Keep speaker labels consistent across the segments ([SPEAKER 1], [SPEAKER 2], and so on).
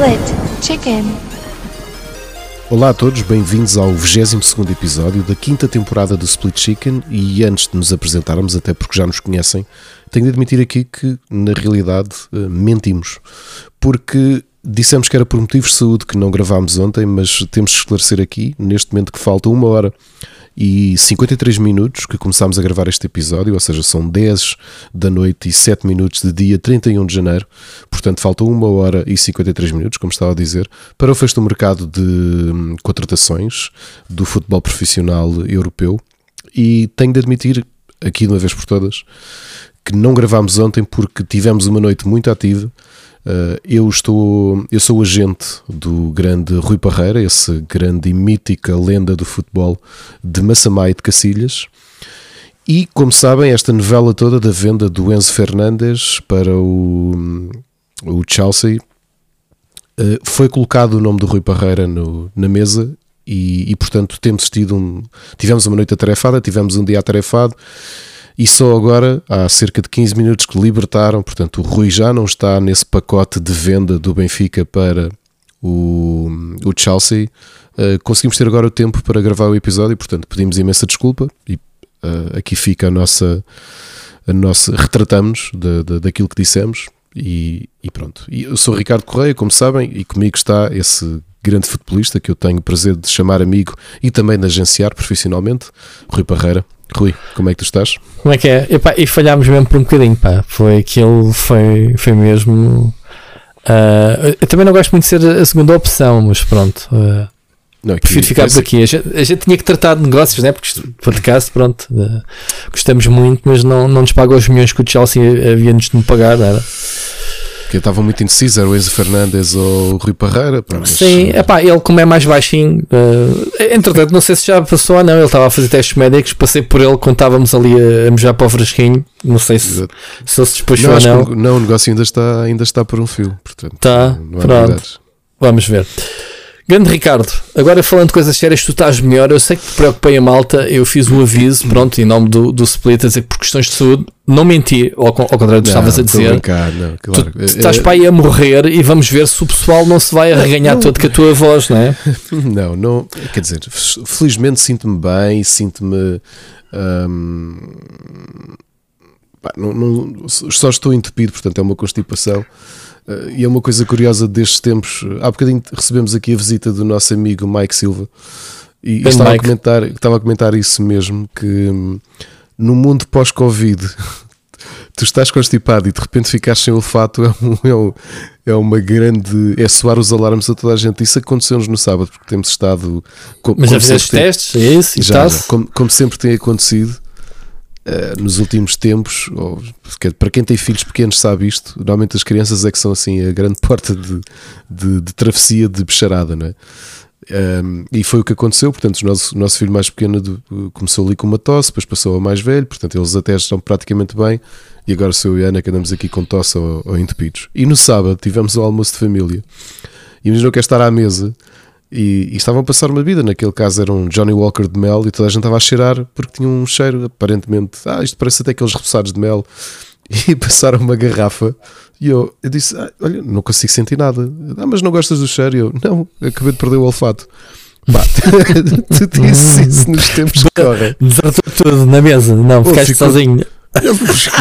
[SPEAKER 1] Split Chicken.
[SPEAKER 2] Olá a todos, bem-vindos ao 22 episódio da quinta temporada do Split Chicken e antes de nos apresentarmos, até porque já nos conhecem, tenho de admitir aqui que na realidade eh, mentimos, porque dissemos que era por motivos de saúde que não gravámos ontem, mas temos de esclarecer aqui, neste momento que falta uma hora e 53 minutos que começámos a gravar este episódio, ou seja, são 10 da noite e 7 minutos de dia 31 de janeiro, portanto falta uma hora e 53 minutos, como estava a dizer, para o fecho do mercado de hum, contratações do futebol profissional europeu e tenho de admitir, aqui de uma vez por todas, que não gravámos ontem porque tivemos uma noite muito ativa. Uh, eu estou, eu sou agente do grande Rui Parreira, esse grande e mítica lenda do futebol de Massamá e de Cacilhas. E, como sabem, esta novela toda da venda do Enzo Fernandes para o, o Chelsea uh, foi colocado o nome do Rui Parreira no, na mesa e, e, portanto, temos tido um, tivemos uma noite atarefada, tivemos um dia atarefado e só agora, há cerca de 15 minutos que libertaram, portanto, o Rui já não está nesse pacote de venda do Benfica para o, o Chelsea. Uh, conseguimos ter agora o tempo para gravar o episódio, portanto, pedimos imensa desculpa e uh, aqui fica a nossa. A nossa retratamos de, de, daquilo que dissemos e, e pronto. Eu sou Ricardo Correia, como sabem, e comigo está esse grande futebolista que eu tenho o prazer de chamar amigo e também de agenciar profissionalmente, Rui Parreira. Rui, como é que tu estás?
[SPEAKER 3] Como é que é? Epá, e falhámos mesmo por um bocadinho, pá. Foi aquilo, foi, foi mesmo. Uh, eu também não gosto muito de ser a segunda opção, mas pronto. Uh, não, aqui, prefiro ficar por aqui. A gente, a gente, tinha que tratar de negócios, né? porque podcast, pronto, uh, gostamos muito, mas não, não nos paga os milhões que o Chelsea havia-nos de me pagar, não era?
[SPEAKER 2] Que estava muito indeciso, era o Enzo Fernandes ou o Rui Parreira. Pá, mas...
[SPEAKER 3] Sim, epá, ele como é mais baixinho, uh, entretanto, não sei se já passou ou não, ele estava a fazer testes médicos, passei por ele quando estávamos ali a, a mejar para o fresquinho, não sei se, se ele se despachou ou não.
[SPEAKER 2] não, o negócio ainda está, ainda está por um fio, portanto,
[SPEAKER 3] tá, não, pronto. Vamos ver. Grande Ricardo, agora falando de coisas sérias, tu estás melhor. Eu sei que te preocupei a malta, eu fiz o aviso, pronto, em nome do, do Split, a dizer que por questões de saúde, não menti, ao, ao contrário do que estavas a dizer.
[SPEAKER 2] Brincar, não, claro.
[SPEAKER 3] Tu, estás para aí a morrer e vamos ver se o pessoal não se vai arreganhar todo com a tua voz, não é?
[SPEAKER 2] Não, não, quer dizer, felizmente sinto-me bem, sinto-me. Hum, não, não, só estou entupido, portanto é uma constipação. Uh, e é uma coisa curiosa destes tempos. Há bocadinho recebemos aqui a visita do nosso amigo Mike Silva e, estava, a comentar, estava a comentar isso mesmo: que hum, no mundo pós-Covid tu estás constipado e de repente ficares sem olfato é, um, é, um, é, uma grande. é soar os alarmes a toda a gente. Isso aconteceu-nos no sábado, porque temos estado.
[SPEAKER 3] Mas já fizeste testes? É isso?
[SPEAKER 2] Já, já, como, como sempre tem acontecido. Uh, nos últimos tempos, ou, para quem tem filhos pequenos sabe isto, normalmente as crianças é que são assim a grande porta de, de, de travessia de bicharada, não é? Um, e foi o que aconteceu, portanto, o nosso, o nosso filho mais pequeno começou ali com uma tosse, depois passou ao mais velho, portanto, eles até estão praticamente bem, e agora sou eu e a Ana que andamos aqui com tosse ou, ou entupidos. E no sábado tivemos o almoço de família, e imaginou que é estar à mesa e, e, estavam a passar uma vida. Naquele caso era um Johnny Walker de mel e toda a gente estava a cheirar porque tinha um cheiro aparentemente. Ah, isto parece até aqueles repousados de mel. E passaram uma garrafa e eu, eu disse: ah, Olha, não consigo sentir nada. Ah, mas não gostas do cheiro? E eu, não, acabei de perder o olfato. Tu disse isso nos tempos que correm.
[SPEAKER 3] Desertou tudo na mesa, não, ficaste ficou, sozinho.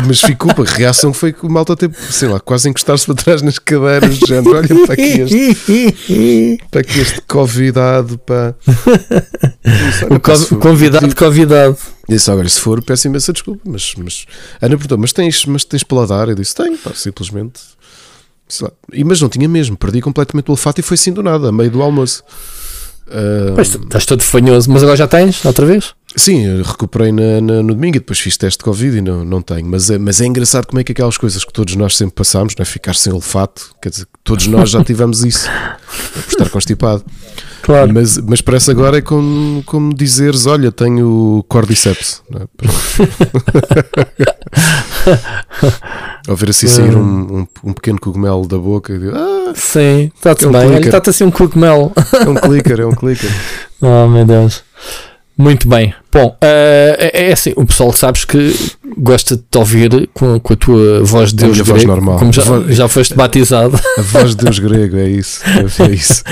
[SPEAKER 2] Mas ficou, a reação foi que o malta teve, sei lá, quase encostar-se para trás nas cadeiras, de género, olha para aqui este, para aqui este convidado, pá.
[SPEAKER 3] o co convidado, convidado.
[SPEAKER 2] Disse, agora, se for, peço imensa desculpa, mas, mas Ana perguntou, mas tens, mas tens paladar? Eu disse, tenho, pá, simplesmente. E, mas não tinha mesmo, perdi completamente o olfato e foi assim do nada, a meio do almoço.
[SPEAKER 3] Uh, pois, estás todo fanhoso, mas agora já tens, outra vez?
[SPEAKER 2] Sim, recuperei na, na, no domingo e depois fiz teste de Covid e não, não tenho. Mas é, mas é engraçado como é que aquelas coisas que todos nós sempre passamos, não é? ficar sem olfato, quer dizer, todos nós já tivemos isso, por estar constipado.
[SPEAKER 3] Claro.
[SPEAKER 2] Mas, mas parece agora é como, como dizeres: Olha, tenho cordyceps. Não é? Ao ver assim sair um, um, um, pequeno cogumelo da boca, digo, ah,
[SPEAKER 3] sim, está-te é um bem, está-te assim um cogumelo.
[SPEAKER 2] É um clicker, é um clicker.
[SPEAKER 3] oh meu Deus. Muito bem. Bom, uh, é, é, assim, o pessoal sabes que gosta de te ouvir com, com a tua voz de Deus grego, voz normal. como já, voz, já foste batizado.
[SPEAKER 2] A voz de Deus grego, é isso. É isso.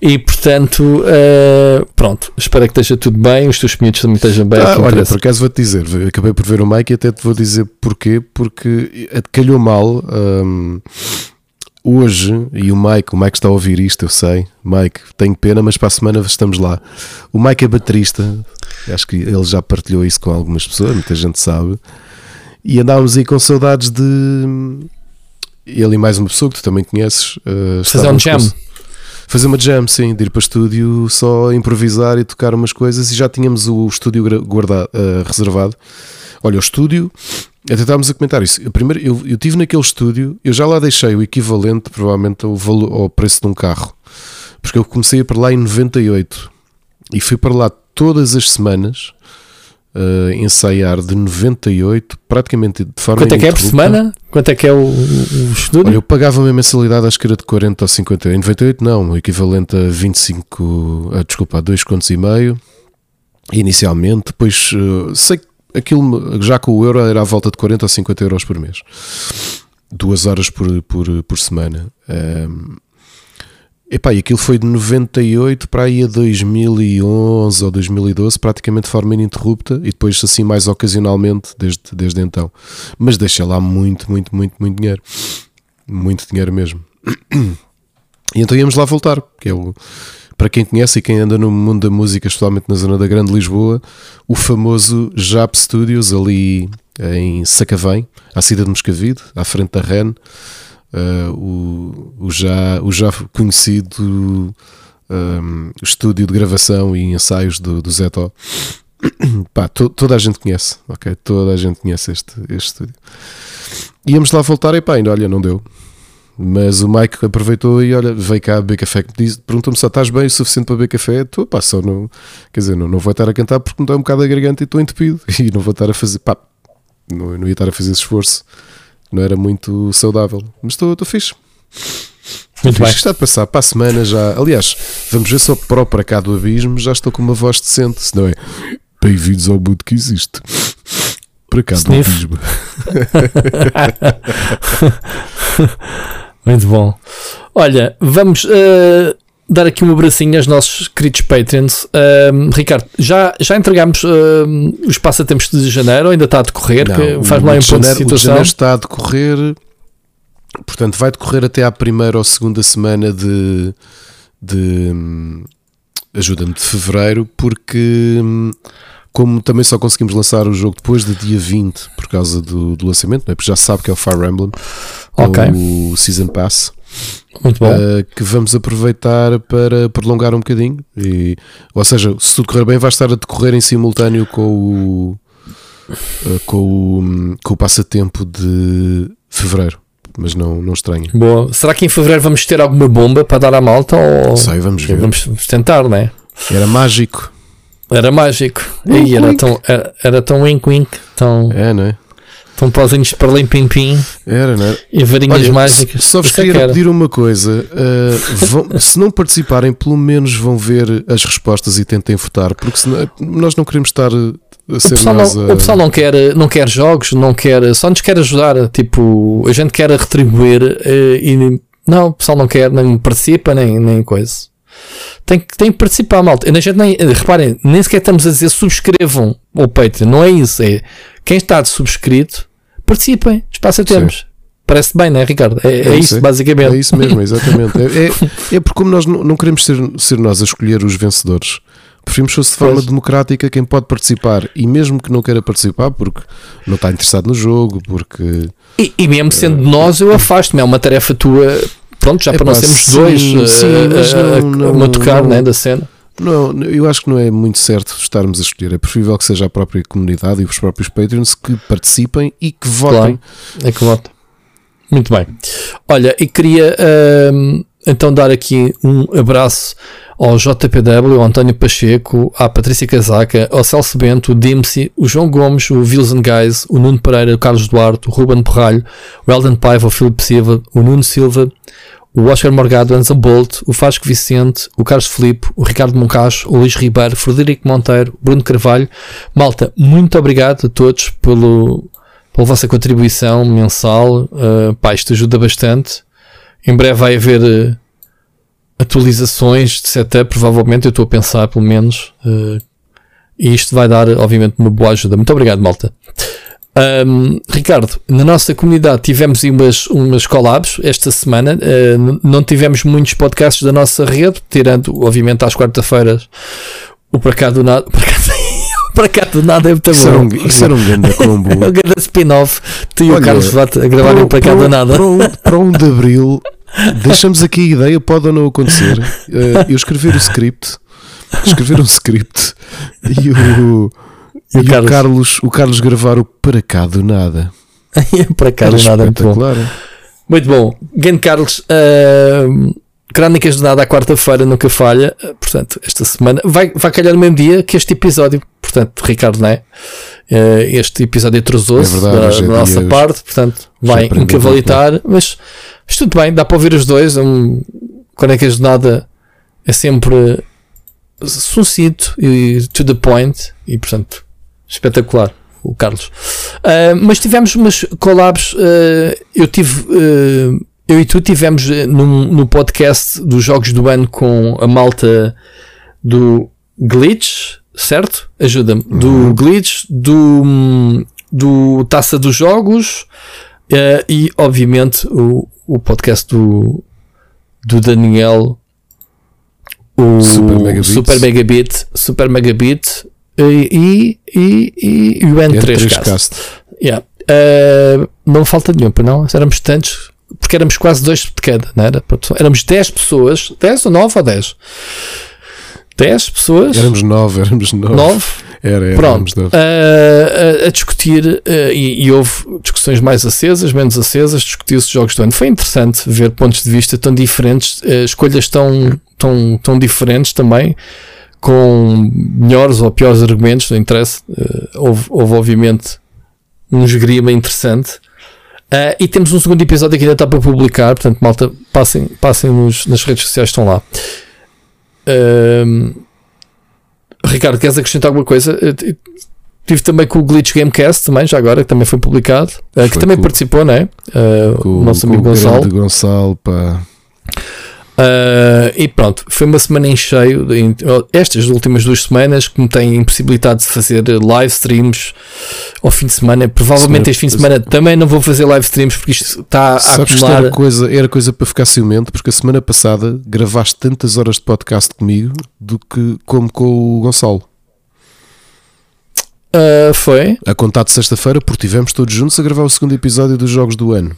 [SPEAKER 3] e portanto, uh, pronto, espero que esteja tudo bem, os teus miúdos também estejam bem.
[SPEAKER 2] Ah, olha, por acaso vou-te dizer, acabei por ver o Mike e até te vou dizer porquê, porque calhou mal. Um, hoje, e o Mike, o Mike está a ouvir isto, eu sei. Mike, tenho pena, mas para a semana estamos lá. O Mike é baterista, acho que ele já partilhou isso com algumas pessoas, muita gente sabe. E andávamos aí com saudades de ele e mais uma pessoa que tu também conheces.
[SPEAKER 3] Uh, Fazer um jam.
[SPEAKER 2] Fazer uma jam, sim, de ir para o estúdio só improvisar e tocar umas coisas e já tínhamos o estúdio guardado, uh, reservado. Olha, o estúdio até estávamos a comentar isso. Primeiro, eu, eu tive naquele estúdio, eu já lá deixei o equivalente, provavelmente, ao, valor, ao preço de um carro. Porque eu comecei a para lá em 98 e fui para lá todas as semanas uh, ensaiar de 98, praticamente de forma
[SPEAKER 3] Quanto é que é por semana? Quanto é que é o, o estúdio? Olha,
[SPEAKER 2] eu pagava uma mensalidade, acho que era de 40 ou 50. Em 98 não, o equivalente a 25, uh, desculpa, a 2 contos e meio inicialmente, depois uh, sei que aquilo já com o euro era à volta de 40 ou 50 euros por mês. Duas horas por, por, por semana. Um, epá, e aquilo foi de 98 para aí a 2011 ou 2012, praticamente de forma ininterrupta, e depois assim mais ocasionalmente desde, desde então. Mas deixa lá muito, muito, muito, muito dinheiro. Muito dinheiro mesmo. E então íamos lá voltar, que é o para quem conhece e quem anda no mundo da música, especialmente na zona da Grande Lisboa, o famoso Jap Studios, ali em Sacavém, à saída de Moscavide, à frente da REN, uh, o, o, já, o já conhecido um, estúdio de gravação e ensaios do, do Zé Tó. Pá, to, toda a gente conhece, ok? Toda a gente conhece este, este estúdio. Íamos lá voltar e pá, ainda olha, não deu. Mas o Mike aproveitou e olha, veio cá beber café. Perguntou-me se estás bem o suficiente para beber café. Estou, pá, só não. Quer dizer, não, não vou estar a cantar porque me dá um bocado a garganta e estou entupido. E não vou estar a fazer. Pá, não, não ia estar a fazer esse esforço. Não era muito saudável. Mas estou, estou fixe. Muito bem. Está a passar para a semana já. Aliás, vamos ver só para o para cá do abismo. Já estou com uma voz decente. Se não é, bem-vindos ao mundo que existe. Para cá Sniff. do abismo.
[SPEAKER 3] Muito bom. Olha, vamos uh, dar aqui um abracinho aos nossos queridos Patreons. Uh, Ricardo, já, já entregámos uh, os passatempos de janeiro ou ainda está a decorrer?
[SPEAKER 2] Faz lá um ponto de situação. O de janeiro está a decorrer, portanto, vai decorrer até à primeira ou segunda semana de. de hum, ajuda-me de fevereiro, porque. Como também só conseguimos lançar o jogo depois do dia 20 por causa do, do lançamento, é? porque já sabe que é o Fire Emblem, okay. o Season Pass.
[SPEAKER 3] Muito bom.
[SPEAKER 2] Uh, que vamos aproveitar para prolongar um bocadinho. E, ou seja, se tudo correr bem, vai estar a decorrer em simultâneo com o, uh, com o, com o passatempo de fevereiro. Mas não, não estranho.
[SPEAKER 3] Boa. Será que em fevereiro vamos ter alguma bomba para dar à malta? Ou...
[SPEAKER 2] Sei, vamos ver.
[SPEAKER 3] Vamos tentar, não é?
[SPEAKER 2] Era mágico.
[SPEAKER 3] Era mágico. Wink, e era wink. tão, era, era tão wink wink, tão.
[SPEAKER 2] É, não é?
[SPEAKER 3] Tão pozinhos para lim pim pim.
[SPEAKER 2] Era, não é?
[SPEAKER 3] E varinhas Olha, mágicas.
[SPEAKER 2] Só vos é queria pedir uma coisa: uh, vão, se não participarem, pelo menos vão ver as respostas e tentem votar, porque senão, nós não queremos estar a ser
[SPEAKER 3] o pessoal, não, a... o pessoal não quer, não quer jogos, não quer, só nos quer ajudar. Tipo, a gente quer retribuir e não, o pessoal não quer, nem participa, nem, nem coisa tem que, tem que participar, malta. A gente nem, reparem, nem sequer estamos a dizer subscrevam o Patreon, não é isso. É quem está de subscrito, participem, espaço a termos. Parece bem, não é, Ricardo? É, é, é isso, basicamente.
[SPEAKER 2] É isso mesmo, exatamente. é, é, é porque, como nós não, queremos ser, ser nós a escolher os vencedores, preferimos fosse de forma pois. democrática quem pode participar e mesmo que não queira participar porque não está interessado no jogo, porque.
[SPEAKER 3] E, e mesmo sendo uh, nós, eu afasto-me, é uma tarefa tua pronto, já é para nós sermos dois sim, a, não, não, a, tocar não, né, da cena.
[SPEAKER 2] Não, eu acho que não é muito certo estarmos a escolher. É preferível que seja a própria comunidade e os próprios Patreons que participem e que votem. Claro,
[SPEAKER 3] é que votem. Muito bem. Olha, e queria hum, então dar aqui um abraço ao JPW, ao António Pacheco, à Patrícia Casaca, ao Celso Bento, o Dempsey, o João Gomes, o Wilson Guys, o Nuno Pereira, o Carlos Duarte, o Ruben Porralho, o Elden Paiva, o Filipe Silva, o Nuno Silva, o Oscar Morgado, Anza Bolt, o Fasco Vicente, o Carlos Filipe, o Ricardo Moncacho, o Luís Ribeiro, Frederico Monteiro, Bruno Carvalho. Malta, muito obrigado a todos pelo, pela vossa contribuição mensal. Uh, pá, isto ajuda bastante. Em breve vai haver uh, atualizações de setup, provavelmente, eu estou a pensar, pelo menos. Uh, e isto vai dar, obviamente, uma boa ajuda. Muito obrigado, malta. Um, Ricardo, na nossa comunidade tivemos umas, umas collabs esta semana. Uh, não tivemos muitos podcasts da nossa rede, tirando, obviamente, às quarta-feiras o Para Cá do Nada. Para cá do nada é muito bom.
[SPEAKER 2] Um, isso era um grande combo.
[SPEAKER 3] um grande spin-off. Tu e o Carlos Vata a gravarem para, para cá do nada.
[SPEAKER 2] Para um, para um de abril, deixamos aqui a ideia, pode ou não acontecer. Uh, eu escrever o script, escrever um script e o e, o, Carlos... o, Carlos... o Carlos gravar o Para Cá do Nada.
[SPEAKER 3] para cá do nada, muito bom. Muito bom. Grande Carlos, uh, Crónicas do Nada à quarta-feira nunca falha. Uh, portanto, esta semana vai, vai calhar no mesmo dia que este episódio. Portanto, Ricardo, não é? Uh, este episódio atrasou-se é da, da é nossa parte. Portanto, vai encavalitar. Mas, mas tudo bem, dá para ouvir os dois. Um, Crónicas do Nada é sempre sucinto e to the point. E, portanto, espetacular o Carlos. Uh, mas tivemos umas collabs. Uh, eu tive. Uh, eu e tu tivemos num, no podcast dos Jogos do Ano com a malta do Glitch, certo? Ajuda-me. Uhum. Do Glitch, do, do Taça dos Jogos e, obviamente, o, o podcast do, do Daniel. O Super Megabit, Super Megabit, Super Megabit e, e, e, e o N3Cast. Yeah. Uh, não falta nenhum, para não? Éramos tantos, porque éramos quase dois de cada, não era? Éramos 10 pessoas, 10 ou 9 ou 10? 10 pessoas?
[SPEAKER 2] Éramos 9, éramos 9.
[SPEAKER 3] 9?
[SPEAKER 2] Era, era,
[SPEAKER 3] Pronto, uh, a, a, discutir uh, e, e, houve discussões mais acesas, menos acesas, discutiu-se jogos do ano. Foi interessante ver pontos de vista tão diferentes, escolhas tão, tão, tão diferentes também com melhores ou piores argumentos, não interessa. Houve, houve, obviamente, um esgrima interessante. Uh, e temos um segundo episódio que ainda está para publicar, portanto, malta, passem, passem nos, nas redes sociais, estão lá. Uh, Ricardo, queres acrescentar alguma coisa? Tive também com o Glitch Gamecast, também, já agora, que também foi publicado, foi que também com, participou, não é?
[SPEAKER 2] o nosso amigo Gonçalo. Gonçalo, pá.
[SPEAKER 3] Uh, e pronto, foi uma semana em cheio. Estas últimas duas semanas que me têm impossibilitado de fazer live streams ao fim de semana. Provavelmente Sim, este fim de semana também não vou fazer live streams porque isto está a Sabes acumular.
[SPEAKER 2] Era coisa, era coisa para ficar ciumento porque a semana passada gravaste tantas horas de podcast comigo do que como com o Gonçalo.
[SPEAKER 3] Uh, foi?
[SPEAKER 2] A contar de sexta-feira, porque estivemos todos juntos a gravar o segundo episódio dos Jogos do Ano.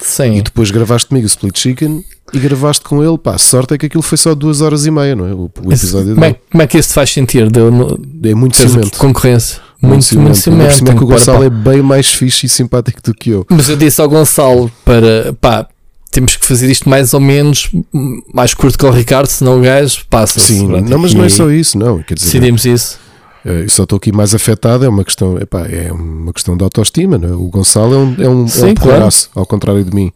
[SPEAKER 3] Sim.
[SPEAKER 2] E depois gravaste comigo o Split Chicken e gravaste com ele. Pá, sorte é que aquilo foi só duas horas e meia, não é? O, o episódio
[SPEAKER 3] como, é, como é que isso te faz sentir? Deu no,
[SPEAKER 2] é muito cimento.
[SPEAKER 3] Concorrência. Muito, muito cimento.
[SPEAKER 2] cimento. que o Gonçalo é bem mais fixe e simpático do que eu.
[SPEAKER 3] Mas eu disse ao Gonçalo para pá, temos que fazer isto mais ou menos mais curto que o Ricardo, senão o gajo passa.
[SPEAKER 2] Sim, não, mas não é só isso, não. Quer dizer,
[SPEAKER 3] decidimos isso.
[SPEAKER 2] Eh, eu só estou aqui mais afetado, é uma questão, epá, é uma questão de autoestima. É? O Gonçalo é um, é um, Sim, é um claro. ao contrário de mim.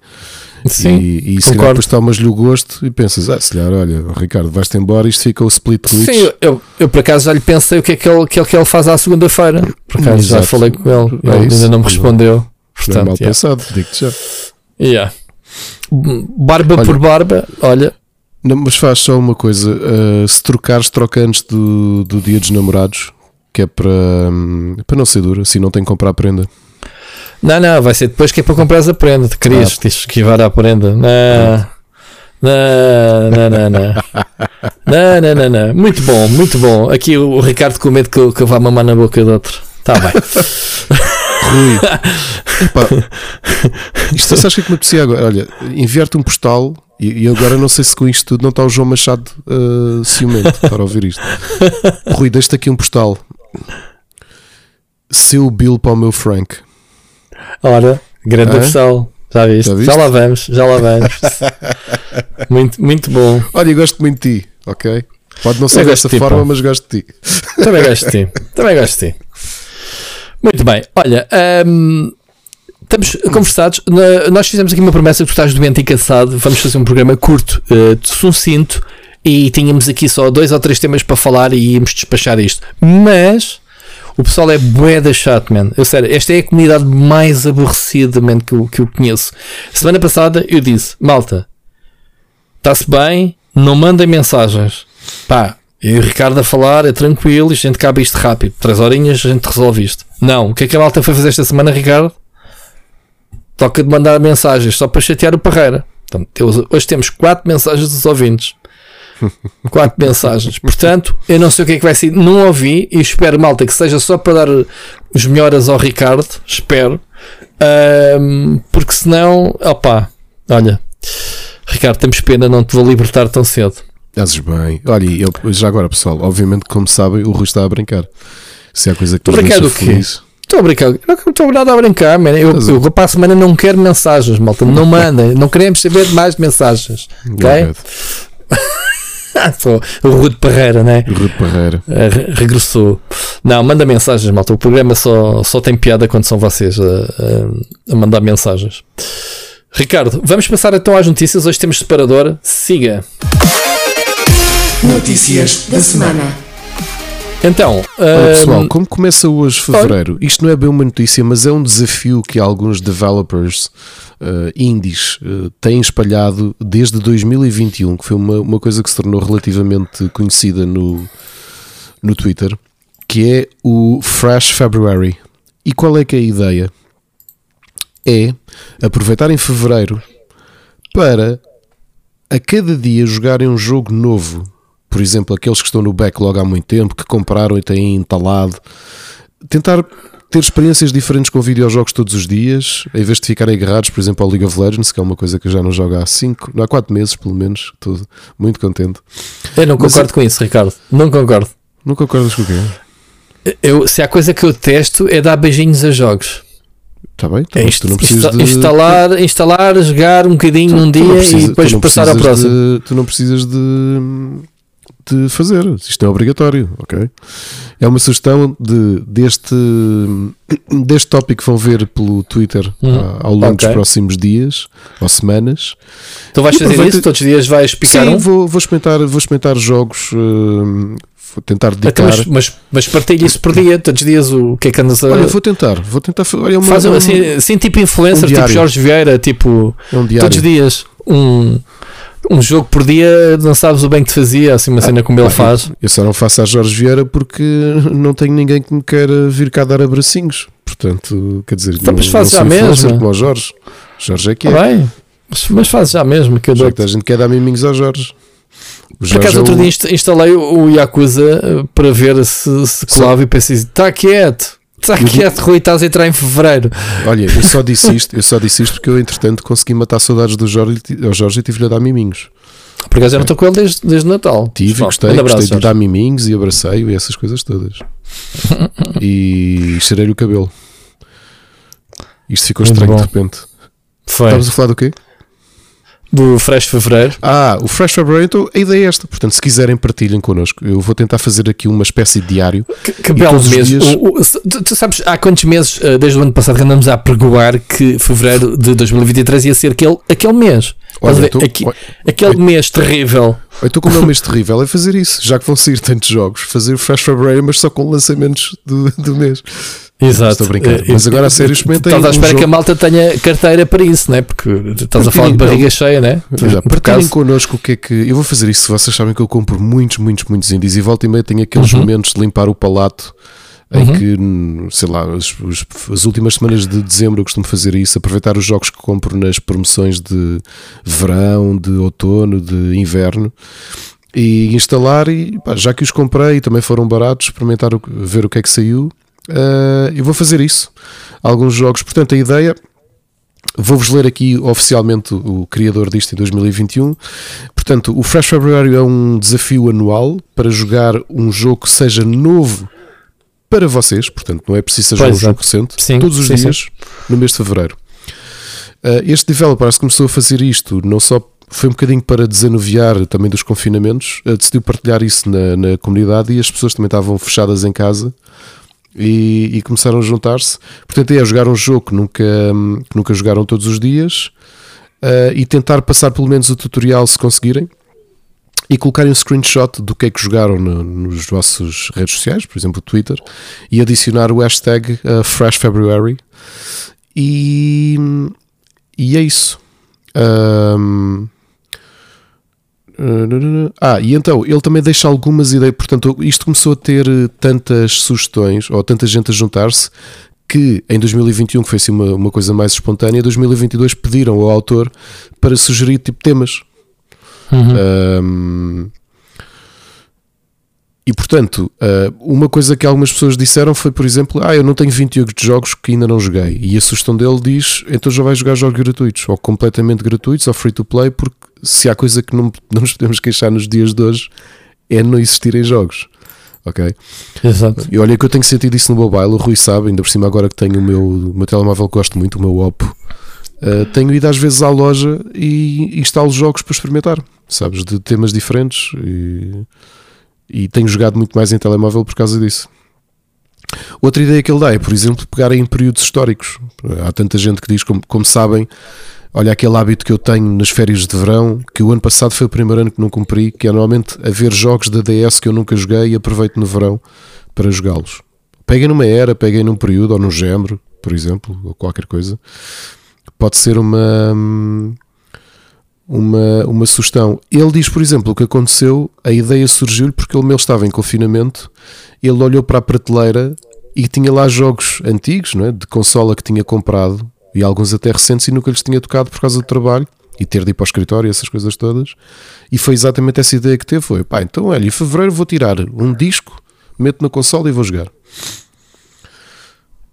[SPEAKER 3] Sim,
[SPEAKER 2] e, e se calhar depois tomas-lhe o gosto e pensas, ah, se calhar, olha, Ricardo, vais-te embora, isto fica o split glitch.
[SPEAKER 3] Sim, eu, eu, por acaso já lhe pensei o que é que ele, que é que ele faz à segunda-feira. Por acaso Exato. já falei com ele, é ele ainda não me respondeu. Portanto,
[SPEAKER 2] mal yeah. pensado, digo-te já.
[SPEAKER 3] Yeah. Barba olha, por barba, olha.
[SPEAKER 2] Não, mas faz só uma coisa: uh, se trocares, troca antes do, do dia dos namorados, que é para, um, para não ser duro, assim não tem que comprar a prenda.
[SPEAKER 3] Não, não, vai ser depois que é para comprar a prenda. Te querias, ah. tens que esquivar a prenda. Não. Não, não, não, não. Não, não, não, não. Muito bom, muito bom. Aqui o Ricardo com medo que eu, que eu vá mamar na boca do outro. Está bem.
[SPEAKER 2] Rui. Epá, isto sabes o que é que me apetecia agora? Olha, enviar-te um postal e, e, agora não sei se com isto tudo não está o João Machado uh, ciumento para ouvir isto. Rui, deixa-te aqui um postal. Seu Bill para o meu Frank.
[SPEAKER 3] Ora, grande opção. Já viste? já viste? Já lá vamos, já lá vamos. muito, muito bom.
[SPEAKER 2] Olha, eu gosto muito de ti, ok? Pode não ser desta de forma, pô. mas gosto de ti.
[SPEAKER 3] Também gosto de ti. Também gosto de ti. Muito bem. Olha, um, Estamos conversados. Nós fizemos aqui uma promessa que tu estás doente e cansado. Vamos fazer um programa curto, uh, sucinto. E tínhamos aqui só dois ou três temas para falar e íamos despachar isto. Mas o pessoal é bué da chato, man. Eu sério, esta é a comunidade mais aborrecida, man, que eu, que eu conheço. Semana passada eu disse, malta, está-se bem, não mandem mensagens. Pá, e o Ricardo a falar, é tranquilo, a gente cabe isto rápido. Três horinhas, a gente resolve isto. Não, o que é que a malta foi fazer esta semana, Ricardo? Toca de mandar mensagens só para chatear o Parreira. Portanto, hoje temos quatro mensagens dos ouvintes. quatro mensagens. Portanto, eu não sei o que é que vai ser. Não ouvi e espero, malta, que seja só para dar os melhores ao Ricardo. Espero. Um, porque senão, opá, olha, Ricardo, temos pena, não te vou libertar tão cedo.
[SPEAKER 2] Fazes bem. Olha, eu, já agora, pessoal, obviamente, como sabem, o Rui está a brincar. Se é coisa que
[SPEAKER 3] tu deixa feliz. Estou a brincar, não estou nada a brincar, man. Eu, eu, eu para a semana não quero mensagens, malta. Não mandem, não queremos saber mais mensagens. Ok? Só o Rude Parreira, né?
[SPEAKER 2] O Rude Parreira.
[SPEAKER 3] Uh, regressou. Não, manda mensagens, malta. O programa só, só tem piada quando são vocês a, a mandar mensagens. Ricardo, vamos passar então às notícias. Hoje temos separador. Siga.
[SPEAKER 1] Notícias da semana.
[SPEAKER 3] Então,
[SPEAKER 2] Olha, pessoal, como começa hoje fevereiro? Isto não é bem uma notícia, mas é um desafio que alguns developers uh, indies uh, têm espalhado desde 2021, que foi uma, uma coisa que se tornou relativamente conhecida no, no Twitter, que é o Fresh February. E qual é que é a ideia? É aproveitar em fevereiro para a cada dia jogarem um jogo novo por exemplo, aqueles que estão no backlog há muito tempo, que compraram e têm instalado, tentar ter experiências diferentes com videojogos todos os dias, em vez de ficarem agarrados, por exemplo, ao League of Legends, que é uma coisa que eu já não jogo há 5, há 4 meses, pelo menos. Estou muito contente.
[SPEAKER 3] Eu não concordo Mas, com isso, Ricardo. Não concordo.
[SPEAKER 2] Não concordas com o quê?
[SPEAKER 3] Eu, se há coisa que eu testo é dar beijinhos a jogos.
[SPEAKER 2] Está bem,
[SPEAKER 3] então, é inst não precisas de... instalar, instalar, jogar um bocadinho tu, num dia precisa, e depois passar ao próximo.
[SPEAKER 2] De, tu não precisas de de fazer. Isto é obrigatório, ok? É uma sugestão de, deste, deste tópico que vão ver pelo Twitter hum, ao longo okay. dos próximos dias ou semanas.
[SPEAKER 3] Tu vais fazer isso? Todos os dias vais picar
[SPEAKER 2] Sim,
[SPEAKER 3] um?
[SPEAKER 2] vou, vou, experimentar, vou experimentar jogos. Uh, vou tentar dedicar. Então,
[SPEAKER 3] mas, mas, mas partilha isso por dia, todos os dias, o que é que andas a.
[SPEAKER 2] Olha, vou tentar, vou tentar.
[SPEAKER 3] Olha, uma, Faz um, assim, assim, tipo influencer, um tipo Jorge Vieira, tipo. É um todos os dias, um um jogo por dia, não sabes o bem que te fazia, assim uma cena como ele faz.
[SPEAKER 2] Eu só não faço a Jorge Vieira porque não tenho ninguém que me queira vir cá dar abracinhos. Portanto, quer dizer,
[SPEAKER 3] então, mas fazes já mesmo.
[SPEAKER 2] como o Jorge. Jorge é que
[SPEAKER 3] é. Bem, mas, mas fazes já mesmo. Que eu
[SPEAKER 2] dou a gente quer dar miminhos ao Jorge.
[SPEAKER 3] Por acaso, é outro dia instalei o Yakuza eh, para ver se, se colava e pensei, está quieto. Está quieto, Rui, estás a entrar em fevereiro.
[SPEAKER 2] Olha, eu só disse isto, eu só disse isto porque eu, entretanto, consegui matar saudades do Jorge, ao Jorge e tive-lhe a dar miminhos.
[SPEAKER 3] Por acaso eu não estou com ele desde, desde Natal.
[SPEAKER 2] Tive, Só, gostei, abraço, gostei de dar miminhos e abracei-o e essas coisas todas. e cheirei-lhe o cabelo. Isto ficou Muito estranho bom. de repente. Foi. A falar do quê?
[SPEAKER 3] Do Fresh Fevereiro.
[SPEAKER 2] Ah, o Fresh Fevereiro, então a ideia é esta. Portanto, se quiserem, partilhem connosco. Eu vou tentar fazer aqui uma espécie de diário.
[SPEAKER 3] Que, que belo mês. Dias... O, o, tu, tu, sabes, há quantos meses, eh, desde o ano passado, que andamos a pregoar que fevereiro de 2023 ia ser aquele, aquele mês. Olha, Aqui, olha, aquele olha, mês terrível.
[SPEAKER 2] Então, como é um mês terrível, é fazer isso. Já que vão sair tantos jogos, fazer o Fresh Fevereiro, mas só com lançamentos do, do mês.
[SPEAKER 3] Exato. Estou a brincar.
[SPEAKER 2] Eh, mas agora a sério experimentei.
[SPEAKER 3] Estás à espera um que a malta tenha carteira para isso, né? Porque estás a falar de barriga cheia, né?
[SPEAKER 2] Já, partilhem connosco o que é que. Eu vou fazer isso. Vocês sabem que eu compro muitos, muitos, muitos indies e volta e meia tenho aqueles uhum. momentos de limpar o palato em uhum. que, sei lá, as, as, últimas semanas de dezembro eu costumo fazer isso, aproveitar os jogos que compro nas promoções de verão, de outono, de inverno e instalar e pá, já que os comprei e também foram baratos, experimentar o, ver o que é que saiu Uh, eu vou fazer isso. Alguns jogos, portanto, a ideia. Vou-vos ler aqui oficialmente o criador disto em 2021. Portanto, o Fresh February é um desafio anual para jogar um jogo que seja novo para vocês. Portanto, não é preciso ser um é. jogo recente. Sim, todos os sim, dias sim. no mês de fevereiro. Uh, este developer começou a fazer isto não só foi um bocadinho para desanuviar também dos confinamentos, uh, decidiu partilhar isso na, na comunidade e as pessoas também estavam fechadas em casa e, e começaram a juntar-se. Portanto, é jogar um jogo que nunca, que nunca jogaram todos os dias uh, e tentar passar pelo menos o tutorial se conseguirem e colocarem um screenshot do que é que jogaram no, nos vossos redes sociais, por exemplo, Twitter, e adicionar o hashtag uh, FreshFebruary. E, e é isso. Um, ah, e então ele também deixa algumas ideias. Portanto, isto começou a ter tantas sugestões ou tanta gente a juntar-se que em 2021, que foi assim uma, uma coisa mais espontânea, em 2022 pediram ao autor para sugerir tipo temas. Uhum. Um, e portanto, uma coisa que algumas pessoas disseram foi, por exemplo, ah, eu não tenho 28 jogos que ainda não joguei. E a sugestão dele diz, então já vais jogar jogos gratuitos, ou completamente gratuitos, ou free to play, porque se há coisa que não, não nos podemos queixar nos dias de hoje é não existirem jogos. Ok?
[SPEAKER 3] Exato.
[SPEAKER 2] E olha que eu tenho sentido isso no mobile, o Rui sabe, ainda por cima agora que tenho o meu, o meu telemóvel que gosto muito, o meu Oppo, uh, tenho ido às vezes à loja e instalo jogos para experimentar, sabes, de temas diferentes e, e tenho jogado muito mais em telemóvel por causa disso. Outra ideia que ele dá é, por exemplo, pegar em períodos históricos. Há tanta gente que diz, como, como sabem, Olha, aquele hábito que eu tenho nas férias de verão, que o ano passado foi o primeiro ano que não cumpri, que é normalmente haver jogos da DS que eu nunca joguei e aproveito no verão para jogá-los. Peguem numa era, peguem num período ou num género, por exemplo, ou qualquer coisa. Pode ser uma, uma, uma sugestão. Ele diz, por exemplo, o que aconteceu, a ideia surgiu-lhe porque ele estava em confinamento, ele olhou para a prateleira e tinha lá jogos antigos, não é? de consola que tinha comprado e alguns até recentes e nunca lhes tinha tocado por causa do trabalho e ter de ir para o escritório essas coisas todas. E foi exatamente essa ideia que teve: foi pá, então olha, em fevereiro vou tirar um disco, meto na console e vou jogar.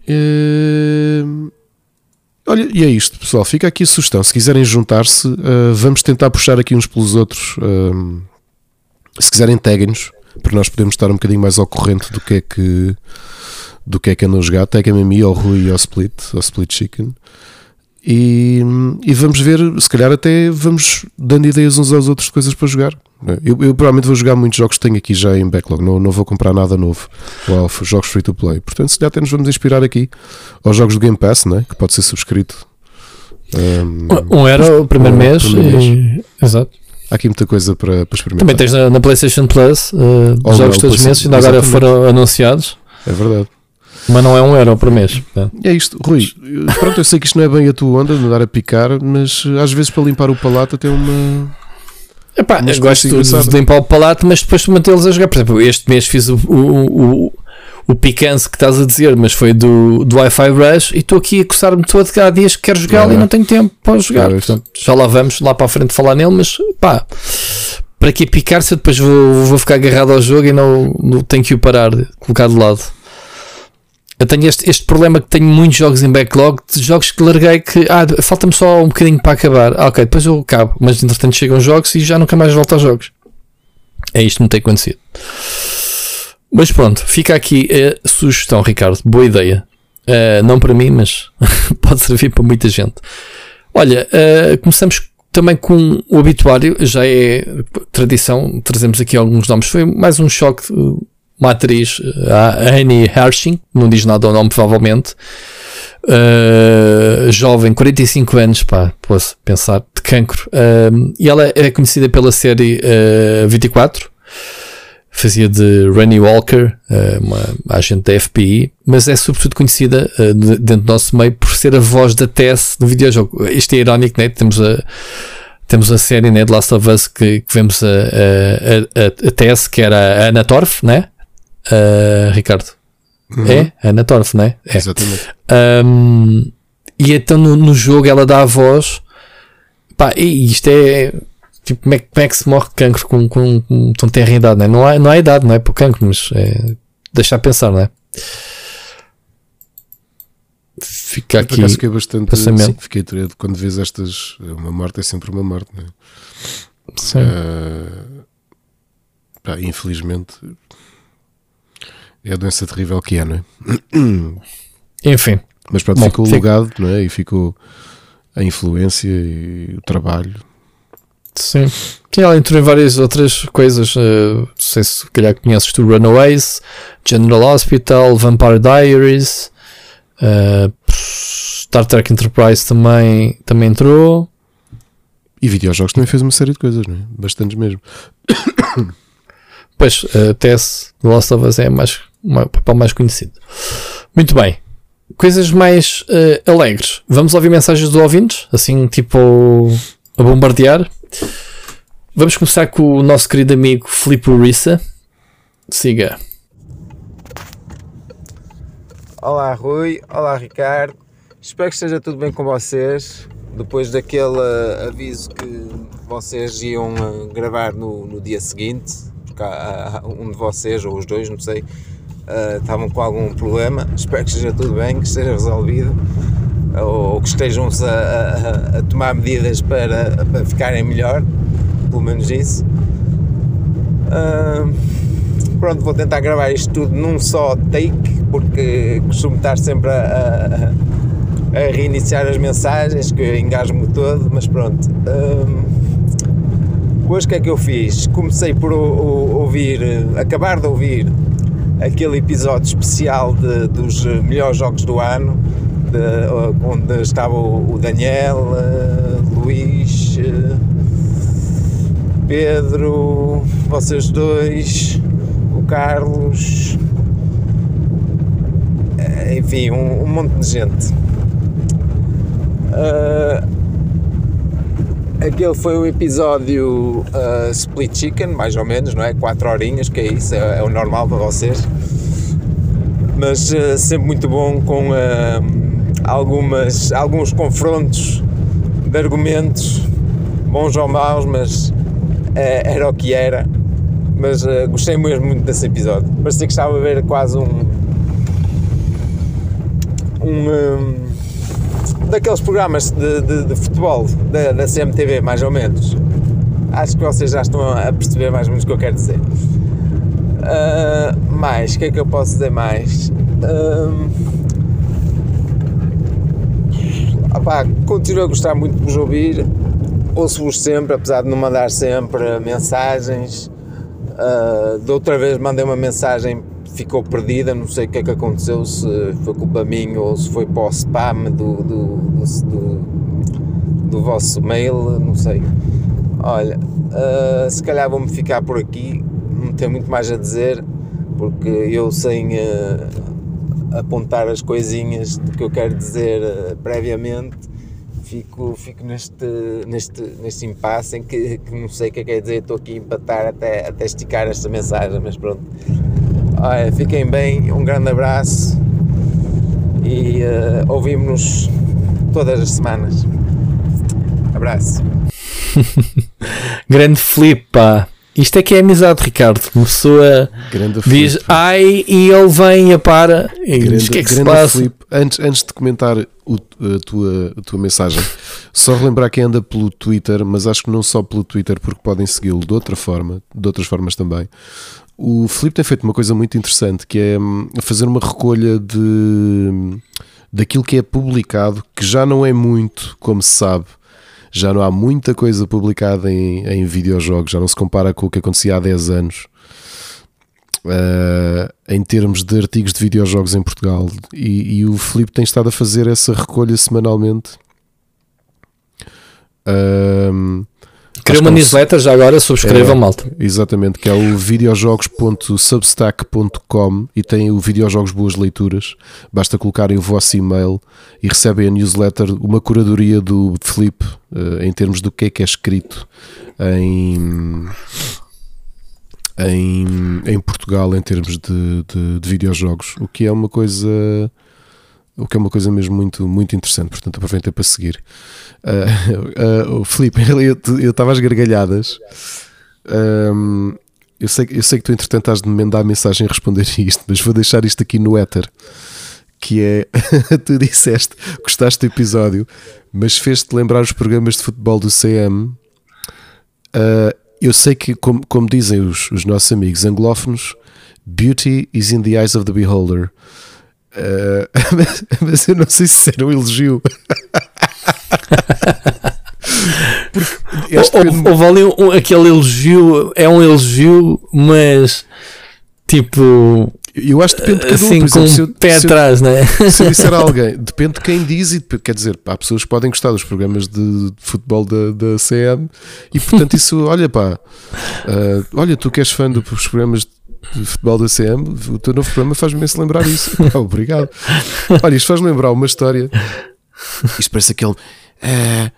[SPEAKER 2] E... Olha, e é isto, pessoal. Fica aqui a sugestão. Se quiserem juntar-se, uh, vamos tentar puxar aqui uns pelos outros. Uh, se quiserem, taguem-nos para nós podermos estar um bocadinho mais ao corrente do que é que do que é que andam a jogar, taguem-me a mim, ao Rui e ao Split, ao Split Chicken. E, e, vamos ver, se calhar até vamos dando ideias uns aos outros de coisas para jogar. Eu, eu provavelmente vou jogar muitos jogos que tenho aqui já em backlog, não, não vou comprar nada novo, ou jogos free to play. Portanto, se calhar até nos vamos inspirar aqui aos jogos do Game Pass, né? que pode ser subscrito.
[SPEAKER 3] Um, um era o primeiro, um, mês, primeiro mês. E... Exato.
[SPEAKER 2] Há aqui muita coisa para, para experimentar.
[SPEAKER 3] Também tens na, na PlayStation Plus uh, jogos todos os meses, ainda agora foram anunciados.
[SPEAKER 2] É verdade.
[SPEAKER 3] Mas não é um euro por mês.
[SPEAKER 2] É isto, Rui. Pronto, eu sei que isto não é bem a tua onda de andar a picar, mas às vezes para limpar o palato até uma.
[SPEAKER 3] Epá, eu gosto de, de limpar o palato, mas depois de mantê-los a jogar. Por exemplo, este mês fiz o, o, o, o picance que estás a dizer, mas foi do, do Wi-Fi Rush e estou aqui a coçar-me todo há dias que quero jogá-lo é. e não tenho tempo para jogar. É, Portanto, já lá vamos lá para a frente falar nele, mas pá, para que picar se eu depois vou, vou ficar agarrado ao jogo e não, não tenho que o parar, colocar de lado. Eu tenho este, este problema que tenho muitos jogos em backlog, de jogos que larguei que ah, falta-me só um bocadinho para acabar. Ah, ok, depois eu acabo, mas entretanto chegam jogos e já nunca mais volto aos jogos. É isto que me tem acontecido. Mas pronto, fica aqui a sugestão, Ricardo. Boa ideia. Uh, não para mim, mas pode servir para muita gente. Olha, uh, começamos também com o habituário, já é tradição, trazemos aqui alguns nomes. Foi mais um choque uma atriz, a Annie Hershing, não diz nada ao nome, provavelmente. Uh, jovem, 45 anos, pá, posso pensar, de cancro. Uh, e ela é conhecida pela série uh, 24, fazia de Rennie Walker, uma agente da FBI, mas é sobretudo conhecida dentro do nosso meio por ser a voz da Tess no videojogo. Isto é irónico, né? Temos a temos a série né, de Last of Us que, que vemos a, a, a, a Tess, que era a Anna Torf, né? Uh, Ricardo. Uhum. É? Ana Torf, não é? é.
[SPEAKER 2] Exatamente.
[SPEAKER 3] Um, e então no, no, jogo ela dá a voz. Pá, e isto é. Tipo, como é, como é que se morre de cancro com, com, com tão tenra idade, não é? Não há, não há idade, não é? Para o cancro, mas é, deixar pensar, não é? Fica aqui.
[SPEAKER 2] Fiquei bastante. Sim, fiquei triste quando vês estas. Uma morte é sempre uma morte, não é?
[SPEAKER 3] Sim. Uh,
[SPEAKER 2] pá, infelizmente é a doença terrível que é, não é?
[SPEAKER 3] Enfim.
[SPEAKER 2] Mas pronto, Bom, ficou o legado, não é? E ficou a influência e o trabalho.
[SPEAKER 3] Sim. Sim, ela entrou em várias outras coisas. Uh, não sei se calhar conheces tu Runaways, General Hospital, Vampire Diaries, uh, Star Trek Enterprise também, também entrou.
[SPEAKER 2] E videojogos também fez uma série de coisas, não é? Bastantes mesmo.
[SPEAKER 3] Pois, uh, Tess, The Last of Us é mais, o papel mais conhecido. Muito bem. Coisas mais uh, alegres. Vamos ouvir mensagens do ouvintes? Assim, tipo, a bombardear. Vamos começar com o nosso querido amigo Filipe Urissa. Siga.
[SPEAKER 1] Olá, Rui. Olá, Ricardo. Espero que esteja tudo bem com vocês depois daquele uh, aviso que vocês iam uh, gravar no, no, dia seguinte, porque há, há um de vocês, ou os dois, não sei, uh, estavam com algum problema. Espero que esteja tudo bem, que esteja resolvido, ou, que estejam a, a, a, tomar medidas para, para ficarem melhor, pelo menos isso. pronto, vou tentar gravar isto tudo num só take, porque costumo estar sempre a a reiniciar as mensagens, que eu engajo-me todo, mas pronto. Hum, hoje o que é que eu fiz? Comecei por ouvir, acabar de ouvir aquele episódio especial de, dos melhores jogos do ano, de, onde estava o, Daniel, Luís, Pedro, vocês dois, o Carlos, enfim, um, um monte de gente. Uh, aquele foi o episódio uh, Split Chicken, mais ou menos, não é? 4 horinhas, que é isso, é, é o normal para vocês. Mas uh, sempre muito bom com algumas, alguns confrontos de argumentos, bons ou maus, mas era o que era. Mas gostei mesmo muito desse episódio. Parecia que estava a ver quase um. um, um daqueles programas de, de, de futebol da, da, CMTV, mais ou menos. Acho que vocês já estão a perceber mais ou menos o que eu quero dizer. Uh, mais, o que é que eu posso dizer mais? Uh, opá, continuo a gostar muito de vos ouvir, ouço-vos sempre, apesar de não mandar sempre mensagens. Uh, da outra vez mandei uma mensagem ficou perdida, não sei o que é que aconteceu, se foi culpa minha ou se foi para o spam do, do, do, do vosso mail, não sei. Olha, uh, se calhar vou-me ficar por aqui, não tenho muito mais a dizer, porque eu sem uh, apontar as coisinhas do que eu quero dizer uh, previamente, fico, fico neste, neste, neste impasse em que, que não sei o que é que quer dizer, estou aqui a empatar até, até esticar esta mensagem, mas pronto. Olha, fiquem bem, um grande abraço e uh, ouvimos-nos todas as semanas. Abraço.
[SPEAKER 3] grande flip, pá. Isto é que é amizade, Ricardo. Uma pessoa grande diz flip. ai e ele vem e para. E grande, diz, que é que se passa? Flip.
[SPEAKER 2] Antes, antes de comentar o, a, tua, a tua mensagem, só relembrar quem anda pelo Twitter, mas acho que não só pelo Twitter, porque podem segui-lo de outra forma, de outras formas também. O Filipe tem feito uma coisa muito interessante que é hum, fazer uma recolha de daquilo que é publicado, que já não é muito, como se sabe. Já não há muita coisa publicada em, em videojogos, já não se compara com o que acontecia há 10 anos. Uh, em termos de artigos de videojogos em Portugal e, e o Filipe tem estado a fazer essa recolha semanalmente uh,
[SPEAKER 3] Criou uma newsletter já agora, subscrevam, é, malta.
[SPEAKER 2] Exatamente, que é o videojogos.substack.com e tem o Videojogos Boas Leituras. Basta colocarem o vosso e-mail e recebem a newsletter, uma curadoria do Felipe uh, em termos do que é que é escrito em, em, em Portugal em termos de, de, de videojogos, o que é uma coisa o que é uma coisa mesmo muito, muito interessante, portanto aproveitei para seguir. Uh, uh, Filipe, eu estava às gargalhadas. Um, eu, sei, eu sei que tu, entretanto, has de me mandar a mensagem e responder isto, mas vou deixar isto aqui no éter. Que é, tu disseste, gostaste do episódio, mas fez-te lembrar os programas de futebol do CM. Uh, eu sei que, como, como dizem os, os nossos amigos anglófonos, beauty is in the eyes of the beholder. Uh, mas, mas, eu não sei se era um elogio.
[SPEAKER 3] Houve, ali um, aquele elogio, é um elogio, mas tipo.
[SPEAKER 2] Eu acho que depende de cada
[SPEAKER 3] assim, um. Exemplo, com um pé atrás, né?
[SPEAKER 2] Se eu disser a alguém, depende de quem diz, e quer dizer, há pessoas que podem gostar dos programas de, de futebol da, da CM e portanto isso, olha pá, uh, olha, tu que és fã dos programas de futebol da CM, o teu novo programa faz-me se lembrar isso. obrigado. Olha, isto faz lembrar uma história. Isto parece aquele. Uh,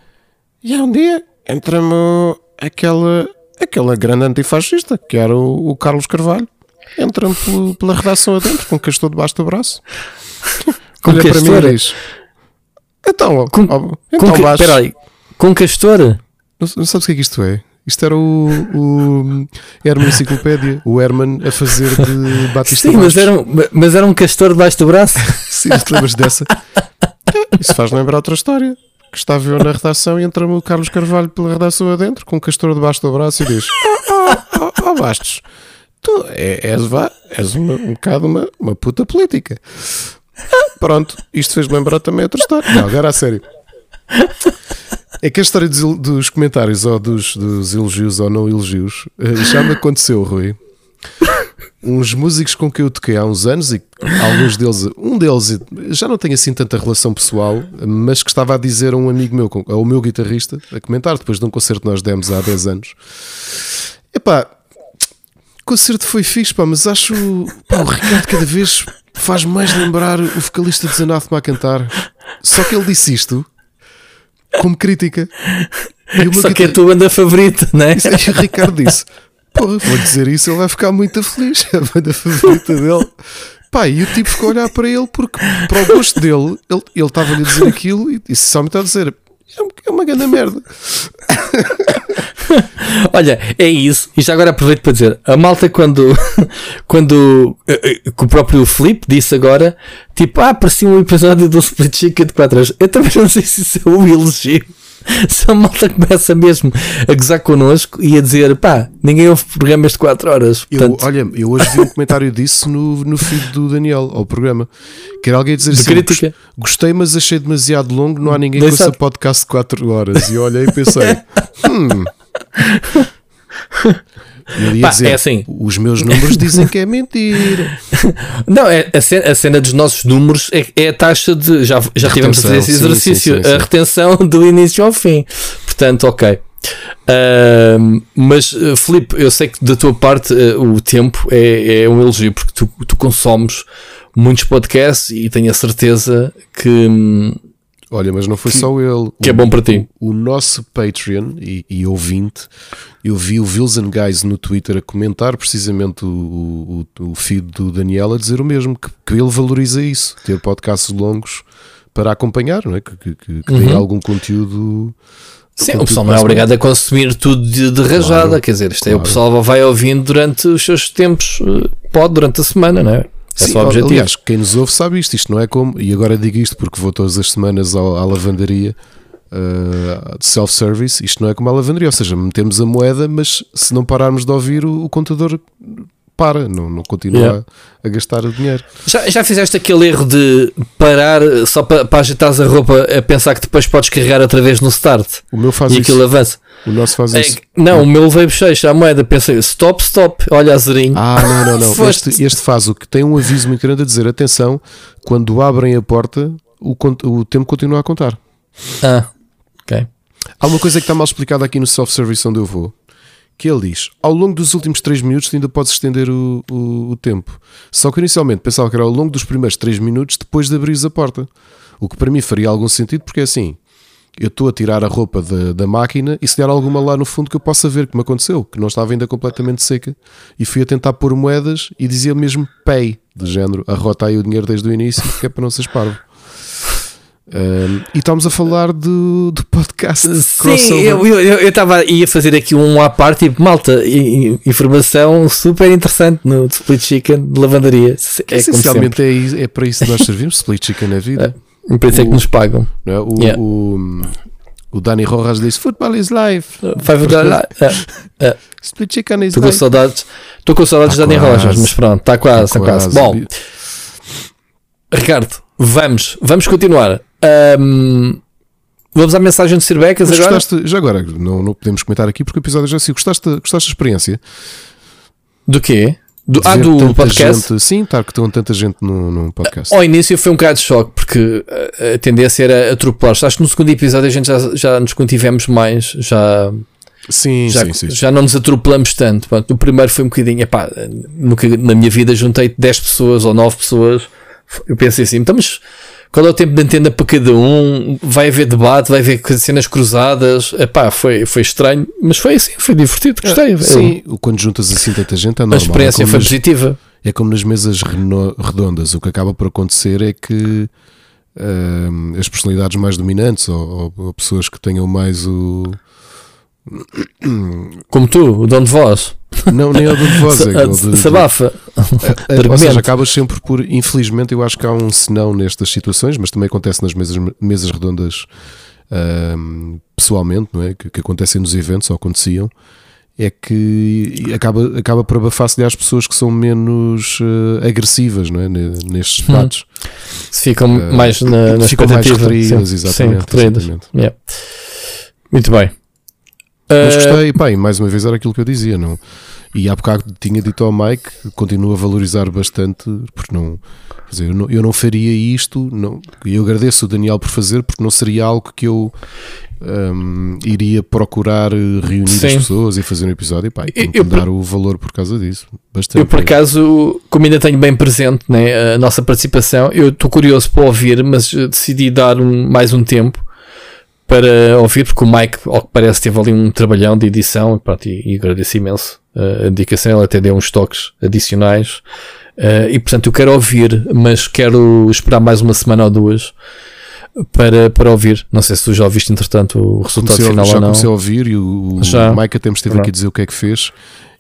[SPEAKER 2] e há um dia entra-me aquela, aquela grande antifascista que era o, o Carlos Carvalho entra-me pela redação adentro com castor debaixo do braço.
[SPEAKER 3] Com Olha
[SPEAKER 2] castor? para mim e diz: Então,
[SPEAKER 3] com, então com baixo. Peraí, com castor?
[SPEAKER 2] Não, não sabes o que é que isto é? Isto era o, o Herman Enciclopédia, o Herman a fazer de Batista
[SPEAKER 3] Sim, mas era, um, mas era um castor debaixo do braço.
[SPEAKER 2] Sim, te lembras dessa? Isso faz lembrar outra história. Que estava eu na redação e entra-me o Carlos Carvalho pela redação adentro com um castor debaixo do braço e diz: Oh, oh, oh, oh Bastos, tu é, és, vá, és uma, um bocado uma, uma puta política. Ah, pronto, isto fez lembrar também outra história. Não, agora a sério. É que a história dos, dos comentários ou dos, dos, elogios ou não elogios eh, já me aconteceu, Rui. Uns músicos com quem eu toquei há uns anos e alguns deles, um deles já não tenho assim tanta relação pessoal, mas que estava a dizer a um amigo meu, ao meu guitarrista, a comentar depois de um concerto que nós demos há 10 anos. Epá, o concerto foi fixe, pá, mas acho pá, o Ricardo cada vez faz mais lembrar o vocalista de Zanathema a cantar. Só que ele disse isto como crítica.
[SPEAKER 3] Só que é a tua banda favorita, não é?
[SPEAKER 2] E o Ricardo disse: Porra, vou dizer isso, ele vai ficar muito feliz. É a banda favorita dele. Pá, e o tipo ficou a olhar para ele porque, para o gosto dele, ele estava-lhe a dizer aquilo e, e só me está a dizer: é uma grande merda.
[SPEAKER 3] Olha, é isso. E já agora aproveito para dizer: a malta, quando, quando que eh, eh, o próprio Felipe disse agora, tipo, ah, parecia um episódio do Split Chicken de 4 horas. Eu também não sei se isso é um elogio. Se a malta começa mesmo a gozar connosco e a dizer pá, ninguém ouve programas de 4 horas.
[SPEAKER 2] Portanto... Eu, olha, eu hoje vi um comentário disso no, no feed do Daniel ao programa. Que era alguém dizer de assim: crítica. Gostei, mas achei demasiado longo. Não há ninguém com essa podcast de 4 horas. E eu olhei e pensei: hum. Eu ia Pá, dizer, é assim. os meus números dizem que é mentira.
[SPEAKER 3] Não, é, a, cena, a cena dos nossos números é, é a taxa de. Já, já tivemos a fazer esse exercício, sim, sim, sim, a retenção do início ao fim. Portanto, ok. Uh, mas, uh, Filipe, eu sei que da tua parte uh, o tempo é, é um elogio porque tu, tu consomes muitos podcasts e tenho a certeza que. Hum,
[SPEAKER 2] Olha, mas não foi que, só ele.
[SPEAKER 3] Que o, é bom para ti.
[SPEAKER 2] O, o nosso Patreon e, e, ouvinte, eu vi o Wilson Guys no Twitter a comentar precisamente o, o, o feed do Daniel a dizer o mesmo, que, que, ele valoriza isso, ter podcasts longos para acompanhar, não é? que, que, que uhum. algum conteúdo.
[SPEAKER 3] Sim, o pessoal não é obrigado a consumir tudo de, de rajada, claro, quer dizer, isto claro. é, o pessoal vai ouvindo durante os seus tempos, eh, pode durante a semana, não é? É Sim, só objetivo.
[SPEAKER 2] Aliás, quem nos ouve sabe isto. Isto não é como. E agora digo isto porque vou todas as semanas à, à lavandaria uh, de self-service. Isto não é como a lavandaria. Ou seja, metemos a moeda, mas se não pararmos de ouvir, o, o contador para, não, não continua yeah. a, a, gastar o dinheiro.
[SPEAKER 3] Já, já fizeste aquele erro de parar só para, para ajeitares a roupa a pensar que depois podes carregar outra vez no start
[SPEAKER 2] o meu faz
[SPEAKER 3] e
[SPEAKER 2] isso.
[SPEAKER 3] aquilo avança?
[SPEAKER 2] O nosso faz é, isso.
[SPEAKER 3] Não, o meu veio bochecha, a moeda, pensei, stop, stop, olha a zerinho.
[SPEAKER 2] Ah, não, não, não. este, este faz o que tem um aviso muito grande a dizer: atenção, quando abrem a porta, o, o tempo continua a contar.
[SPEAKER 3] Ah, ok.
[SPEAKER 2] Há uma coisa que está mal explicada aqui no self-service onde eu vou que ele diz: ao longo dos últimos 3 minutos ainda podes estender o, o, o, tempo. Só que inicialmente pensava que era ao longo dos primeiros 3 minutos depois de abrir a porta. O que para mim faria algum sentido, porque é assim: eu estou a tirar a roupa da, da máquina e se der alguma lá no fundo que eu possa ver que me aconteceu, que não estava ainda completamente seca, e fui a tentar pôr moedas e dizia mesmo pay, de género, arrota aí o dinheiro desde o início, que é para não ser esparvo. Um, e estamos a falar do, do podcast
[SPEAKER 3] Sim, eu, eu, eu tava, ia fazer aqui um à parte, tipo, malta, informação super interessante no Split Chicken de lavandaria.
[SPEAKER 2] É, essencialmente é, é para isso que nós servimos, Split Chicken na vida.
[SPEAKER 3] É. Por isso é que nos pagam.
[SPEAKER 2] É? O, yeah. o, o Dani Rojas diz: Football is life.
[SPEAKER 3] Five life. É, é.
[SPEAKER 2] Split chicken is
[SPEAKER 3] Estou com saudades, estou com saudades tá de Dani Rojas, mas pronto, está quase, está quase. quase. Bom, Ricardo, vamos, vamos continuar. Um, Vamos à mensagem de Sir Becas agora.
[SPEAKER 2] Gostaste, já agora, não, não podemos comentar aqui porque o episódio já se gostaste, gostaste da experiência?
[SPEAKER 3] Do quê? Do, ah, do podcast?
[SPEAKER 2] Gente, sim, estar que estão tanta gente no, no podcast.
[SPEAKER 3] Ao início foi um bocado de choque, porque a, a tendência era atropelar. Acho que no segundo episódio a gente já, já nos contivemos mais, já.
[SPEAKER 2] Sim,
[SPEAKER 3] já,
[SPEAKER 2] sim, sim.
[SPEAKER 3] já não nos atropelamos tanto. o primeiro foi um bocadinho, epá, nunca, na minha vida juntei 10 pessoas ou 9 pessoas. Eu pensei assim, estamos qual é o tempo de antena para cada um? Vai haver debate, vai haver cenas cruzadas. Epá, foi, foi estranho, mas foi assim, foi divertido, gostei.
[SPEAKER 2] É, sim, quando juntas assim tanta gente é normal.
[SPEAKER 3] A experiência é foi nas, positiva.
[SPEAKER 2] É como nas mesas redondas, o que acaba por acontecer é que uh, as personalidades mais dominantes ou, ou, ou pessoas que tenham mais o
[SPEAKER 3] como tu, o dono de voz.
[SPEAKER 2] Não, nem é o dono de voz. É
[SPEAKER 3] de, Sabafa.
[SPEAKER 2] De, ou seja, acabas sempre por. Infelizmente, eu acho que há um senão nestas situações, mas também acontece nas mesas, mesas redondas um, pessoalmente, não é? Que, que, acontecem nos eventos ou aconteciam. É que acaba, acaba por abafar-se às pessoas que são menos uh, agressivas não é? nestes hum. debates. Hum.
[SPEAKER 3] Se ficam uh, mais na, na
[SPEAKER 2] ficam mais retraídas, exatamente. Sim, exatamente.
[SPEAKER 3] Yeah. Muito bem.
[SPEAKER 2] Mas eh, gostei, pá, e mais uma vez era aquilo que eu dizia, não? E há bocado tinha dito ao Mike, continuo a valorizar bastante, porque não, quer dizer, eu não, eu não faria isto, não, eu agradeço o Daniel por fazer, porque não seria algo que eu um, iria procurar reunir Sim. as pessoas e fazer um episódio, e pá, e eu, dar o valor por causa disso. Bastante.
[SPEAKER 3] Eu, por acaso, como ainda tenho bem presente né, a nossa participação, eu estou curioso para ouvir, mas decidi dar um, mais um tempo para ouvir, porque o Mike, ao que parece, teve ali um trabalhão de edição pronto, e, e agradeço imenso a dedicação. Ele até deu uns toques adicionais. Uh, e portanto, eu quero ouvir, mas quero esperar mais uma semana ou duas para, para ouvir. Não sei se tu já ouviste, entretanto, o resultado
[SPEAKER 2] comecei
[SPEAKER 3] final
[SPEAKER 2] já
[SPEAKER 3] ou não. Já
[SPEAKER 2] comecei a ouvir e o, já. o Mike até me esteve aqui a dizer o que é que fez.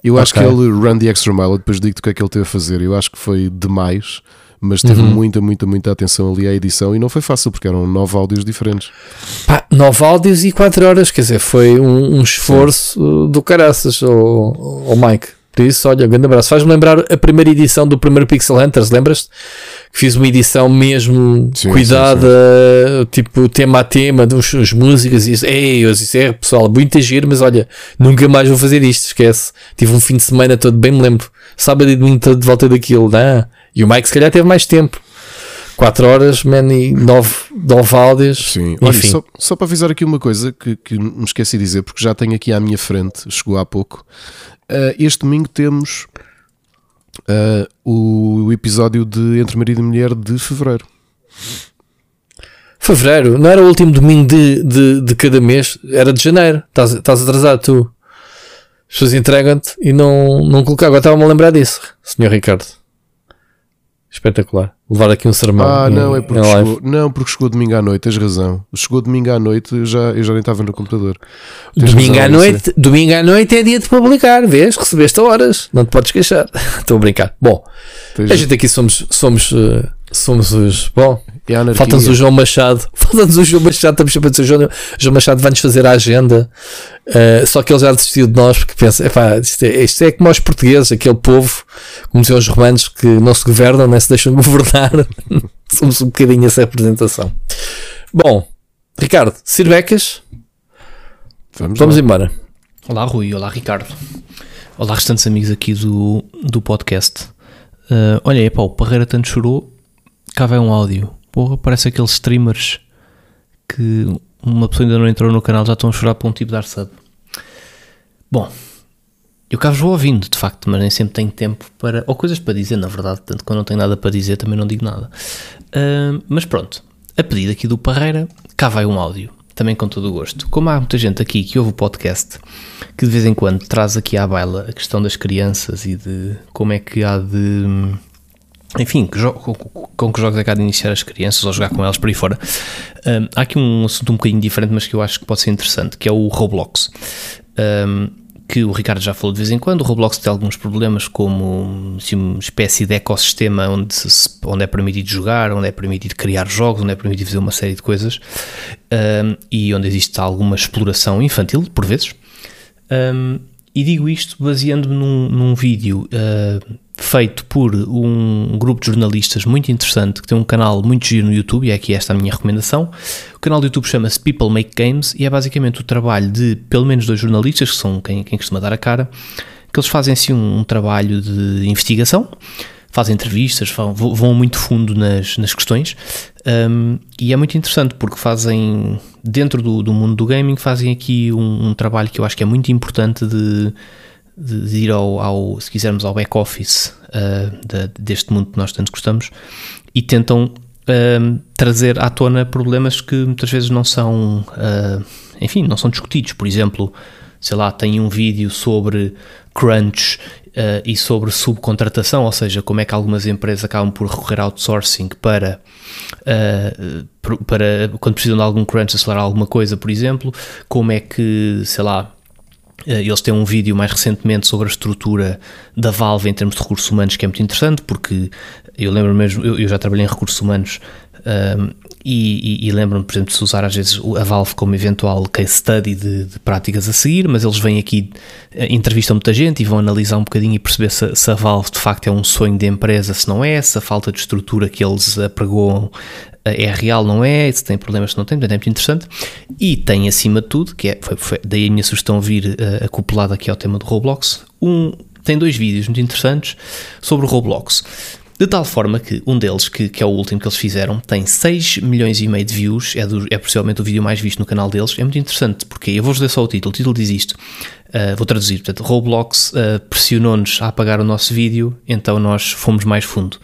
[SPEAKER 2] Eu acho okay. que ele run the extra mile, depois digo-te o que é que ele teve a fazer. Eu acho que foi demais mas teve uhum. muita, muita, muita atenção ali à edição e não foi fácil porque eram nove áudios diferentes.
[SPEAKER 3] Pá, nove áudios e quatro horas, quer dizer, foi um, um esforço Sim. do caraças, o, o Mike. Por isso, olha, grande abraço. Faz-me lembrar a primeira edição do primeiro Pixel Hunters, lembras-te? Que fiz uma edição mesmo sim, cuidada, sim, sim. tipo tema a tema, dos, as músicas e isso. Ei, eu disse, é pessoal, muito giro, mas olha, nunca mais vou fazer isto, esquece. Tive um fim de semana todo, bem me lembro. Sábado e domingo todo de volta daquilo, não? E o Mike se calhar teve mais tempo. 4 horas, man, e 9, 9 áudios.
[SPEAKER 2] Sim, olha, só, só, para avisar aqui uma coisa que, que me esqueci de dizer, porque já tenho aqui à minha frente, chegou há pouco. Uh, este domingo temos uh, o, o, episódio de Entre Marido e Mulher de Fevereiro.
[SPEAKER 3] Fevereiro? Não era o último domingo de, de, de cada mês? Era de janeiro. Estás, estás atrasado tu. As pessoas entregam-te e não, não colocar. Agora estava-me a lembrar disso, Senhor Ricardo. Espetacular. Levar aqui um sermão.
[SPEAKER 2] Ah, não, é porque chegou, não, porque chegou domingo à noite, tens razão. Chegou domingo à noite, eu já, eu já nem estava no computador.
[SPEAKER 3] Tens domingo à noite, domingo à noite é dia de publicar, vês? Recebeste horas, não te podes queixar. Estou a brincar. Bom, tens... a gente aqui somos, somos, uh, somos os. Bom, é falta-nos o João Machado. Falta-nos o João Machado, estamos sempre a dizer, João, João Machado vai-nos fazer a agenda. Uh, só que ele já desistiu de nós porque pensa, epá, isto, é, isto é como os portugueses, aquele povo, como diziam os romanos, que não se governam, nem se deixam governar. Somos um bocadinho essa representação. Bom, Ricardo, Sirvecas, vamos, vamos embora.
[SPEAKER 4] Olá, Rui. Olá, Ricardo. Olá, restantes amigos aqui do, do podcast. Uh, olha, epá, o Parreira tanto chorou, cá vai um áudio. Porra, parece aqueles streamers que uma pessoa ainda não entrou no canal, já estão a chorar para um tipo dar sub. Bom, eu cá vos vou ouvindo, de facto, mas nem sempre tenho tempo para. ou coisas para dizer, na verdade. Tanto quando não tenho nada para dizer, também não digo nada. Uh, mas pronto, a pedido aqui do Parreira, cá vai um áudio, também com todo o gosto. Como há muita gente aqui que ouve o podcast, que de vez em quando traz aqui à baila a questão das crianças e de como é que há de enfim, com que jogos é que há de iniciar as crianças ou jogar com elas por aí fora. Um, há aqui um assunto um bocadinho diferente, mas que eu acho que pode ser interessante, que é o Roblox. Um, que o Ricardo já falou de vez em quando, o Roblox tem alguns problemas, como assim, uma espécie de ecossistema onde, se, onde é permitido jogar, onde é permitido criar jogos, onde é permitido fazer uma série de coisas um, e onde existe alguma exploração infantil, por vezes. Um, e digo isto baseando-me num, num vídeo uh, feito por um grupo de jornalistas muito interessante que tem um canal muito giro no YouTube, e é aqui esta a minha recomendação. O canal do YouTube chama-se People Make Games e é basicamente o trabalho de pelo menos dois jornalistas, que são quem, quem costuma dar a cara, que eles fazem assim um, um trabalho de investigação, fazem entrevistas, vão, vão muito fundo nas, nas questões um, e é muito interessante porque fazem, dentro do, do mundo do gaming, fazem aqui um, um trabalho que eu acho que é muito importante de de, de ir ao, ao, se quisermos, ao back-office uh, de, deste mundo que nós tanto gostamos e tentam uh, trazer à tona problemas que muitas vezes não são, uh, enfim, não são discutidos. Por exemplo, sei lá, tem um vídeo sobre crunch e sobre subcontratação, ou seja, como é que algumas empresas acabam por recorrer ao outsourcing para, para quando precisam de algum crunch acelerar alguma coisa, por exemplo, como é que, sei lá, eles têm um vídeo mais recentemente sobre a estrutura da Valve em termos de recursos humanos que é muito interessante, porque eu lembro mesmo, eu, já trabalhei em recursos humanos um, e, e, e lembro-me, por exemplo, de se usar às vezes a Valve como eventual case study de, de, práticas a seguir, mas eles vêm aqui, eh, entrevistam muita gente e vão analisar um bocadinho e perceber se, se, a Valve de facto é um sonho de empresa, se não é, se a falta de estrutura que eles apregoam é real, não é, se tem problemas, se não tem, portanto é muito interessante. E tem acima de tudo, que é, foi, foi daí a minha sugestão vir uh, acoplada aqui ao tema do Roblox, um, tem dois vídeos muito interessantes sobre o Roblox. De tal forma que um deles, que, que é o último que eles fizeram, tem 6 milhões e meio de views, é, do, é possivelmente o vídeo mais visto no canal deles. É muito interessante, porque eu vou-vos ler só o título. O título diz isto: uh, vou traduzir. Portanto, Roblox uh, pressionou-nos a apagar o nosso vídeo, então nós fomos mais fundo.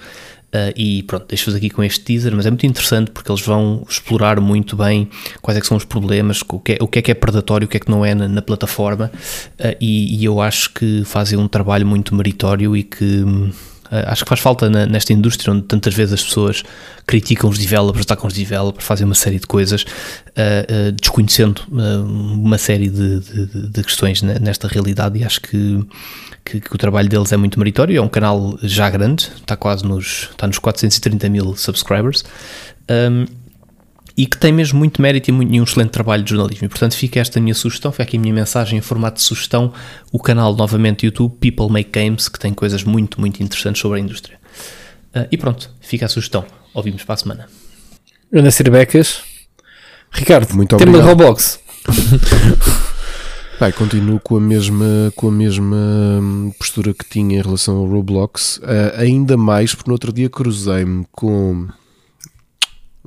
[SPEAKER 4] Uh, e pronto, deixo-vos aqui com este teaser, mas é muito interessante porque eles vão explorar muito bem quais é que são os problemas, o que é, o que, é, que é predatório, o que é que não é na, na plataforma, uh, e, e, eu acho que fazem um trabalho muito meritório e que Uh, acho que faz falta na, nesta indústria onde tantas vezes as pessoas criticam os developers, atacam os developers, fazem uma série de coisas, uh, uh, desconhecendo uma série de, de, de, questões nesta realidade e acho que, que, que, o trabalho deles é muito meritório. É um canal já grande, está quase nos, está nos 430 mil subscribers. Um, e que tem mesmo muito mérito e, muito, e, um excelente trabalho de jornalismo. E, portanto, fica esta minha sugestão, fica aqui a minha mensagem em formato de sugestão, o canal novamente YouTube People Make Games, que tem coisas muito, muito interessantes sobre a indústria. Uh, e pronto, fica a sugestão. Ouvimos para a semana.
[SPEAKER 3] Ana Cirbecas. Ricardo, muito tema obrigado. de Roblox.
[SPEAKER 2] Pai, continuo com a mesma com a mesma hum, postura que tinha em relação ao Roblox, uh, ainda mais porque no outro dia cruzei-me com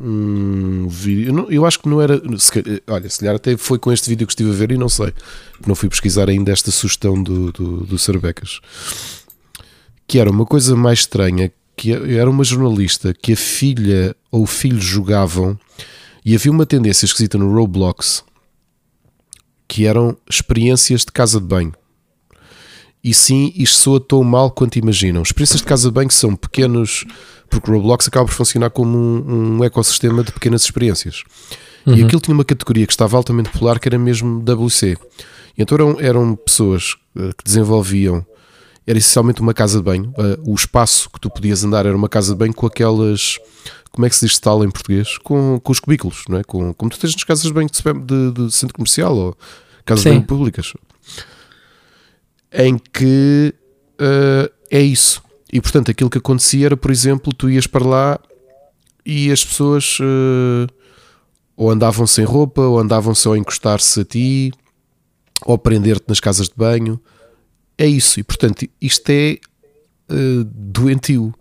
[SPEAKER 2] um vídeo. Eu, não, eu, acho que não era. Se, olha, se calhar até foi com este vídeo que estive a ver e não sei. Não fui pesquisar ainda esta sugestão do, do, do. Que era uma coisa mais estranha. Que era uma jornalista que a filha ou o filho jogavam e havia uma tendência esquisita no Roblox que eram experiências de casa de banho. E sim, isto soa tão mal quanto imaginam. Experiências de casa de banho são pequenos porque o Roblox acaba por funcionar como um, um ecossistema de pequenas experiências. Uhum. E aquilo tinha uma categoria que estava altamente popular, que era mesmo WC. E então eram, eram pessoas uh, que desenvolviam, era essencialmente uma casa de banho. Uh, o espaço que tu podias andar era uma casa de banho com aquelas. Como é que se diz tal em português? Com, com os cubículos, não é? Com, como tu tens nas casas de banho de, de, de centro comercial ou casas Sim. de banho públicas. Em que uh, é isso e portanto aquilo que acontecia era, por exemplo, tu ias para lá e as pessoas uh, ou andavam sem roupa, ou andavam só a encostar-se a ti, ou prender-te nas casas de banho. É isso. E portanto, isto é uh, doentio.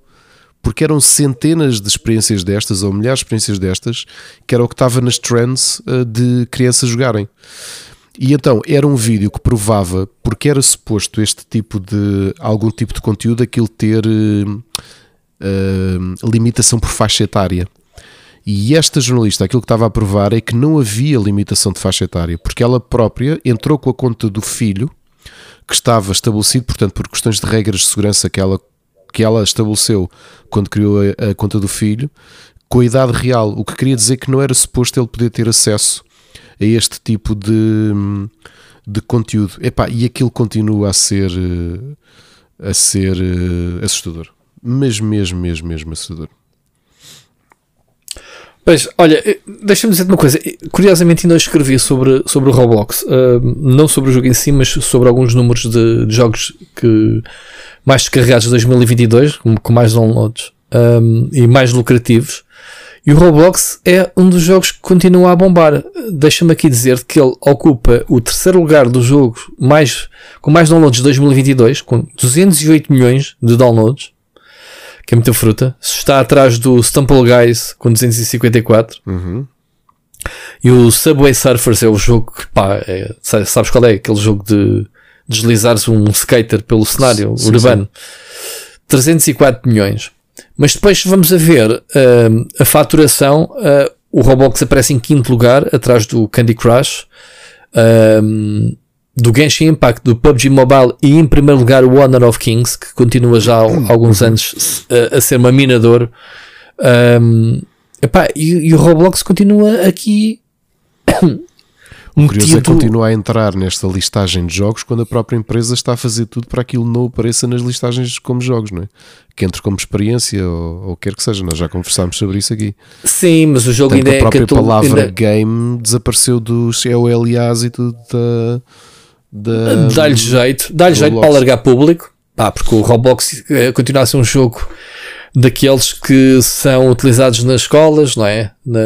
[SPEAKER 2] Porque eram centenas de experiências destas, ou milhares de experiências destas, que era o que estava nas trends uh, de crianças jogarem. E então era um vídeo que provava, porque era suposto este tipo de algum tipo de conteúdo aquilo ter uh, limitação por faixa etária. E esta jornalista, aquilo que estava a provar é que não havia limitação de faixa etária, porque ela própria entrou com a conta do filho, que estava estabelecido, portanto, por questões de regras de segurança que ela, que ela estabeleceu quando criou a, a conta do filho, com a idade real, o que queria dizer que não era suposto ele poder ter acesso a este tipo de, de conteúdo. Epá, e aquilo continua a ser eh, a ser uh, assustador. Mas mesmo, mesmo, mesmo assustador.
[SPEAKER 3] Pois, olha, eh, deixa-me dizer uma coisa. Curiosamente, ainda escrevi sobre, sobre o Roblox, uh, não sobre o jogo em si, mas sobre alguns números de, de jogos que mais descarregados de 2022, com, com mais downloads um, e mais lucrativos. E o Roblox é um dos jogos que continua a bombar. Deixa-me aqui dizer que ele ocupa o terceiro lugar do jogo mais, com mais downloads de 2022, com 208 milhões de downloads que é muita fruta. Está atrás do Stumble Guys com 254.
[SPEAKER 2] Uhum.
[SPEAKER 3] E o Subway Surfers é o jogo que, pá, é, sabes qual é? Aquele jogo de deslizares um skater pelo cenário sim, urbano. Sim. 304 milhões. Mas depois vamos a ver uh, a faturação. Uh, o Roblox aparece em quinto lugar, atrás do Candy Crush. Uh, do Genshin Impact, do PUBG Mobile e em primeiro lugar o Honor of Kings, que continua já há alguns anos a, a ser uma minador. Um, epá, e, e, o Roblox continua aqui.
[SPEAKER 2] Um curioso é que continua a entrar nesta listagem de jogos quando a própria empresa está a fazer tudo para aquilo não apareça nas listagens como jogos, não é? Que entre como experiência ou, ou quer que seja. Nós já conversámos sobre isso aqui.
[SPEAKER 3] Sim, mas o jogo Tanto ainda
[SPEAKER 2] a
[SPEAKER 3] é.
[SPEAKER 2] A própria palavra ainda... game desapareceu dos EOLAs e tudo da
[SPEAKER 3] Dá-lhe jeito, dá-lhe jeito para alargar público, pá, porque o Roblox eh, continua a ser um jogo daqueles que são utilizados nas escolas, não é? Na,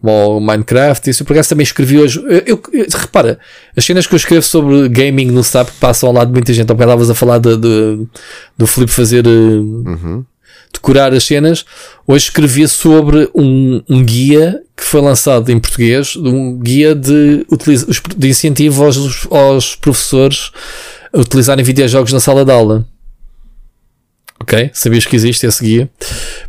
[SPEAKER 3] como o Minecraft, isso por acaso também escrevi hoje. Eu, eu, repara, as cenas que eu escrevo sobre gaming no SAP passam ao lado de muita gente. Ao estavas a falar de, de, do Felipe fazer eh,
[SPEAKER 2] uhum.
[SPEAKER 3] decorar as cenas. Hoje escrevi sobre um, um, guia que foi lançado em português, um guia de, de incentivo aos, aos professores a utilizarem videojogos na sala de aula. Ok? Sabias que existe esse guia?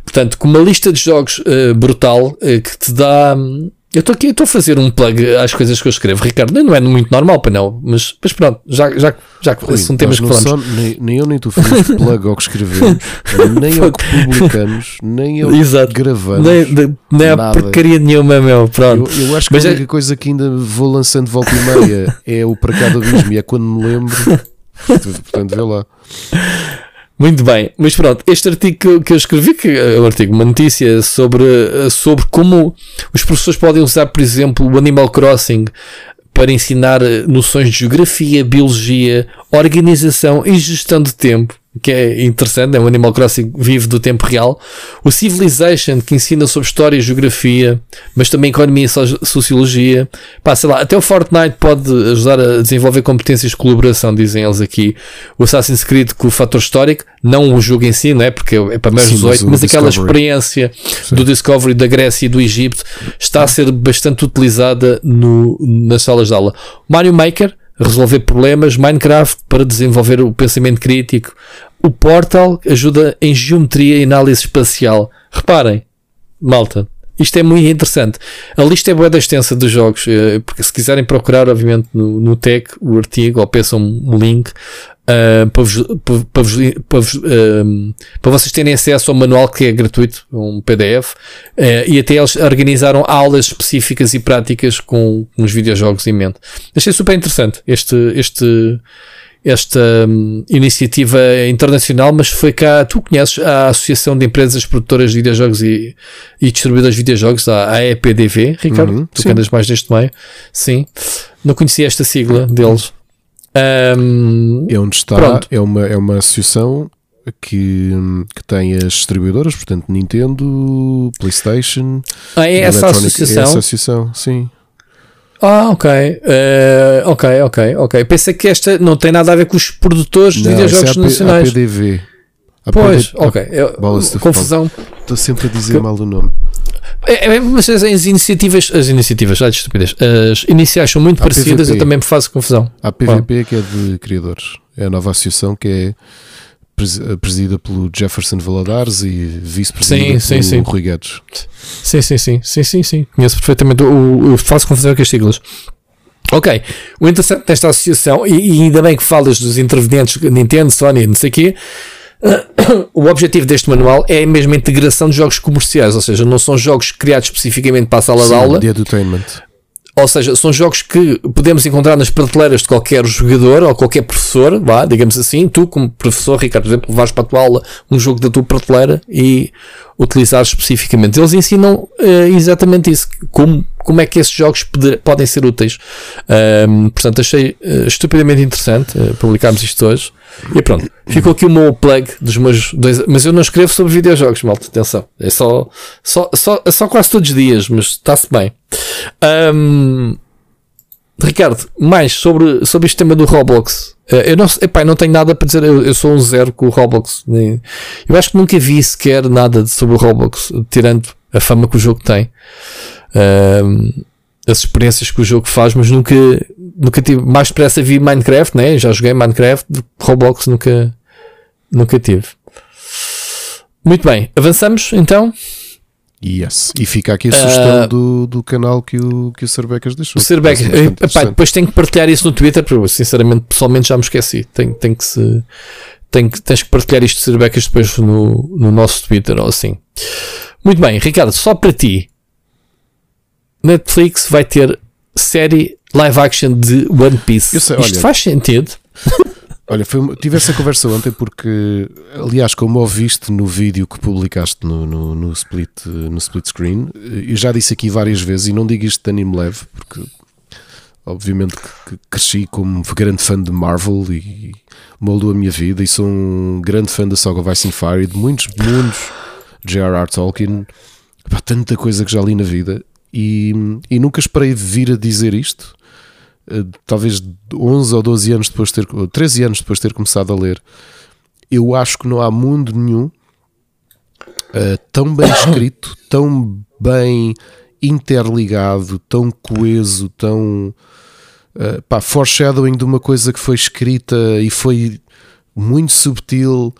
[SPEAKER 3] Portanto, com uma lista de jogos uh, brutal uh, que te dá. Um, eu estou aqui, estou a fazer um plug às coisas que eu escrevo, Ricardo. Não é muito normal, não, mas, mas pronto, já, já, já Rui, são temas que falamos. Só,
[SPEAKER 2] nem, nem, eu nem tu fazemos plug ao que escrevemos, nem ao que publicamos, nem ao Exato. que gravamos.
[SPEAKER 3] Nem, nem a porcaria nenhuma, meu. Pronto.
[SPEAKER 2] Eu, eu acho que mas a única é... coisa que ainda vou lançando volta e meia é o para cada abismo e é quando me lembro. Portanto, vê lá.
[SPEAKER 3] Muito bem, mas pronto, este artigo que, eu escrevi, que é um artigo, uma notícia sobre, sobre como os professores podem usar, por exemplo, o Animal Crossing para ensinar noções de geografia, biologia, organização e gestão de tempo que é interessante, é um Animal Crossing vive do tempo real. O Civilization, que ensina sobre história e geografia, mas também economia e sociologia. Pá, sei lá, até o Fortnite pode ajudar a desenvolver competências de colaboração, dizem eles aqui. O Assassin's Creed com o fator histórico, não o jogo em si, não é? Porque é para mais 18, mas, mas aquela experiência Sim. do Discovery da Grécia e do Egito está a ser bastante utilizada no, nas salas de aula. Mario Maker, resolver problemas, Minecraft para desenvolver o pensamento crítico, o Portal ajuda em geometria e análise espacial. Reparem, malta, isto é muito interessante. A lista é boa extensa dos jogos, eh, porque se quiserem procurar, obviamente, no, no Tech, o artigo, ou peçam um link uh, para, vos, para, vos, para, vos, uh, para, vocês terem acesso ao manual que é gratuito, um PDF, uh, e até eles organizaram aulas específicas e práticas com, os videojogos em mente. Achei super interessante este, este, esta um, iniciativa internacional, mas foi cá, tu conheces a Associação de Empresas Produtoras de Videojogos e, e Distribuidores de Videojogos, a EPDV, Ricardo, uhum, tu sim. que andas mais neste meio, sim, não conhecia esta sigla deles. Um,
[SPEAKER 2] é onde está, pronto. é uma, é uma associação que, que tem as distribuidoras, portanto Nintendo, Playstation,
[SPEAKER 3] ah, é essa associação? É essa
[SPEAKER 2] associação, sim.
[SPEAKER 3] Ah, ok. Uh, ok, ok, ok. Pensei que esta não tem nada a ver com os produtores de videojogos é nacionais.
[SPEAKER 2] APDV.
[SPEAKER 3] Pois, ok. Eu, confusão.
[SPEAKER 2] Estou sempre a dizer que... mal o nome.
[SPEAKER 3] É, é, mas as, as, iniciativas, as iniciativas, ai, estupidez, as iniciais são muito parecidas, eu também me faço confusão.
[SPEAKER 2] A PVP ah. que é de criadores, é a nova associação que é presidida pelo Jefferson Valadares e vice-presidida pelo sim. Rui Guedes.
[SPEAKER 3] Sim, sim, sim, sim, sim, sim. Conheço perfeitamente, o, eu faço confusão com as siglas. Ok, o interessante desta associação, e, e, ainda bem que falas dos intervenientes Nintendo, Sony, não sei o quê, o objetivo deste manual é mesmo a integração de jogos comerciais, ou seja, não são jogos criados especificamente para a sala
[SPEAKER 2] sim,
[SPEAKER 3] de aula.
[SPEAKER 2] de entertainment
[SPEAKER 3] ou seja, são jogos que podemos encontrar nas prateleiras de qualquer jogador ou qualquer professor, vá, digamos assim. Tu, como professor, Ricardo, por exemplo, vais para a tua aula um jogo da tua prateleira e utilizar especificamente. Eles ensinam uh, exatamente isso, como, como é que esses jogos poder, podem ser úteis. Um, portanto, achei uh, estupidamente interessante uh, publicarmos isto hoje. E pronto, ficou aqui o meu plug dos meus dois. Mas eu não escrevo sobre videojogos, malta, atenção. É só, só, só, só quase todos os dias, mas está-se bem. Um, Ricardo, mais sobre, sobre este tema do Roblox. Eh, eu não, epá, não tenho nada para dizer, eu, eu, sou um zero com o Roblox. Eu acho que nunca vi sequer nada sobre o Roblox, tirando a fama que o jogo tem. Um, as experiências que o jogo faz, mas nunca, nunca tive. Mais depressa vi Minecraft, né? Já joguei Minecraft, Roblox nunca, nunca tive. Muito bem, avançamos então.
[SPEAKER 2] Yes. E fica aqui a sugestão uh, do, do canal que o, que o Serbecas deixou.
[SPEAKER 3] O Serbecas, depois tenho que partilhar isso no Twitter, porque sinceramente, pessoalmente já me esqueci. Tem, tem que se. Tem, tens que partilhar isto de Serbecas depois no, no nosso Twitter ou assim. Muito bem, Ricardo, só para ti. Netflix vai ter série live action de One Piece. Sei, Isto olha, faz sentido?
[SPEAKER 2] Olha, foi, tive essa conversa ontem porque, aliás, como ouviste no vídeo que publicaste no, no, no, split, no split screen, eu já disse aqui várias vezes, e não digo isto de anime leve, porque obviamente que cresci como grande fã de Marvel e moldou a minha vida, e sou um grande fã da saga Vice and Fire e de muitos mundos J.R.R. Tolkien, Pá, tanta coisa que já li na vida, e, e nunca esperei vir a dizer isto eh, talvez 11 ou 12 anos depois de ter, 13 anos depois de ter começado a ler, eu acho que não há mundo nenhum uh, tão bem escrito, tão bem interligado, tão coeso, tão uh, pá, foreshadowing de uma coisa que foi escrita e foi muito subtil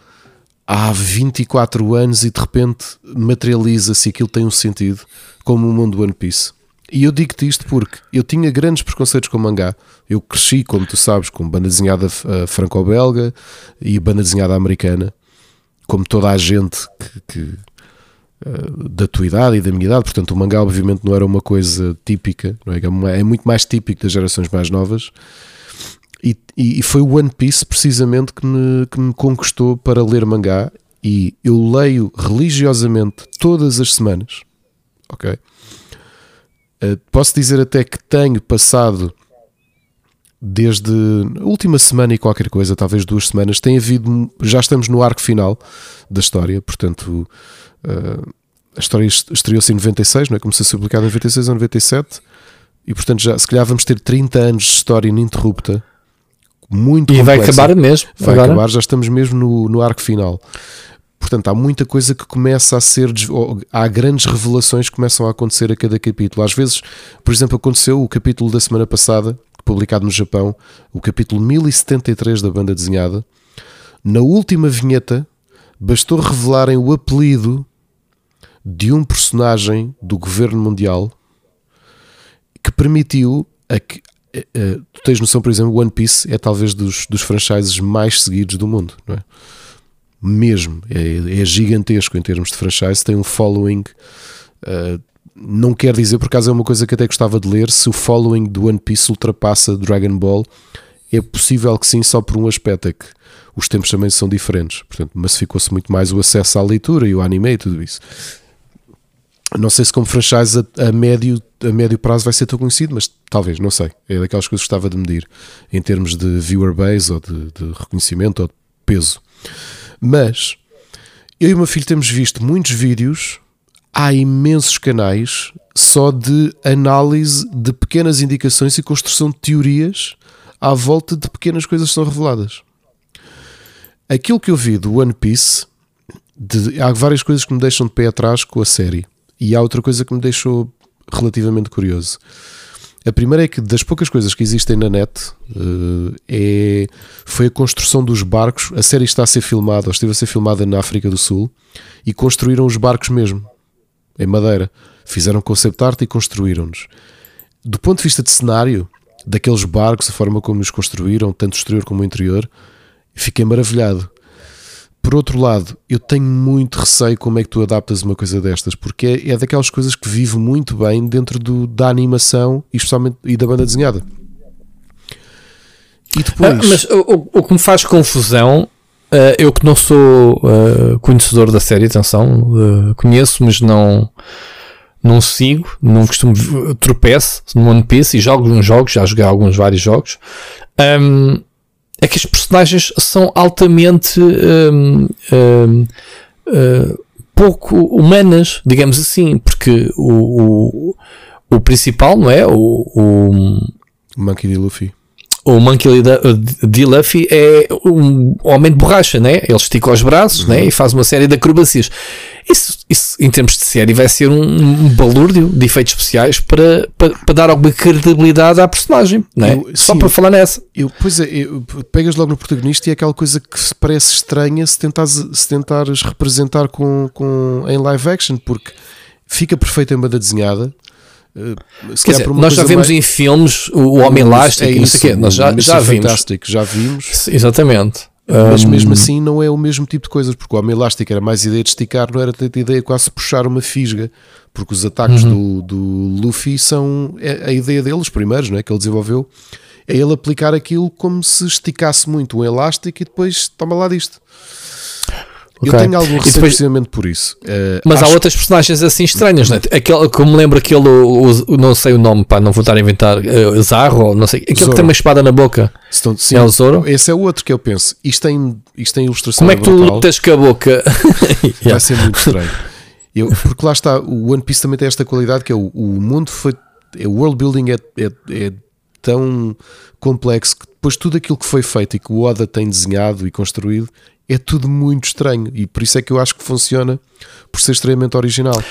[SPEAKER 2] há 24 anos e de repente materializa-se aquilo tem um sentido, como o mundo One Piece. E eu digo-te isto porque eu tinha grandes preconceitos com mangá. Eu cresci, como tu sabes, com banda desenhada uh, franco-belga e banda desenhada americana, como toda a gente que, que uh, da tua idade e da minha idade. Portanto, o mangá, obviamente, não era uma coisa típica, é? é muito mais típico das gerações mais novas. E, e, foi o One Piece, precisamente, que me, que me conquistou para ler mangá. E eu leio religiosamente todas as semanas, ok? Eh, posso dizer até que tenho passado desde a última semana e qualquer coisa, talvez duas semanas, tem havido, já estamos no arco final da história, portanto, uh, a história estreou-se em 96, não é? Começou a ser publicada em 96 ou 97, e portanto, já, se calhar vamos ter 30 anos de história ininterrupta, muito
[SPEAKER 3] E
[SPEAKER 2] complexa.
[SPEAKER 3] vai acabar mesmo.
[SPEAKER 2] Vai agora? acabar, já estamos mesmo no, no arco final. Portanto, há muita coisa que começa a ser. Há grandes revelações que começam a acontecer a cada capítulo. Às vezes, por exemplo, aconteceu o capítulo da semana passada, publicado no Japão, o capítulo 1073 da banda desenhada. Na última vinheta, bastou revelarem o apelido de um personagem do governo mundial que permitiu a que. Uh, tu tens noção, por exemplo, One Piece é talvez dos, dos franchises mais seguidos do mundo, não é? Mesmo. É, é, gigantesco em termos de franchise, tem um following. Uh, não quer dizer, por acaso é uma coisa que até gostava de ler, se o following do One Piece ultrapassa Dragon Ball, é possível que sim, só por um aspecto, é que os tempos também são diferentes, portanto, massificou-se muito mais o acesso à leitura e o anime e tudo isso. Não sei se como franchise a, a, médio, a médio prazo vai ser tão conhecido, mas talvez, não sei. É daquelas coisas que gostava de medir em termos de viewer base ou de, de reconhecimento ou de peso. Mas eu e o meu filho temos visto muitos vídeos, há imensos canais só de análise de pequenas indicações e construção de teorias à volta de pequenas coisas que são reveladas. Aquilo que eu vi do One Piece, de, há várias coisas que me deixam de pé atrás com a série, e há outra coisa que me deixou relativamente curioso. A primeira é que das poucas coisas que existem na net uh, é, foi a construção dos barcos. A série está a ser filmada, ou esteve a ser filmada na África do Sul e construíram os barcos mesmo, em madeira. Fizeram concept art e construíram-nos. Do ponto de vista de cenário, daqueles barcos, a forma como os construíram, tanto o exterior como o interior, fiquei maravilhado. Por outro lado, eu tenho muito receio como é que tu adaptas uma coisa destas, porque é, é daquelas coisas que vive muito bem dentro do, da animação e especialmente e da banda desenhada.
[SPEAKER 3] E depois. Ah, mas o, o que me faz confusão Uh, eu que não sou uh, conhecedor da série, atenção, uh, conheço, mas não, não sigo, não costumo tropeço no One Piece e jogo uns jogos, já joguei alguns vários jogos. Um, é que as personagens são altamente um, um, pouco humanas, digamos assim, porque o, o, o principal, não é? O, o
[SPEAKER 2] Monkey D. Luffy
[SPEAKER 3] o Monkey D. Luffy é um homem de borracha, né? Ele estica os braços né? uhum. né? e faz uma série de acrobacias. Isso, isso, em termos de série, vai ser um, um balúrdio de efeitos especiais para, para, para, dar alguma credibilidade à personagem, né? Eu, Só sim, para falar nessa.
[SPEAKER 2] Eu, pois é, eu, pegas logo no protagonista e é aquela coisa que parece estranha se tentares, se tentares representar com, com, em live action, porque fica perfeito em banda desenhada
[SPEAKER 3] Uh, dizer, nós já vimos mais... em filmes o Homem Elástico, é sei quê. Nós já, já vimos.
[SPEAKER 2] Fantástico, já vimos.
[SPEAKER 3] Exatamente.
[SPEAKER 2] Mas um... mesmo assim não é o mesmo tipo de coisas, porque o Homem Elástico era mais ideia de esticar, não era tanta ideia quase puxar uma fisga, porque os ataques uhum. do, do Luffy são é a ideia dele, os primeiros não é, que ele desenvolveu, é ele aplicar aquilo como se esticasse muito um elástico e depois toma lá disto. Okay. Eu tenho algum receio precisamente por isso.
[SPEAKER 3] Uh, mas há outras personagens assim estranhas, né? aquele, como me lembro aquele, o, o, não sei o nome, pá, não vou estar a inventar, uh, Zarro, não sei, aquele Zoro. que tem uma espada na boca. Stone, sim, é o Zoro?
[SPEAKER 2] Esse é o outro que eu penso. Isto tem, isto tem ilustração.
[SPEAKER 3] Como é que tu lutas com a boca?
[SPEAKER 2] Vai ser muito estranho. Eu, porque lá está, o One Piece também tem esta qualidade que é o, o mundo foi. É, o world building é, é, é tão complexo que depois tudo aquilo que foi feito e que o Oda tem desenhado e construído é tudo muito estranho e por isso é que eu acho que funciona por ser extremamente original.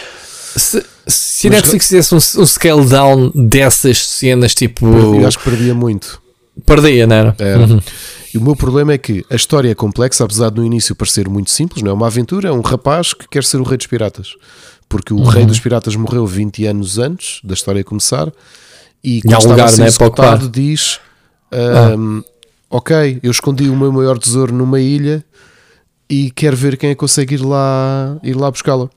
[SPEAKER 3] Se, se a Netflix fizesse um, um, scale down dessas cenas, tipo.
[SPEAKER 2] Eu acho que perdia muito.
[SPEAKER 3] Perdia, não era?
[SPEAKER 2] era. Uhum. E o meu problema é que a história é complexa, apesar de no início parecer muito simples, não é uma aventura, é um rapaz que quer ser o rei dos piratas. Porque o uhum. rei dos piratas morreu 20 anos antes da história começar e quando estava lugar, a ser né? executado diz um, ah. Ok, eu escondi o meu maior tesouro numa ilha e quer ver quem é que consegue ir lá, ir lá buscá-la.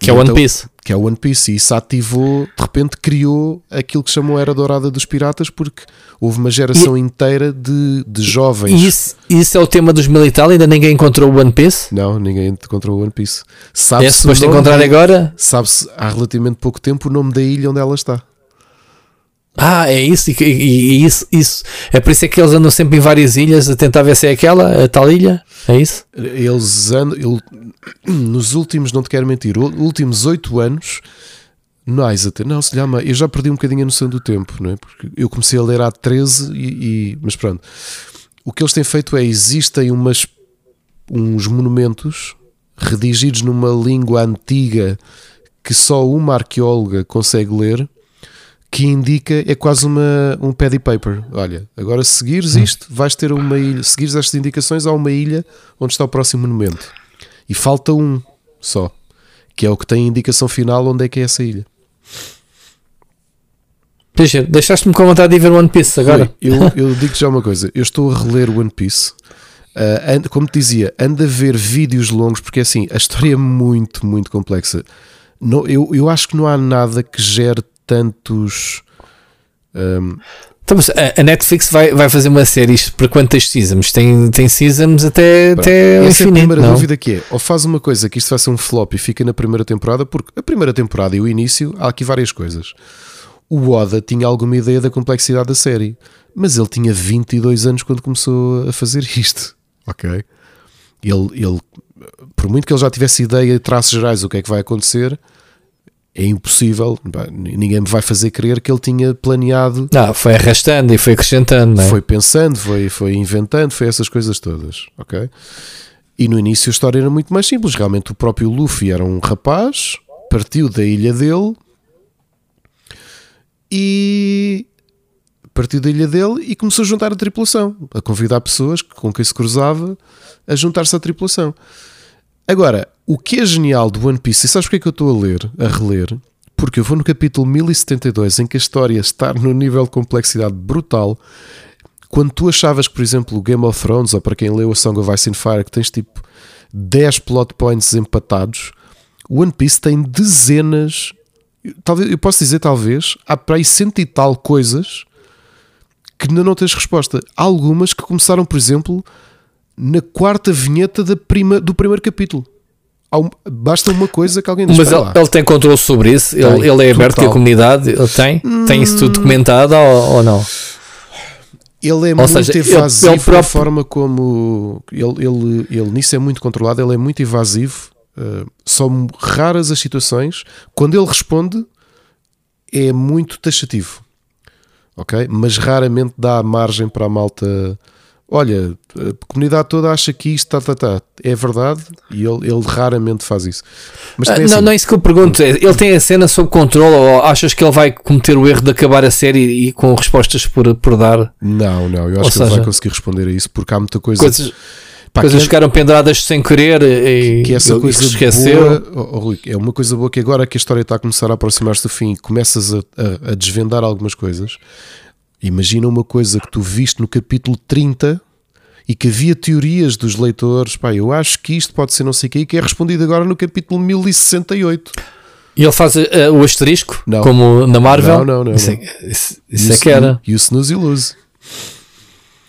[SPEAKER 3] Que é o One então, Piece.
[SPEAKER 2] Que é o One Piece. E isso ativou, de repente criou aquilo que chamou a Era Dourada dos Piratas, porque houve uma geração e, inteira de, de jovens.
[SPEAKER 3] E isso, isso é o tema dos militares? Ainda ninguém encontrou o One Piece?
[SPEAKER 2] Não, ninguém encontrou o One Piece. Sabe é
[SPEAKER 3] suposto encontrar agora?
[SPEAKER 2] Sabe-se há relativamente pouco tempo o nome da ilha onde ela está.
[SPEAKER 3] Ah, é isso, e, e, e, isso, isso. É por isso é que eles andam sempre em várias ilhas a tentar ver se é aquela, a tal ilha. É isso?
[SPEAKER 2] Eles andam. Nos últimos, não te quero mentir, últimos oito anos. Mais até, não, se llama. Eu já perdi um bocadinho a noção do tempo, não é? Porque eu comecei a ler há 13 e, e. Mas pronto. O que eles têm feito é: existem umas, uns monumentos redigidos numa língua antiga que só uma arqueóloga consegue ler que indica, é quase uma, um paddy paper. Olha, agora se seguires hum. isto, vais ter uma ilha, seguires estas indicações, há uma ilha onde está o próximo monumento. E falta um só, que é o que tem a indicação final onde é que é essa ilha.
[SPEAKER 3] Deixaste-me com vontade de ver One Piece agora.
[SPEAKER 2] eu, eu digo-te já uma coisa: eu estou a reler One Piece. Uh, como te dizia, anda a ver vídeos longos, porque assim, a história é muito, muito complexa. Não, eu, eu acho que não há nada que gere tantos. Um,
[SPEAKER 3] então, a Netflix vai, vai fazer uma série isto para quantas seasons? Tem, tem seasons até, até
[SPEAKER 2] Essa infinito, é a primeira não? dúvida que é, ou faz uma coisa que isto vai ser um flop e fica na primeira temporada, porque a primeira temporada e o início, há aqui várias coisas. O Oda tinha alguma ideia da complexidade da série, mas ele tinha 22 anos quando começou a fazer isto, ok? Ele, ele por muito que ele já tivesse ideia, traços gerais, o que é que vai acontecer, é impossível, ninguém me vai fazer crer que ele tinha planeado.
[SPEAKER 3] Não, foi arrastando e foi acrescentando,
[SPEAKER 2] é? Foi pensando, foi, foi inventando, foi essas coisas todas, ok? E no início a história era muito mais simples. Realmente o próprio Luffy era um rapaz, partiu da ilha dele e partiu da ilha dele e começou a juntar a tripulação, a convidar pessoas com quem se cruzava a juntar-se à tripulação. Agora, o que é genial do One Piece, e sabes porque é que eu estou a ler, a reler? Porque eu vou no capítulo 1072, em que a história está no nível de complexidade brutal. quando tu achavas por exemplo, o Game of Thrones, ou para quem leu a Song of Ice and Fire, que tens tipo 10 plot points empatados, o One Piece tem dezenas, talvez, eu posso dizer talvez, há para aí cento e tal coisas que ainda não tens resposta. Há algumas que começaram, por exemplo, na quarta vinheta prima, do primeiro capítulo. Um, basta uma coisa que alguém diz.
[SPEAKER 3] Mas ele, ele, tem controle sobre isso? Tem, ele, ele, é aberto a comunidade? Ele tem? Hum, tem isso tudo documentado ou, ou não?
[SPEAKER 2] Ele é ou muito seja, evasivo ele, próprio... forma como ele, ele, ele nisso é muito controlado, ele é muito evasivo. Uh, são raras as situações. Quando ele responde, é muito taxativo, ok? Mas raramente dá margem para a malta olha, a comunidade toda acha que isto tá, tá, tá. é verdade e ele, ele raramente faz isso.
[SPEAKER 3] Mas ah, não, assim, não é isso que eu pergunto. É, ele tem a cena sob controle ou achas que ele vai cometer o erro de acabar a série e com respostas por, por dar?
[SPEAKER 2] Não, não, eu acho ou que seja, ele vai conseguir responder a isso porque há muita coisa.
[SPEAKER 3] Coisas, pá, coisas que é- ficaram penduradas sem querer e
[SPEAKER 2] que essa coisa esqueceu. Boa, oh, oh, Rui, é uma coisa boa que agora que a história está a começar a aproximar-se do fim e começas a, a, a desvendar algumas coisas Imagina uma coisa que tu viste no capítulo 30 e que havia teorias dos leitores, pá, eu acho que isto pode ser não sei o que, que é respondido agora no capítulo 1068.
[SPEAKER 3] E ele faz uh, o asterisco, não. como na Marvel?
[SPEAKER 2] Não, não, não.
[SPEAKER 3] Isso,
[SPEAKER 2] é,
[SPEAKER 3] isso, isso é que era.
[SPEAKER 2] E o snooze e lose.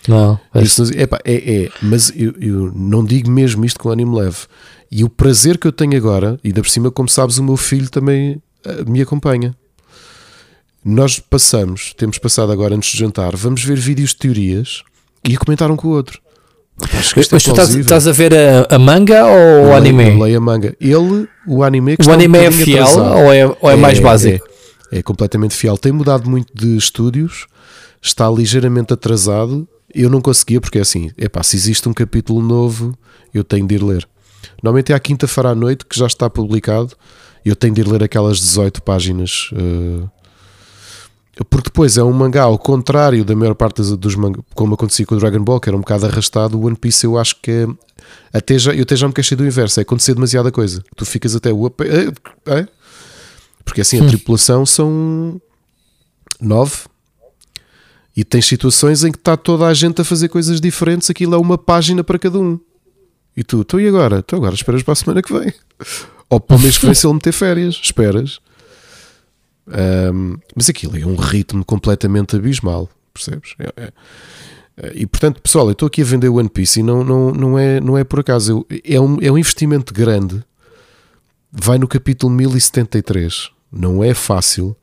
[SPEAKER 3] Não.
[SPEAKER 2] É, snooze, epá, é, é, mas eu, eu, não digo mesmo isto com ânimo leve. E o prazer que eu tenho agora, e da por cima, como sabes, o meu filho também uh, me acompanha. Nós passamos, temos passado agora antes de jantar, vamos ver vídeos de teorias e a comentar um com o outro.
[SPEAKER 3] Que Mas é tu estás, estás, a ver a, a manga ou o anime?
[SPEAKER 2] Eu leio a manga. Ele, o anime,
[SPEAKER 3] que o anime um é fiel ou é, ou é, é mais básico?
[SPEAKER 2] É, é, completamente fiel. Tem mudado muito de estúdios, está ligeiramente atrasado. Eu não conseguia, porque é assim: epá, se existe um capítulo novo, eu tenho de ir ler. Normalmente é à quinta-feira à noite que já está publicado. Eu tenho de ir ler aquelas 18 páginas. Uh, porque depois é um mangá ao contrário da maior parte dos mangás, como acontecia com o Dragon Ball, que era um bocado arrastado. O One Piece eu acho que é. Até já, eu até já me queixei do inverso, é acontecer demasiada coisa. Tu ficas até. É? Porque assim, a tripulação são nove e tens situações em que está toda a gente a fazer coisas diferentes. Aquilo é uma página para cada um. E tu, então e agora? Então agora esperas para a semana que vem. Ou para o mês que vem se ele meter férias. Esperas. Um, mas aquilo é um ritmo completamente abismal, percebes? É, é, é, e portanto, pessoal, eu estou aqui a vender One Piece e não, não, não, é, não é por acaso. É, um, é um investimento grande. Vai no capítulo 1073. Não é fácil,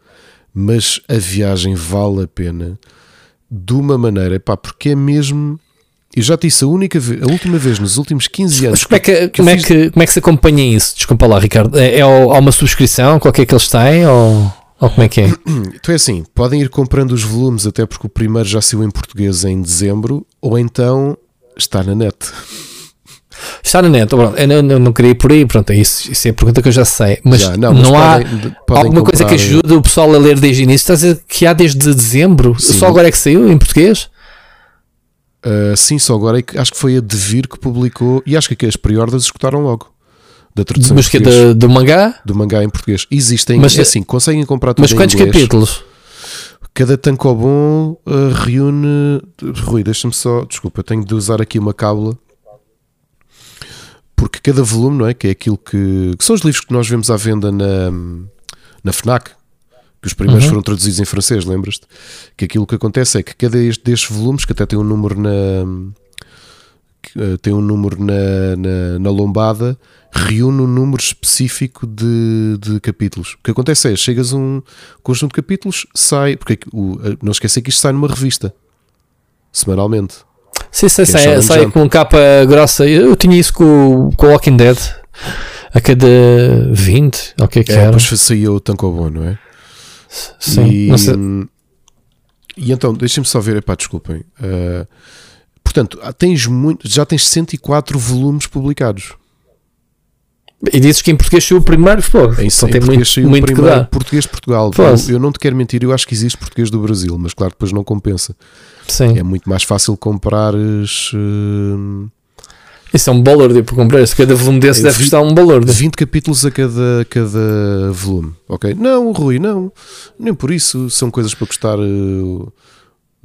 [SPEAKER 2] mas a viagem vale a pena de uma maneira, pá, porque é mesmo. Eu já te disse a única vez, a última vez nos últimos 15 anos.
[SPEAKER 3] Mas como é que, que como, é que, como é que se acompanha isso? Desculpa lá, Ricardo. É, é há uma subscrição qualquer que eles têm? Ou... Ou como é que é?
[SPEAKER 2] Então é assim, podem ir comprando os volumes até porque o primeiro já saiu em português em dezembro, ou então está na net.
[SPEAKER 3] Está na net, eu não, eu não queria ir por aí, pronto, é isso, isso é a pergunta que eu já sei. Mas, já, não, mas não há podem, podem alguma comprar... coisa que ajude o pessoal a ler desde o início? Estás a dizer que há desde dezembro? Sim. Só agora é que saiu em português?
[SPEAKER 2] Uh, sim, só agora é que acho que foi a Devir que publicou e acho que as pre-orders escutaram logo da tradução
[SPEAKER 3] Mas que é do mangá?
[SPEAKER 2] Do mangá em português. Existem, mas, é assim, conseguem comprar tudo
[SPEAKER 3] Mas quantos
[SPEAKER 2] inglês.
[SPEAKER 3] capítulos?
[SPEAKER 2] Cada tankobon uh, reúne. Rui, deixa-me só. Desculpa, tenho de usar aqui uma cábula. Porque cada volume, não é? Que é aquilo que. que são os livros que nós vemos à venda na, na Fnac. Que os primeiros uhum. foram traduzidos em francês, lembras-te? Que aquilo que acontece é que cada destes volumes, que até tem um número na. Uh, tem um número na, na, na lombada, reúne um número específico de, de capítulos. O que acontece é, chegas a um conjunto de capítulos, sai, porque o, não esquecer que isto sai numa revista, semanalmente.
[SPEAKER 3] Sim, sai, sai, sai com capa grossa. Eu tinha isso com, com Walking Dead a cada 20, ou o que é que é, era?
[SPEAKER 2] Depois saía o Tankobon, não é?
[SPEAKER 3] Sim,
[SPEAKER 2] e, e então, deixem-me só ver, epá, desculpem. Uh, portanto, tens muito, já tens 104 volumes publicados.
[SPEAKER 3] E dizes que em português saiu o primeiro, pô, em, então tem muito, muito primeiro, que
[SPEAKER 2] português de Portugal. Eu, eu, não te quero mentir, eu acho que existe português do Brasil, mas claro, depois não compensa.
[SPEAKER 3] Sim.
[SPEAKER 2] É muito mais fácil comprares. Uh...
[SPEAKER 3] Isso é um valor de para comprar. Se cada volume desse é deve 20, custar um valor. De...
[SPEAKER 2] 20 capítulos a cada, cada volume, ok? Não, Rui, não. Nem por isso. São coisas para custar uh,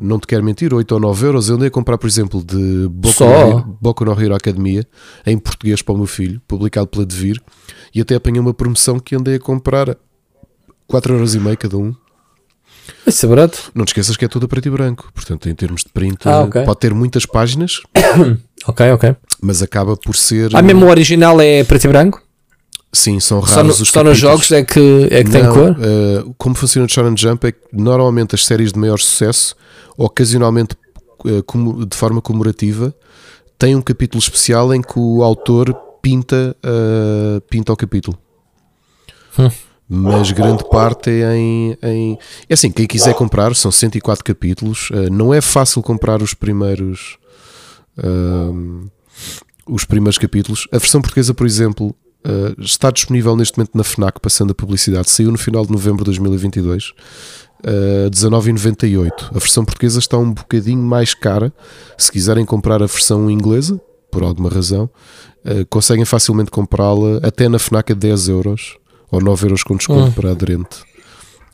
[SPEAKER 2] não te quero mentir, 8 ou 9 euros. Eu andei a comprar, por exemplo, de Boku, no, Boku no Hero Academia, em português para o meu filho, publicado pela Devir, e até apanhei uma promoção que andei a comprar 4 euros e meio cada um.
[SPEAKER 3] Isso é barato.
[SPEAKER 2] Não te esqueças que é tudo a preto e branco, portanto, em termos de print, ah, okay. pode ter muitas páginas.
[SPEAKER 3] ok, ok.
[SPEAKER 2] Mas acaba por ser.
[SPEAKER 3] Ah, mesmo o original é preto e branco?
[SPEAKER 2] Sim, são raros
[SPEAKER 3] só no,
[SPEAKER 2] os
[SPEAKER 3] Só nos jogos é que, é que
[SPEAKER 2] Não,
[SPEAKER 3] tem cor?
[SPEAKER 2] Uh, como funciona o Shonen Jump é que normalmente as séries de maior sucesso, ocasionalmente uh, de forma comemorativa, têm um capítulo especial em que o autor pinta, uh, pinta o capítulo. Hum. Mas grande parte é em, em. É assim, quem quiser comprar, são 104 capítulos. não é fácil comprar os primeiros. os primeiros capítulos. A versão portuguesa, por exemplo, Uh, está disponível neste momento na FNAC, passando a publicidade. Saiu no final de novembro de 2022, uh, 19,98. A versão portuguesa está um bocadinho mais cara. Se quiserem comprar a versão inglesa, por alguma razão, uh, conseguem facilmente comprá-la até na FNAC a 10 euros ou 9 euros com desconto hum. para aderente.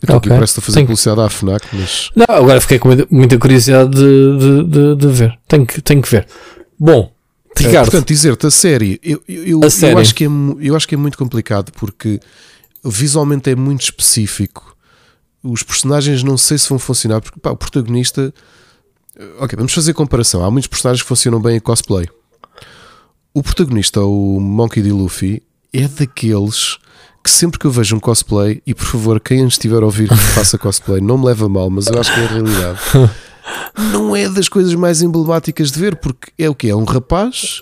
[SPEAKER 2] Então okay. aqui parece a fazer Tenho... publicidade à FNAC, mas.
[SPEAKER 3] Não, agora fiquei com muita curiosidade de, de, de, de ver. Tenho que, tenho que ver. Bom,
[SPEAKER 2] Ricardo. Uh, portanto, dizer-te a série, eu, eu, a série. eu, acho que é, eu acho que é muito complicado porque visualmente é muito específico. Os personagens não sei se vão funcionar, porque pá, o protagonista. Ok, vamos fazer comparação. Há muitos personagens que funcionam bem em cosplay. O protagonista, o Monkey D. Luffy, é daqueles que sempre que eu vejo um cosplay, e por favor, quem estiver a ouvir que faça cosplay, não me leva mal, mas eu acho que é a realidade. não é das coisas mais emblemáticas de ver, porque é o que? É um rapaz.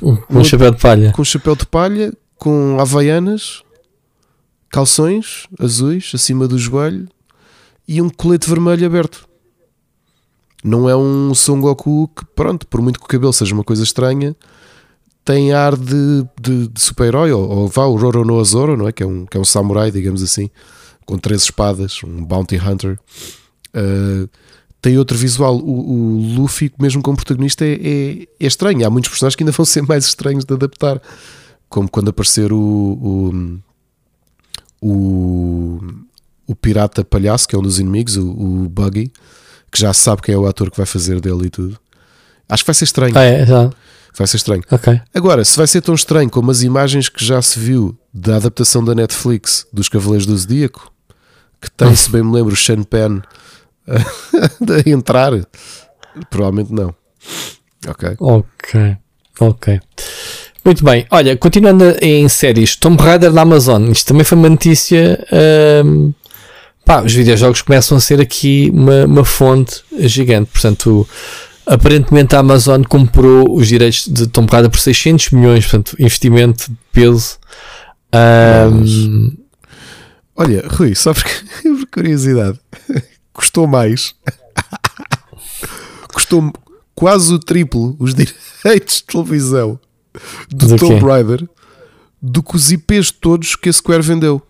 [SPEAKER 3] Um com um chapéu de palha.
[SPEAKER 2] Com um chapéu de palha, com havaianas, calções azuis acima do joelho e um colete vermelho aberto. Não é um Son Goku que, pronto, por muito que o cabelo seja uma coisa estranha, tem ar de, de, de super-herói, ou, ou vá, o Roro no Azoro, não é? Que é, um, que é um samurai, digamos assim, com três espadas, um bounty hunter. Uh, tem outro visual. O, o Luffy, mesmo como protagonista, é, é, é, estranho. Há muitos personagens que ainda vão ser mais estranhos de adaptar, como quando aparecer o, o, o, o pirata palhaço, que é um dos inimigos, o, o, Buggy, que já sabe quem é o ator que vai fazer dele e tudo. Acho que vai ser estranho.
[SPEAKER 3] Ah, é, já.
[SPEAKER 2] Vai ser estranho.
[SPEAKER 3] Okay.
[SPEAKER 2] Agora, se vai ser tão estranho como as imagens que já se viu da adaptação da Netflix dos Cavaleiros do Zodíaco, que tem, se bem me lembro, o Sean Penn de entrar? Provavelmente não. Ok.
[SPEAKER 3] Ok. Ok. Muito bem. Olha, continuando em séries, Tomb Raider da Amazon. Isto também foi uma notícia. Um, pá, os videojogos começam a ser aqui uma, uma fonte gigante. Portanto, aparentemente a Amazon comprou os direitos de Tomb Raider por 600 milhões. Portanto, investimento de peso. Um,
[SPEAKER 2] Olha, Rui, só por, por curiosidade, custou mais. custou quase o triplo os direitos de televisão do, do Tomb Raider do que os IPs todos que a Square vendeu.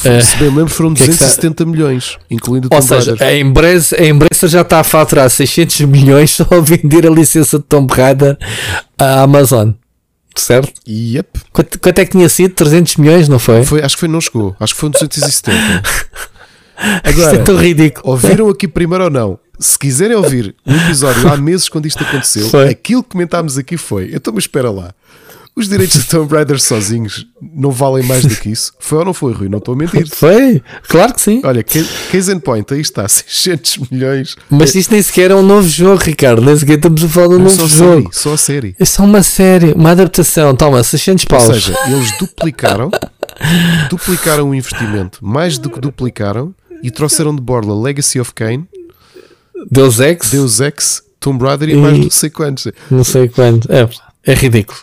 [SPEAKER 2] Uh, se bem lembro, foram 270 é que milhões, incluindo o Tomb
[SPEAKER 3] Ou seja, a Embracer, a Embracer já está a faturar 600 milhões só a vender a licença de Tomb Raider à Amazon. Certo?
[SPEAKER 2] Yep.
[SPEAKER 3] Quanto, quanto é que tinha sido? 300 milhões, não foi?
[SPEAKER 2] foi acho que foi, não chegou. Acho que foi 270.
[SPEAKER 3] Agora, isto é tão ridículo.
[SPEAKER 2] Ouviram aqui primeiro ou não? Se quiserem ouvir um episódio há meses quando isto aconteceu, foi. aquilo que comentámos aqui foi. Então, mas espera lá. Os direitos de Tomb Raider sozinhos não valem mais do que isso? Foi ou não foi, Rui? Não estou a mentir.
[SPEAKER 3] Foi, claro que sim.
[SPEAKER 2] Olha, case in point, aí está, 600 milhões.
[SPEAKER 3] Mas isto nem sequer é um novo jogo, Ricardo. Nem sequer estamos a falar de um novo
[SPEAKER 2] só
[SPEAKER 3] jogo.
[SPEAKER 2] Série, só a série.
[SPEAKER 3] É só uma série, uma adaptação. Toma, 600 paus.
[SPEAKER 2] Ou seja, eles duplicaram, duplicaram o investimento, mais do que duplicaram, e trouxeram de borla Legacy of Kane,
[SPEAKER 3] Deus Ex,
[SPEAKER 2] Deus Ex, Tomb Raider e, e mais não sei quantos.
[SPEAKER 3] Não sei quantos. É, é ridículo.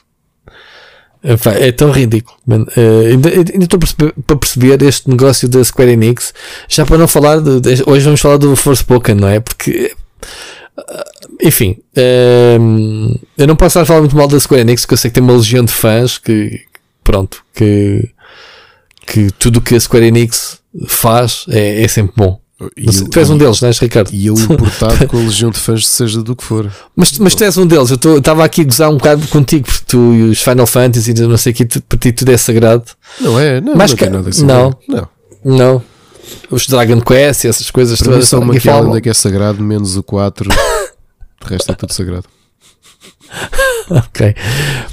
[SPEAKER 3] É, é tão ridículo. Uh, ainda, ainda estou para perceber este negócio da Square Enix. Já para não falar de, de, hoje vamos falar do Forspoken, não é? Porque uh, enfim, uh, eu não posso estar a falar muito mal da Square Enix porque eu sei que tem uma legião de fãs que pronto, que, que tudo o que a Square Enix faz é, é sempre bom. E eu, tu és um deles, não és, Ricardo?
[SPEAKER 2] E eu importado com a legião de fãs, seja do que for.
[SPEAKER 3] Mas, mas tu és um deles. Eu estava aqui a gozar um bocado contigo, porque tu e os Final Fantasy, não sei o que, para ti tudo é sagrado.
[SPEAKER 2] Não é, não,
[SPEAKER 3] mas
[SPEAKER 2] não
[SPEAKER 3] que,
[SPEAKER 2] nada assim.
[SPEAKER 3] Não,
[SPEAKER 2] não.
[SPEAKER 3] Não. os Dragon Quest e essas coisas
[SPEAKER 2] Para todas. Só uma que é que é sagrado, menos o 4. o resto é tudo sagrado.
[SPEAKER 3] ok.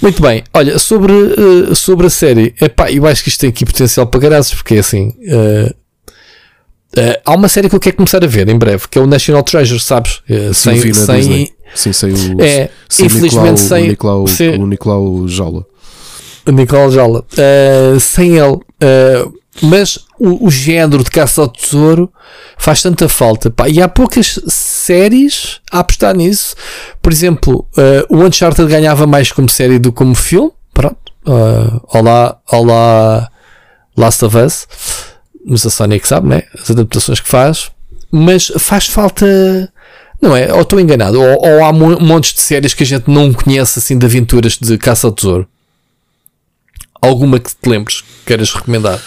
[SPEAKER 3] Muito bem. Olha, sobre, uh, sobre a série, epá, eu acho que isto tem aqui potencial para graças, porque é assim. Uh, uh, há uma série que eu quero começar a ver em breve, que é o National Treasure, sabes? sem,
[SPEAKER 2] Sim, sem,
[SPEAKER 3] Sim,
[SPEAKER 2] sem o.
[SPEAKER 3] É, sem infelizmente Nicolau, sem.
[SPEAKER 2] O Nicolau, o Nicolau Jaula.
[SPEAKER 3] O Nicolau Jaula. sem ele. mas o, o, género de caça ao tesouro faz tanta falta. Pá. E há poucas séries a apostar nisso. Por exemplo, uh, o Uncharted ganhava mais como série do que como filme. Pronto. Uh, olá, olá, Last of Us. Mas a Sony é que sabe, né? As adaptações que faz. Mas faz falta. Não é? Ou estou enganado. Ou, ou há montes de séries que a gente não conhece assim de aventuras de caça ao tesouro. Alguma que te lembres, queiras recomendar?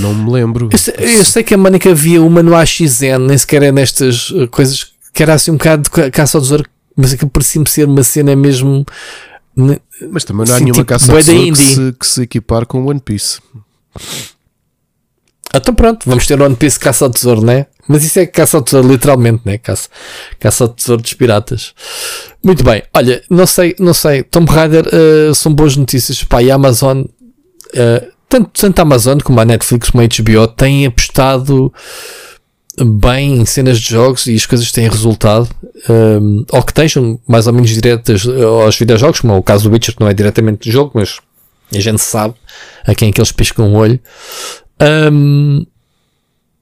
[SPEAKER 2] Não me lembro.
[SPEAKER 3] Eu sei, eu sei que a Mónica havia uma no AXN, nem sequer é nestas uh, coisas que era assim um bocado de caça ao tesouro, mas aquilo parecia-me ser uma cena mesmo.
[SPEAKER 2] Mas também não há nenhuma tipo, caça ao tesouro que se, que se equipar com One Piece.
[SPEAKER 3] Então pronto, vamos ter One Piece caça ao tesouro, né? Mas isso é caça ao tesouro, literalmente, né? Caça, caça ao tesouro dos piratas. Muito bem, olha, não sei, não sei. Tomb Raider uh, são boas notícias. Pá, e a Amazon uh, tanto, tanto a Amazon como a Netflix como a HBO têm apostado bem em cenas de jogos e as coisas têm resultado, um, ou que estejam mais ou menos diretas aos videojogos, como é o caso do Witcher, que não é diretamente de jogo, mas a gente sabe a quem é que eles piscam o olho. Um,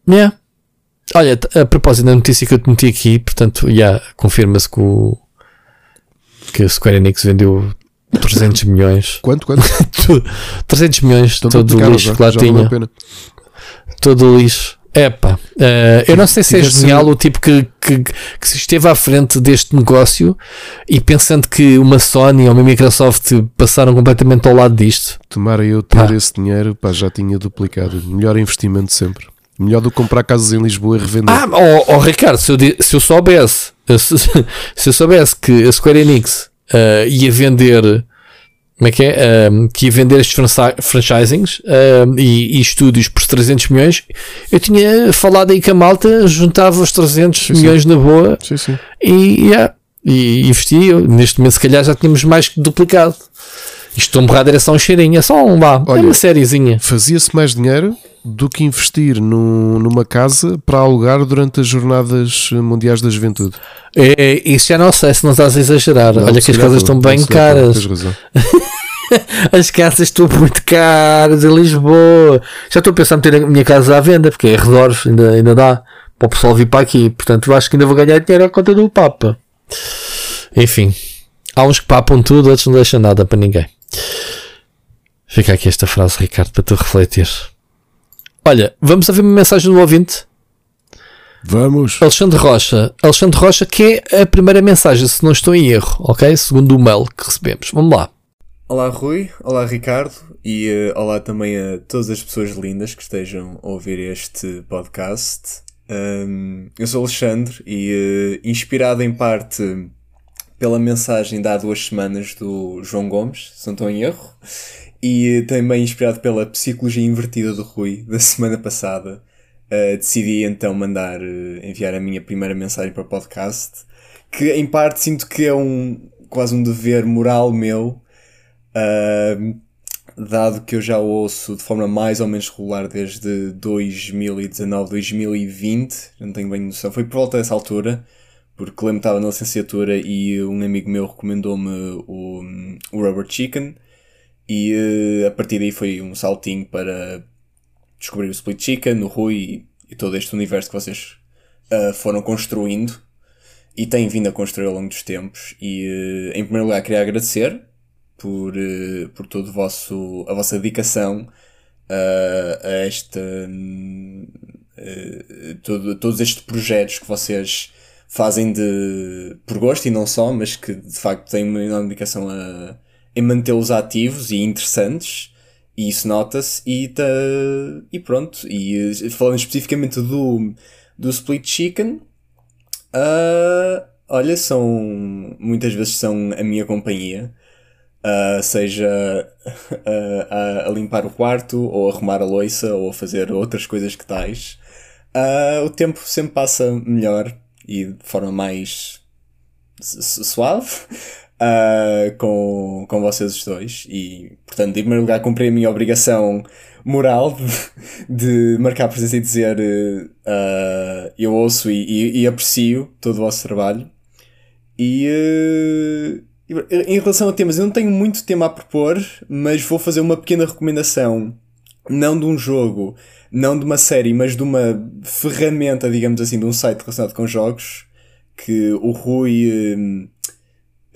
[SPEAKER 3] yeah. Olha, a propósito da notícia que eu te meti aqui, portanto, yeah, confirma-se que o que a Square Enix vendeu 300 milhões.
[SPEAKER 2] Quanto? Quanto?
[SPEAKER 3] 300 milhões, então, todo o lixo que lá tinha. Todo o lixo. Epá, uh, eu não sei se é genial o tipo que, que, que se esteve à frente deste negócio e pensando que uma Sony ou uma Microsoft passaram completamente ao lado disto.
[SPEAKER 2] Tomara eu ter pá. esse dinheiro, pá, já tinha duplicado. Melhor investimento sempre. Melhor do que comprar casas em Lisboa e revender.
[SPEAKER 3] Ah, oh, oh Ricardo, se eu, se eu soubesse, se, se eu soubesse que a Square Enix uh, ia vender como é que é? Um, que ia vender estes franchisings um, e, e, estúdios por 300 milhões. Eu tinha falado aí que a malta juntava os 300 sim, milhões sim. na boa
[SPEAKER 2] sim.
[SPEAKER 3] E, yeah, e investia. Neste momento, se calhar, já tínhamos mais que duplicado. Isto Tomb Raider é só um cheirinho, é só um lá, é uma sériezinha.
[SPEAKER 2] Fazia-se mais dinheiro do que investir no, numa casa para alugar durante as jornadas mundiais da juventude.
[SPEAKER 3] É, é isso já não sei se não estás a exagerar. Não, Olha que as casas estão bem caras. as casas estão muito caras em Lisboa. Já estou a pensar em ter a minha casa à venda, porque é redores, ainda, ainda dá para o pessoal vir para aqui. Portanto, eu acho que ainda vou ganhar dinheiro à conta do Papa. Enfim, há uns que papam tudo, outros não deixam nada para ninguém. Fica aqui esta frase, Ricardo, para tu refletir. Olha, vamos ouvir uma mensagem do ouvinte.
[SPEAKER 2] Vamos.
[SPEAKER 3] Alexandre Rocha. Alexandre Rocha, que é a primeira mensagem, se não estou em erro, ok? Segundo o mail que recebemos. Vamos lá.
[SPEAKER 5] Olá, Rui. Olá, Ricardo. E uh, olá também a todas as pessoas lindas que estejam a ouvir este podcast. Um, eu sou Alexandre e, uh, inspirado em parte pela mensagem de há duas semanas do João Gomes, se não estou em erro, e também inspirado pela psicologia invertida do Rui da semana passada, uh, decidi então mandar uh, enviar a minha primeira mensagem para o podcast, que em parte sinto que é um quase um dever moral meu, uh, dado que eu já ouço de forma mais ou menos regular desde 2019, 2020, não tenho bem noção, foi por volta dessa altura porque lembro que estava na licenciatura e um amigo meu recomendou-me o, o Rubber Chicken e uh, a partir daí foi um saltinho para descobrir o Split Chicken, o Rui e, e todo este universo que vocês uh, foram construindo e têm vindo a construir ao longo dos tempos. E uh, em primeiro lugar queria agradecer por, por todo vosso, a vossa dedicação a esta. Todo, todos estes projetos que vocês fazem de por gosto e não só, mas que de facto têm uma enorme dedicação a, em mantê-los ativos e interessantes, e isso nota-se, e, tá, e pronto. E eh, falando especificamente do, do Split Chicken, uh, olha, são muitas vezes são a minha companhia. Uh, seja uh, a, a, limpar o quarto, ou a arrumar a louça, ou a fazer outras coisas que tais. uh, o tempo sempre passa melhor e de forma mais suave uh, com, com vocês dois. E, portanto, em primeiro lugar, cumpri a minha obrigação moral de, de marcar presença e dizer uh, eu ouço e, e, e, aprecio todo o vosso trabalho. E uh, em relação a temas, eu não tenho muito tema a propor, mas vou fazer uma pequena recomendação, não de um jogo, não de uma série, mas de uma ferramenta, digamos assim, de um site relacionado com jogos, que o Rui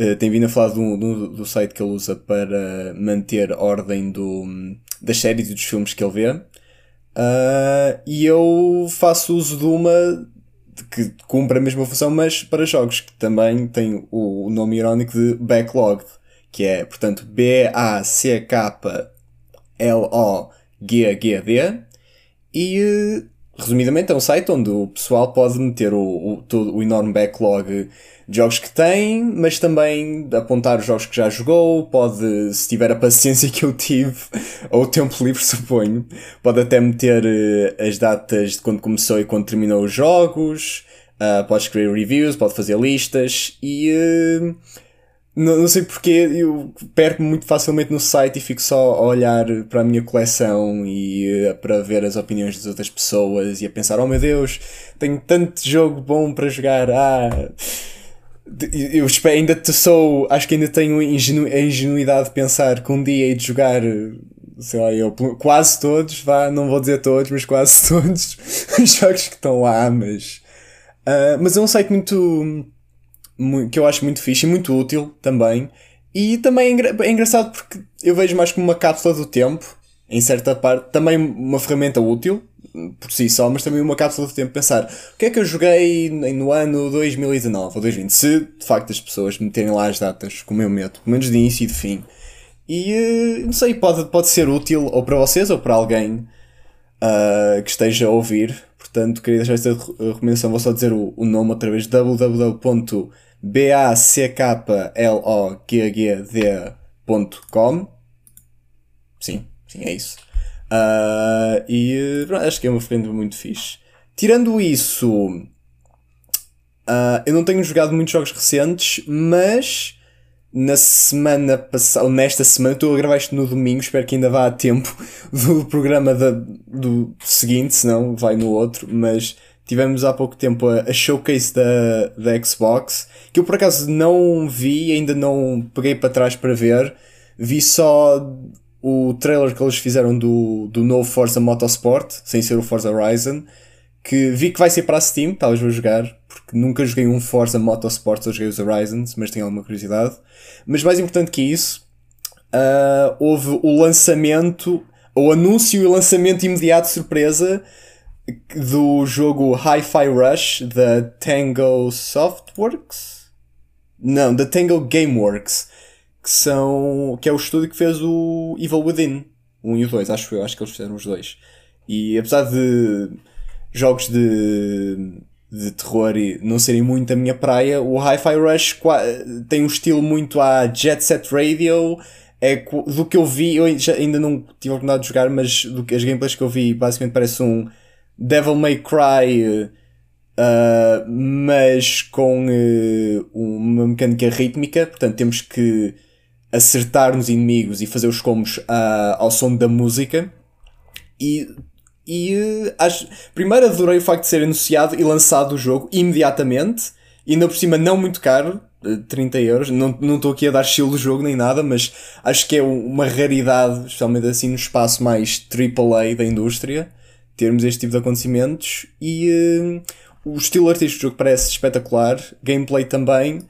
[SPEAKER 5] uh, tem vindo a falar do, do, do, site que ele usa para manter ordem do, das séries e dos filmes que ele vê. Uh, e eu faço uso de uma que cumpre a mesma função, mas para jogos, que também tem o, o nome irónico de Backlogged, que é, portanto, B-A-C-K-L-O-G-G-D. E, resumidamente, é um site onde o pessoal pode meter o, o, todo o enorme backlog jogos que tem, mas também apontar os jogos que já jogou, pode, se tiver a paciência que eu tive, ou o tempo livre, suponho, pode até meter uh, as datas de quando começou e quando terminou os jogos, uh, pode escrever reviews, pode fazer listas e. Uh, não, não, sei porque eu perco muito facilmente no site e fico só a olhar para a minha coleção e uh, para ver as opiniões das outras pessoas e a pensar: oh meu Deus, tenho tanto jogo bom para jogar. Ah, eu espero, ainda sou, acho que ainda tenho ingenu, a ingenuidade de pensar que um dia hei de jogar, sei lá, eu, quase todos, vá, não vou dizer todos, mas quase todos os jogos que estão lá, mas, uh, mas é um site muito, que eu acho muito fixe e muito útil também. E também é, é engraçado porque eu vejo mais como uma cápsula do tempo, em certa parte, também uma ferramenta útil, por si só, mas também uma cápsula de tempo pensar o que é que eu joguei no ano 2019 ou 2020, se de facto as pessoas meterem lá as datas, como eu meto, pelo menos de início e de fim. E eh, não sei, pode, pode ser útil ou para vocês ou para alguém uh, que esteja a ouvir. Portanto, queria deixar esta recomendação, vou só dizer o, o nome outra vez: www.backloggd.com. Sim, sim, é isso. Uh, e acho que é uma frente muito fixe. Tirando isso, uh, eu não tenho jogado muitos jogos recentes, mas na semana passada, nesta semana, estou a gravar isto no domingo, espero que ainda vá a tempo do programa da, do seguinte, senão vai no outro, mas tivemos há pouco tempo a, a, showcase da, da Xbox, que eu por acaso não vi, ainda não peguei para trás para ver, vi só o trailer que eles fizeram do, do novo Forza Motorsport, sem ser o Forza Horizon, que vi que vai ser para a Steam, talvez vou jogar, porque nunca joguei um Forza Motorsport, só joguei os Horizons, mas tenho alguma curiosidade. Mas mais importante que isso, uh, houve o lançamento, o anúncio e o lançamento imediato de surpresa do jogo Hi-Fi Rush da Tango Softworks? Não, da Tango Gameworks que são. que é o estúdio que fez o Evil Within, o 1 e o 2, acho eu, acho que eles fizeram os dois. E apesar de jogos de, de terror não serem muito a minha praia, o Hi-Fi Rush tem um estilo muito à Jet Set Radio. É, do que eu vi, eu ainda não tive a oportunidade de jogar, mas do que as gameplays que eu vi, basicamente parece um Devil May Cry, uh, mas com uh, uma mecânica rítmica. Portanto, temos que acertar nos inimigos e fazer os combos uh, ao som da música. E, e acho, primeiro adorei o facto de ser anunciado e lançado o jogo imediatamente, e ainda por cima não muito caro, 30 eh, euros. Não estou aqui a dar estilo do jogo nem nada, mas acho que é uma raridade, especialmente assim no espaço mais AAA da indústria, termos este tipo de acontecimentos. E uh, o estilo artístico do jogo parece espetacular, gameplay também.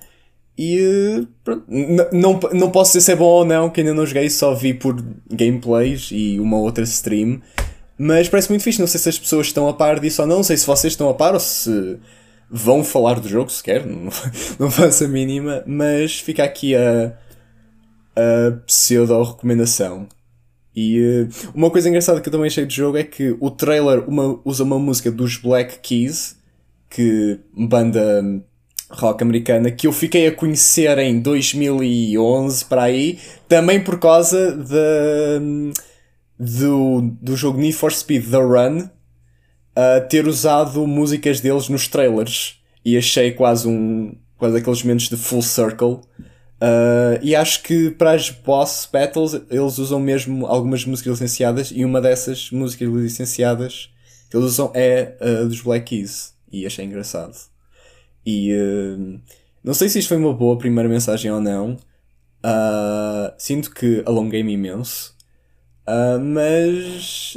[SPEAKER 5] E pronto, não, não posso dizer se é bom ou não, que ainda não joguei, só vi por gameplays e uma outra stream. Mas parece muito fixe, não sei se as pessoas estão a par disso ou não, não sei se vocês estão a par ou se vão falar do jogo sequer, não, não faço a mínima, mas fica aqui a, a pseudo-recomendação. E uh, uma coisa engraçada que eu também achei do jogo é que o trailer uma, usa uma música dos Black Keys, que banda rock americana que eu fiquei a conhecer em 2011 para aí, também por causa de, do, do jogo Need for Speed The Run. uh, ter usado músicas deles nos trailers. E achei quase um. quase aqueles momentos de full circle. Uh, e acho que para as boss battles eles usam mesmo algumas músicas licenciadas e uma dessas músicas licenciadas que eles usam é uh, dos Black Keys e achei engraçado. E uh, não sei se isto foi uma boa primeira mensagem ou não. sinto que alonguei-me imenso. mas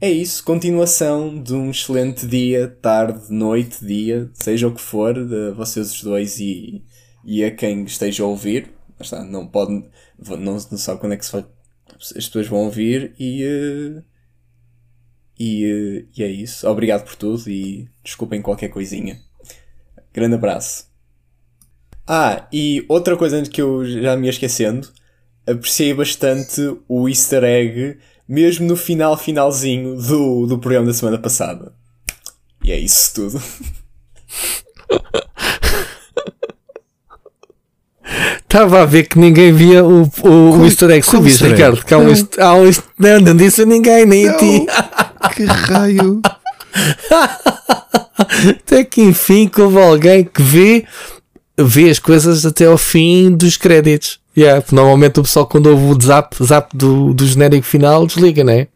[SPEAKER 5] é isso, continuação de um excelente dia, tarde, noite, dia, seja o que for, de vocês os dois e e a quem esteja a ouvir, está, não pode, não, não sabe quando é que vai, as pessoas vão ouvir e, uh, e, uh, e é isso. Obrigado por tudo e desculpem qualquer coisinha. Grande abraço. Ah, e outra coisa que eu já me ia esquecendo, apreciei bastante o easter egg, mesmo no final, finalzinho do, do programa da semana passada. E é isso tudo.
[SPEAKER 3] Estava a ver que ninguém via o, o, como, o easter egg. Sabias, Ricardo? Que há um, há um, não, não disse a ninguém, nem não. a ti.
[SPEAKER 2] Que raio!
[SPEAKER 3] Até que enfim que houve alguém que vê, vê as coisas até ao fim dos créditos. Yeah, normalmente o pessoal quando ouve o zap, zap do, do genérico final desliga, né?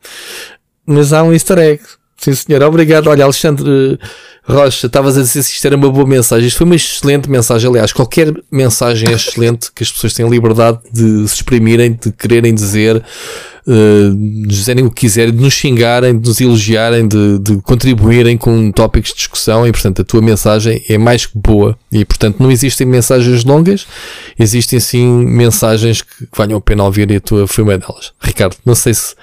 [SPEAKER 3] Mas há um easter egg. Sim, senhor. Obrigado. Olha, Alexandre Rocha, estavas a dizer se isto era uma boa mensagem. Isto foi uma excelente mensagem. Aliás, qualquer mensagem é excelente que as pessoas têm liberdade de se exprimirem, de quererem dizer, uh, de dizerem o que quiserem, de nos xingarem, de nos elogiarem, de, de contribuírem com tópicos de discussão. E, portanto, a tua mensagem é mais que boa. E, portanto, não existem mensagens longas, existem sim mensagens que valham a pena ouvir e a tua foi uma delas. Ricardo, não sei se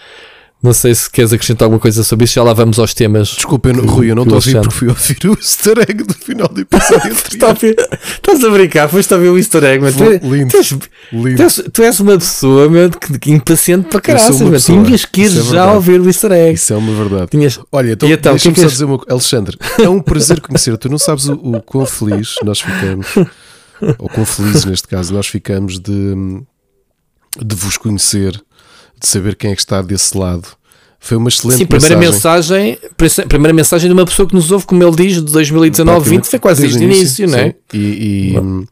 [SPEAKER 3] não sei se queres acrescentar alguma coisa sobre isso, já lá vamos aos temas.
[SPEAKER 2] Desculpa, que, Rui, eu não estou a ouvir porque fui ouvir o easter egg do final do episódio.
[SPEAKER 3] Estás a brincar, foste a ver o easter egg, mas tu, lindo, tu, és, lindo. Tu, és, tu és uma pessoa meu, que, que impaciente para caralho, tinhas que ir é já ouvir o easter egg.
[SPEAKER 2] Isso é uma verdade.
[SPEAKER 3] Tinhas...
[SPEAKER 2] Olha, então, então deixa-me que só dizer uma Alexandre, é um prazer conhecer. Tu não sabes o, o quão feliz nós ficamos, ou quão felizes neste caso, nós ficamos de, de vos conhecer de saber quem é que está desse lado. Foi uma excelente
[SPEAKER 3] Sim, primeira mensagem. mensagem. Primeira mensagem de uma pessoa que nos ouve, como ele diz, de 2019, 20 foi quase desde o início, início, não é?
[SPEAKER 2] E, e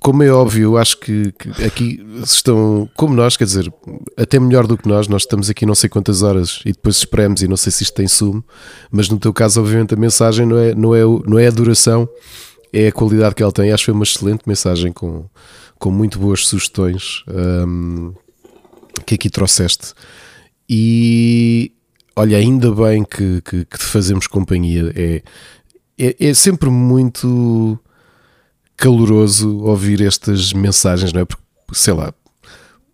[SPEAKER 2] como é óbvio, acho que, que, aqui estão como nós, quer dizer, até melhor do que nós. Nós estamos aqui não sei quantas horas e depois esperamos e não sei se isto tem sumo, mas no teu caso, obviamente, a mensagem não é, não é, não é a duração, é a qualidade que ela tem. Acho que foi uma excelente mensagem com, com muito boas sugestões. Um, que aqui trouxeste. E olha, ainda bem que, que, que te fazemos companhia. É, é, é, sempre muito caloroso ouvir estas mensagens, não é? Porque, sei lá,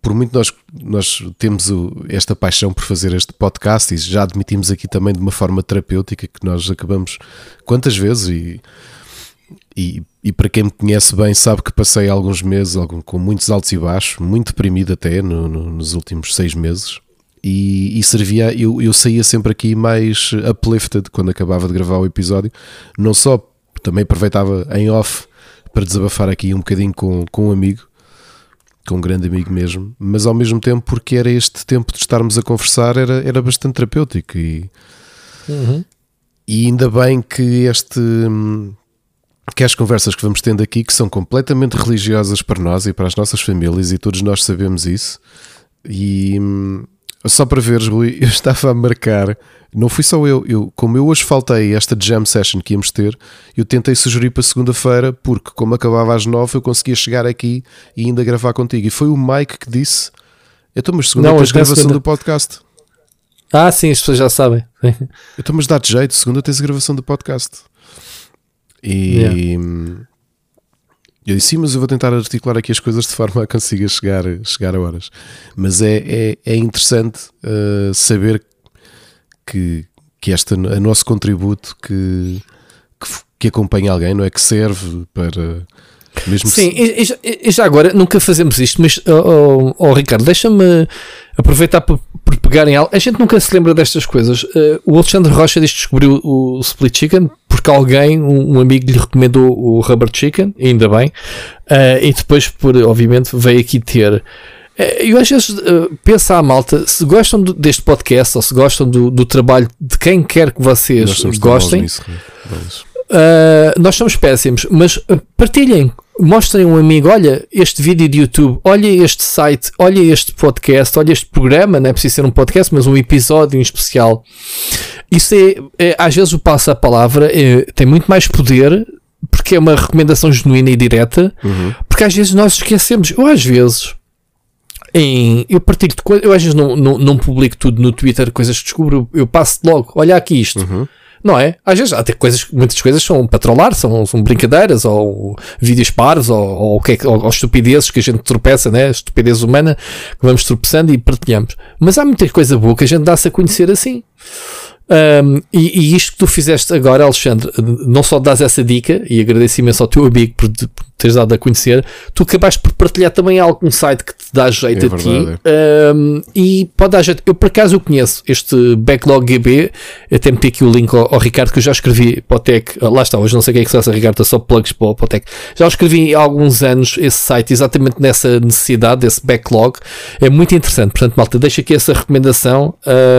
[SPEAKER 2] por muito nós, nós temos o, esta paixão por fazer este podcast e já admitimos aqui também de uma forma terapêutica que nós acabamos quantas vezes e e, e, para quem me conhece bem sabe que passei alguns meses algum, com muitos altos e baixos, muito deprimido até no, no, nos últimos seis meses. E, e, servia, eu, eu saía sempre aqui mais uplifted quando acabava de gravar o episódio, não só, também aproveitava em off para desabafar aqui um bocadinho com, com um amigo, com um grande amigo mesmo, mas ao mesmo tempo porque era este tempo de estarmos a conversar, era, era bastante terapêutico e, uhum. e ainda bem que este que as conversas que vamos tendo aqui, que são completamente religiosas para nós e para as nossas famílias, e todos nós sabemos isso. E hum, só para veres, Rui, eu estava a marcar, não fui só eu, eu, como eu hoje faltei esta jam session que íamos ter, eu tentei sugerir para segunda-feira, porque como acabava às nove, eu conseguia chegar aqui e ainda gravar contigo. E foi o Mike que disse: Então, mas segunda não, tens gravação segunda. do podcast.
[SPEAKER 3] Ah, sim, as pessoas já sabem.
[SPEAKER 2] Então, mas dá-te jeito, segunda tens a gravação do podcast. E yeah. eu disse, sim, mas eu vou tentar articular aqui as coisas de forma a consiga chegar, chegar a horas. Mas é, é, é interessante uh, saber que, que este é nosso contributo que, que, que acompanha alguém, não é? Que serve para. Mesmo
[SPEAKER 3] Sim, e, e, já agora nunca fazemos isto, mas oh, oh, oh Ricardo, deixa-me aproveitar para por pegar em algo. A gente nunca se lembra destas coisas. Uh, o Alexandre Rocha diz que descobriu o Split Chicken porque alguém, um, um, amigo, lhe recomendou o Rubber Chicken, ainda bem. Uh, e depois, por, obviamente, veio aqui ter É, eu às vezes uh, penso à malta, se gostam do, deste podcast ou se gostam do, do, trabalho de quem quer que vocês gostem, nisso, uh, nós somos péssimos, mas partilhem, mostrem um amigo, olha este vídeo de YouTube, olha este site, olha este podcast, olha este programa, não é preciso ser um podcast, mas um episódio em especial. Isso é, é às vezes o passo a palavra é, tem muito mais poder porque é uma recomendação genuína e direta, uhum. porque às vezes nós esquecemos, eu às vezes em, eu partilho eu às vezes não, não, não, publico tudo no Twitter, coisas que descubro, eu passo logo, olha aqui isto. Uhum. Não é? Às vezes até coisas, muitas coisas são para trollar, são, são brincadeiras, ou vídeos pares, ou, ou, é ou, ou estupidezes que a gente tropeça, né? Estupidez humana, que vamos tropeçando e partilhamos. Mas há muita coisa boa que a gente dá-se a conhecer assim. Um, e, e, isto que tu fizeste agora, Alexandre, não só dás essa dica, e agradeço imenso ao teu amigo por, por teres dado a conhecer, tu acabaste por partilhar também algum site que te dá jeito é a verdade. ti. Um, e pode dar jeito. Eu por acaso eu conheço este Backlog GB, até meti aqui o link ao, ao, Ricardo, que eu já escrevi para o Tech. Lá está, hoje não sei o que é que se passa, Ricardo, está só plugs para, para o Tech. Já escrevi há alguns anos esse site, exatamente nessa necessidade, desse backlog. É muito interessante. Portanto, malta, deixa aqui essa recomendação.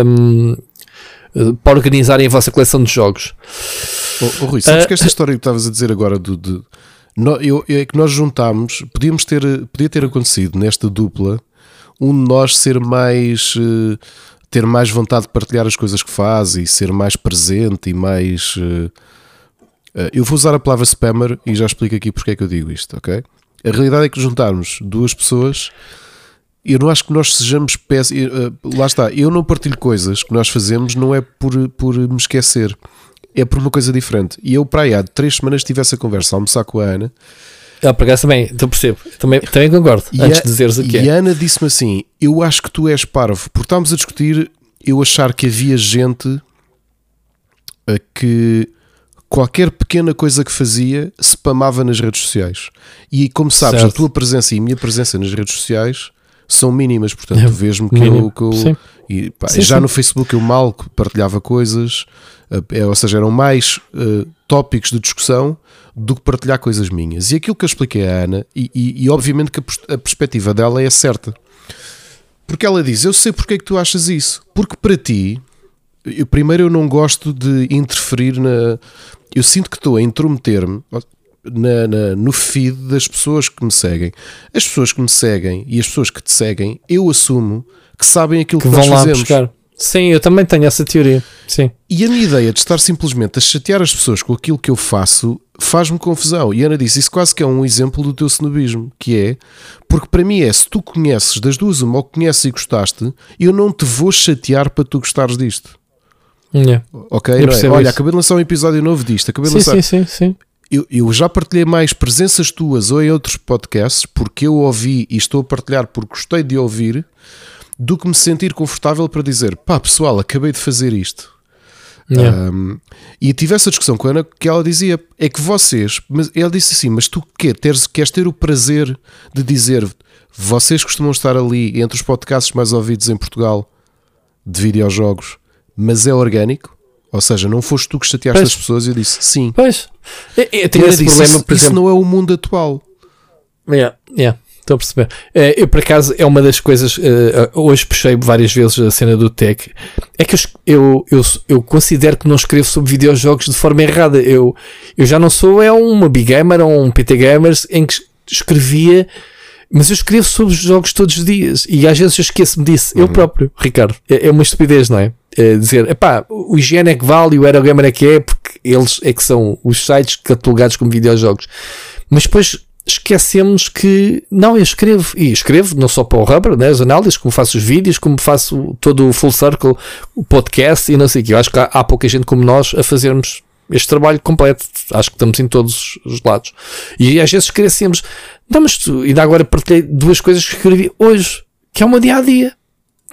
[SPEAKER 3] Um, eh, para organizarem a vossa coleção de jogos.
[SPEAKER 2] Oh, oh Rui, sabes uh, que esta história que estavas a dizer agora do, de, no, eu, é que nós juntámos, podíamos ter, podia ter acontecido nesta dupla um de nós ser mais uh, ter mais vontade de partilhar as coisas que faz e ser mais presente e mais eu vou usar a palavra spammer e já explico aqui porque é que eu digo isto, ok? A realidade é que juntarmos duas pessoas eu não acho que nós sejamos péssimos. Eh, lá está, eu não partilho coisas que nós fazemos, não é por, por me esquecer, é por uma coisa diferente. E eu, para aí, há três semanas tive essa conversa a almoçar com a Ana.
[SPEAKER 3] Ah, por acaso também, então percebo, também, também concordo, e antes a, de dizeres o que
[SPEAKER 2] é.
[SPEAKER 3] E
[SPEAKER 2] a Ana disse-me assim: Eu acho que tu és parvo, porque estávamos a discutir eu achar que havia gente a que qualquer pequena coisa que fazia spamava nas redes sociais. E como sabes, certo. a tua presença e a minha presença nas redes sociais são mínimas, portanto, é, vês-me que eu. Que eu e, pá, sim, já sim. no Facebook eu mal partilhava coisas, é, ou seja, eram mais uh, tópicos de discussão do que partilhar coisas minhas. E aquilo que eu expliquei à Ana, e, e, e obviamente que a, a perspectiva dela é certa, porque ela diz: Eu sei porque é que tu achas isso, porque para ti. Eu, primeiro, eu não gosto de interferir na. Eu sinto que estou a intrometer-me na, na, no feed das pessoas que me seguem. As pessoas que me seguem e as pessoas que te seguem, eu assumo que sabem aquilo que, que nós fazemos. Buscar.
[SPEAKER 3] Sim, eu também tenho essa teoria. Sim.
[SPEAKER 2] E a minha ideia de estar simplesmente a chatear as pessoas com aquilo que eu faço faz-me confusão. E Ana disse: Isso quase que é um exemplo do teu cenobismo, que é porque para mim é se tu conheces das duas uma ou conheces e gostaste, eu não te vou chatear para tu gostares disto.
[SPEAKER 3] Yeah.
[SPEAKER 2] Ok? É? Olha, acabei de lançar um episódio novo disto. Acabei
[SPEAKER 3] sim,
[SPEAKER 2] de lançar.
[SPEAKER 3] Sim, sim, sim
[SPEAKER 2] eu, eu, já partilhei mais presenças tuas ou em outros podcasts porque eu ouvi e estou a partilhar porque gostei de ouvir do que me sentir confortável para dizer pá pessoal, acabei de fazer isto. Yeah. Um, e tive essa discussão com a Ana que ela dizia: é que vocês, mas ela disse assim, mas tu quê? Teres, queres ter o prazer de dizer vocês costumam estar ali entre os podcasts mais ouvidos em Portugal de videojogos, mas é orgânico? Ou seja, não foste tu que chateaste pois. as pessoas e eu disse sim.
[SPEAKER 3] Pois, eu, eu tenho esse disse, problema,
[SPEAKER 2] por isso exemplo. não é o mundo atual.
[SPEAKER 3] Yeah, yeah. Estou a perceber. Eh, eu, por acaso, é uma das coisas. Eh, hoje puxei várias vezes a cena do tech. É que eu, eu, eu considero que não escrevo sobre videojogos de forma errada. Eu, eu já não sou é uma Big Gamer ou um PT Gamers em que escrevia. Mas eu escrevo sobre os jogos todos os dias e às vezes eu esqueço-me disso. Uhum. Eu próprio, Ricardo. É, é uma estupidez, não é? É dizer, epá, o IGN é que vale e o Aerogamer é que é, porque eles é que são os sites catalogados como videojogos. Mas depois esquecemos que não, eu escrevo, e escrevo não só para o Rubber, né, as análises, como faço os vídeos, como faço todo o full circle, o podcast e não sei o que. Eu acho que há, há pouca gente como nós a fazermos este trabalho completo. Acho que estamos em todos os lados. E às vezes esquecemos, não, mas tu, ainda agora partilhei duas coisas que escrevi hoje, que é o meu dia a dia.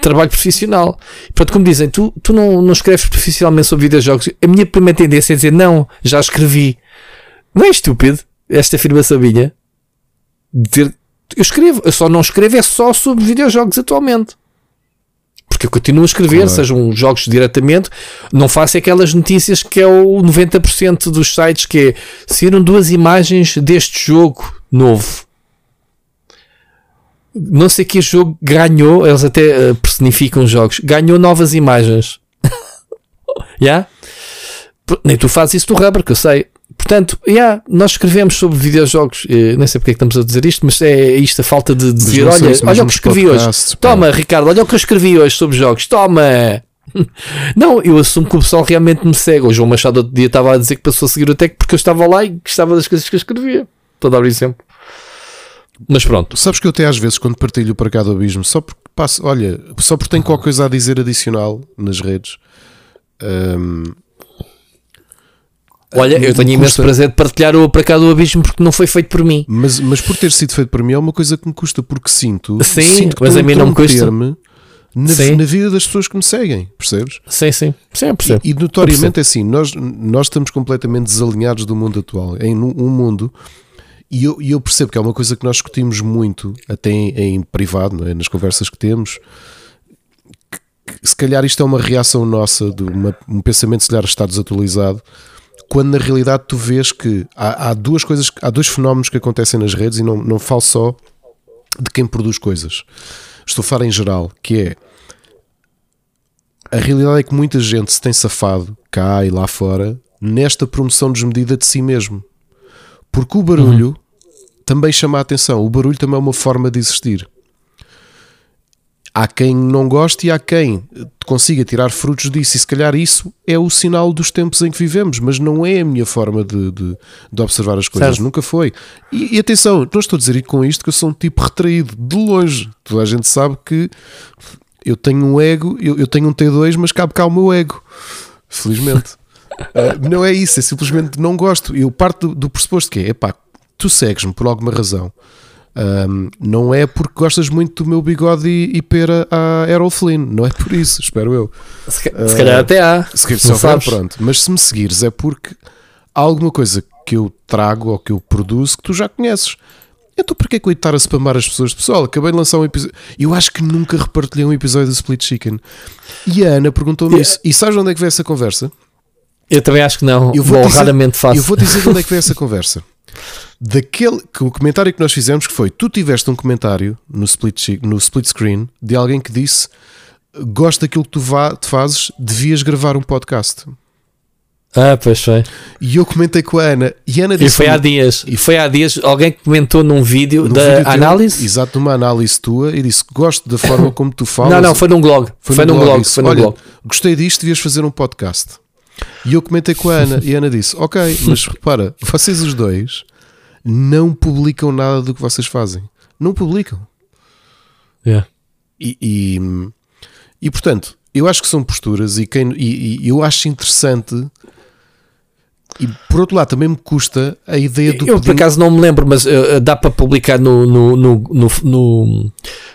[SPEAKER 3] Trabalho profissional. Portanto, como dizem, tu, tu não, não escreves profissionalmente sobre videojogos. A minha primeira tendência é dizer, não, já escrevi. Não é estúpido esta afirmação minha? Dizer, eu escrevo, eu só não escrevo é só sobre videojogos atualmente porque eu continuo a escrever, claro. sejam jogos diretamente, não faço aquelas notícias que é o 90% dos sites que é saíram duas imagens deste jogo novo. Não sei que jogo ganhou, eles até uh, personificam jogos, ganhou novas imagens. Já? yeah? Nem tu fazes isso do Rubber, que eu sei. Portanto, yeah, nós escrevemos sobre videojogos, eh, nem sei porque é que estamos a dizer isto, mas é isto a falta de dizer: olha, olha o que escrevi hoje. Toma, Ricardo, olha o que eu escrevi hoje sobre jogos. Toma! Não, eu assumo que o pessoal realmente me segue. O João Machado outro dia estava a dizer que passou a seguir o Tech porque eu estava lá e gostava das coisas que eu escrevia. Estou a dar um exemplo. Mas pronto.
[SPEAKER 2] Sabes que eu até às vezes quando partilho para cá do abismo, só porque passo, olha, só porque tenho qualquer coisa a dizer adicional nas redes. Um,
[SPEAKER 3] Olha, eu tenho imenso prazer de partilhar o para cá do abismo porque não foi feito por mim.
[SPEAKER 2] Mas, mas por ter sido feito por mim é uma coisa que me custa, porque sinto,
[SPEAKER 3] sim,
[SPEAKER 2] sinto
[SPEAKER 3] mas a mim não me custa.
[SPEAKER 2] Na, na, vida das pessoas que me seguem, percebes?
[SPEAKER 3] Sim, sim, sim
[SPEAKER 2] percebo. E, e notoriamente é assim, nós, nós estamos completamente desalinhados do mundo atual. Em um mundo, e eu, eu percebo que é uma coisa que nós discutimos muito, até em, em privado, é? nas conversas que temos, que, que, se calhar isto é uma reação nossa de uma, um pensamento se calhar está desatualizado quando na realidade tu vês que há, há, duas coisas, há dois fenómenos que acontecem nas redes e não, não falo só de quem produz coisas. Estou a falar em geral, que é a realidade é que muita gente se tem safado cá e lá fora nesta promoção desmedida de si mesmo. Porque o barulho uhum. também chama a atenção. O barulho também é uma forma de existir há quem não goste e há quem consiga tirar frutos disso, e se calhar isso é o sinal dos tempos em que vivemos, mas não é a minha forma de, de, de observar as coisas, certo. nunca foi. E, e, atenção, não estou a dizer com isto que eu sou um tipo retraído, de longe. Toda a gente sabe que eu tenho um ego, eu, eu tenho um T2, mas cabe cá o meu ego, felizmente. Uh, não é isso, é simplesmente não gosto. Eu parto do, do pressuposto que é, epá, tu segues-me por alguma razão um, não é porque gostas muito do meu bigode e, e pera a Errol Flynn, não é por isso, espero eu.
[SPEAKER 3] Se, uh, se calhar até há.
[SPEAKER 2] Se, se houver, pronto. Mas se me seguires é porque há alguma coisa que eu trago ou que eu produzo que tu já conheces. Então porquê que eu estar a spamar as pessoas? Pessoal, acabei de lançar um episódio. Eu acho que nunca repartilhei um episódio do Split Chicken. E a Ana perguntou-me yeah. isso. E sabes onde é que veio essa conversa?
[SPEAKER 3] Eu também acho que não. Eu vou Bom, dizer, raramente faço.
[SPEAKER 2] Eu vou dizer onde é que veio essa conversa daquele que o comentário que nós fizemos que foi tu tiveste um comentário no split, no split screen de alguém que disse gosto daquilo que tu vá, fazes, devias gravar um podcast.
[SPEAKER 3] Ah, pois foi.
[SPEAKER 2] E eu comentei com a Ana e a Ana
[SPEAKER 3] disse. E foi há dias. E foi há dias alguém comentou num vídeo num da vídeo análise.
[SPEAKER 2] Teu, exato, numa análise tua e disse gosto da forma como tu falas.
[SPEAKER 3] não, não, foi num blog. Foi, foi num, blog. blog. Disse, foi num blog.
[SPEAKER 2] Gostei disto, devias fazer um podcast. E eu comentei com a Ana e a Ana disse: Ok, mas repara, vocês os dois não publicam nada do que vocês fazem. Não publicam.
[SPEAKER 3] Yeah.
[SPEAKER 2] E, e, e, portanto, eu acho que são posturas e, quem, e, e, eu acho interessante. E por outro lado, também me custa a ideia do.
[SPEAKER 3] Eu por acaso não me lembro, mas uh, dá para publicar no, no, no, no, no,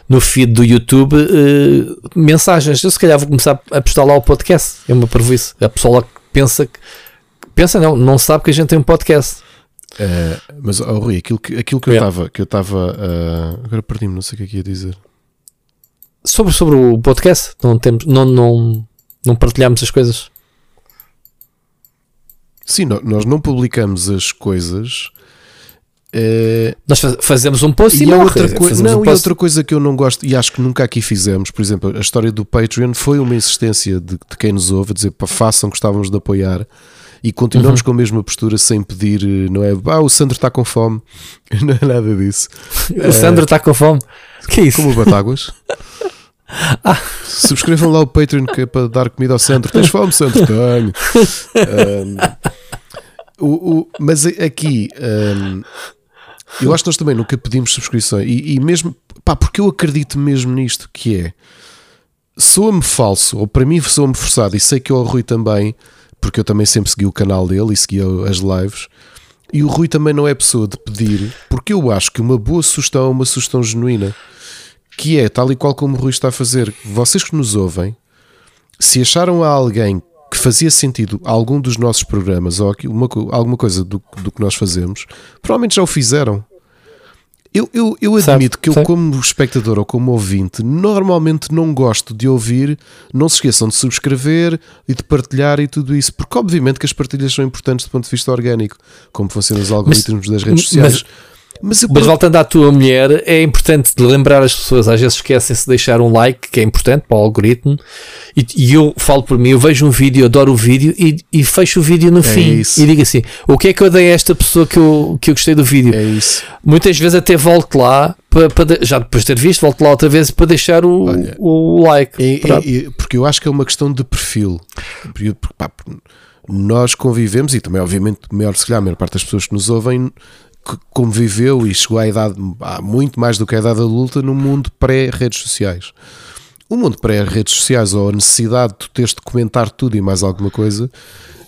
[SPEAKER 3] no feed do YouTube uh, mensagens. Eu se calhar vou começar a postar lá o podcast. É uma prejuízo. A pessoa pensa que. Pensa não, não sabe que a gente tem um podcast.
[SPEAKER 2] Uh, mas, oh, Rui, aquilo que, aquilo que eu estava, que eu estava, uh, agora perdi-me, não sei o que é que ia dizer.
[SPEAKER 3] Sobre, sobre o podcast, não temos, não, não, não partilhamos as coisas.
[SPEAKER 2] Sim, nós não publicamos as coisas.
[SPEAKER 3] Uh, nós fazemos um post e, e
[SPEAKER 2] outra coisa, não, um e outra coisa que eu não gosto e acho que nunca aqui fizemos, por exemplo, a história do Patreon foi uma insistência de, de quem nos ouve a dizer para façam, gostávamos de apoiar e continuamos uhum. com a mesma postura sem pedir, não é? Ah, o Sandro está com fome, não é nada disso.
[SPEAKER 3] o Sandro está com fome, que é isso?
[SPEAKER 2] Como Batáguas. Ah. Subscrevam lá o Patreon que é para dar comida ao Sandro. Tens fome, Sandro? Tenho. Um, o, o, mas aqui um, eu acho que nós também nunca pedimos subscrições e, e mesmo pá, porque eu acredito mesmo nisto que é soa-me falso, ou para mim soa-me forçado, e sei que o Rui também porque eu também sempre segui o canal dele e segui as lives. E o Rui também não é pessoa de pedir, porque eu acho que uma boa sugestão é uma sugestão genuína, que é tal e qual como o Rui está a fazer. Vocês que nos ouvem, se acharam a alguém que fazia sentido algum dos nossos programas ou uma, alguma coisa do, do que nós fazemos, provavelmente já o fizeram. Eu, eu, eu admito que eu, como espectador ou como ouvinte, normalmente não gosto de ouvir. Não se esqueçam de subscrever e de partilhar e tudo isso, porque obviamente que as partilhas são importantes do ponto de vista orgânico, como funcionam os algoritmos mas, das redes sociais.
[SPEAKER 3] Mas, Mas voltando à tua mulher, é importante lembrar as pessoas, às vezes esquecem-se de deixar um like, que é importante para o algoritmo. E, e, eu falo por mim, eu vejo um vídeo, adoro o vídeo e, e fecho o vídeo no é fim isso. e digo assim: o que é que eu dei a esta pessoa que eu, que eu gostei do vídeo?
[SPEAKER 2] É isso.
[SPEAKER 3] Muitas vezes até volto lá. Para, para, já depois de ter visto, volto lá outra vez para deixar o, Olha, o like.
[SPEAKER 2] É, é, é, porque eu acho que é uma questão de perfil. Porque, pá, nós convivemos, e também, obviamente, maior, se calhar, a maior parte das pessoas que nos ouvem conviveu e chegou à idade, há muito mais do que a idade adulta, no mundo pré-redes sociais. O mundo pré-redes sociais, ou a necessidade de tu teres de comentar tudo e mais alguma coisa,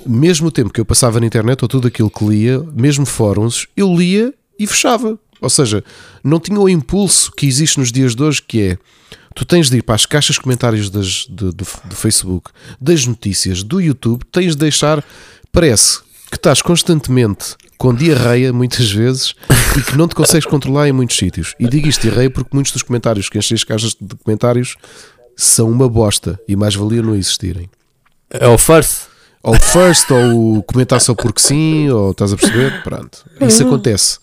[SPEAKER 2] mesmo o tempo que eu passava na internet, ou tudo aquilo que lia, mesmo fóruns, eu lia e fechava. Ou seja, não tinha o impulso que existe nos dias de hoje, que é tu tens de ir para as caixas de comentários das, de, do Facebook, das notícias, do YouTube, tens de deixar, parece que estás constantemente com diarreia, muitas vezes, e que não te consegues controlar em muitos sítios. E digo isto diarreia porque muitos dos comentários que enchem as caixas de comentários são uma bosta e mais valia não existirem.
[SPEAKER 3] É o first.
[SPEAKER 2] Ou o first, ou comentar só porque sim, ou estás a perceber? Pronto. Isso uhum. acontece.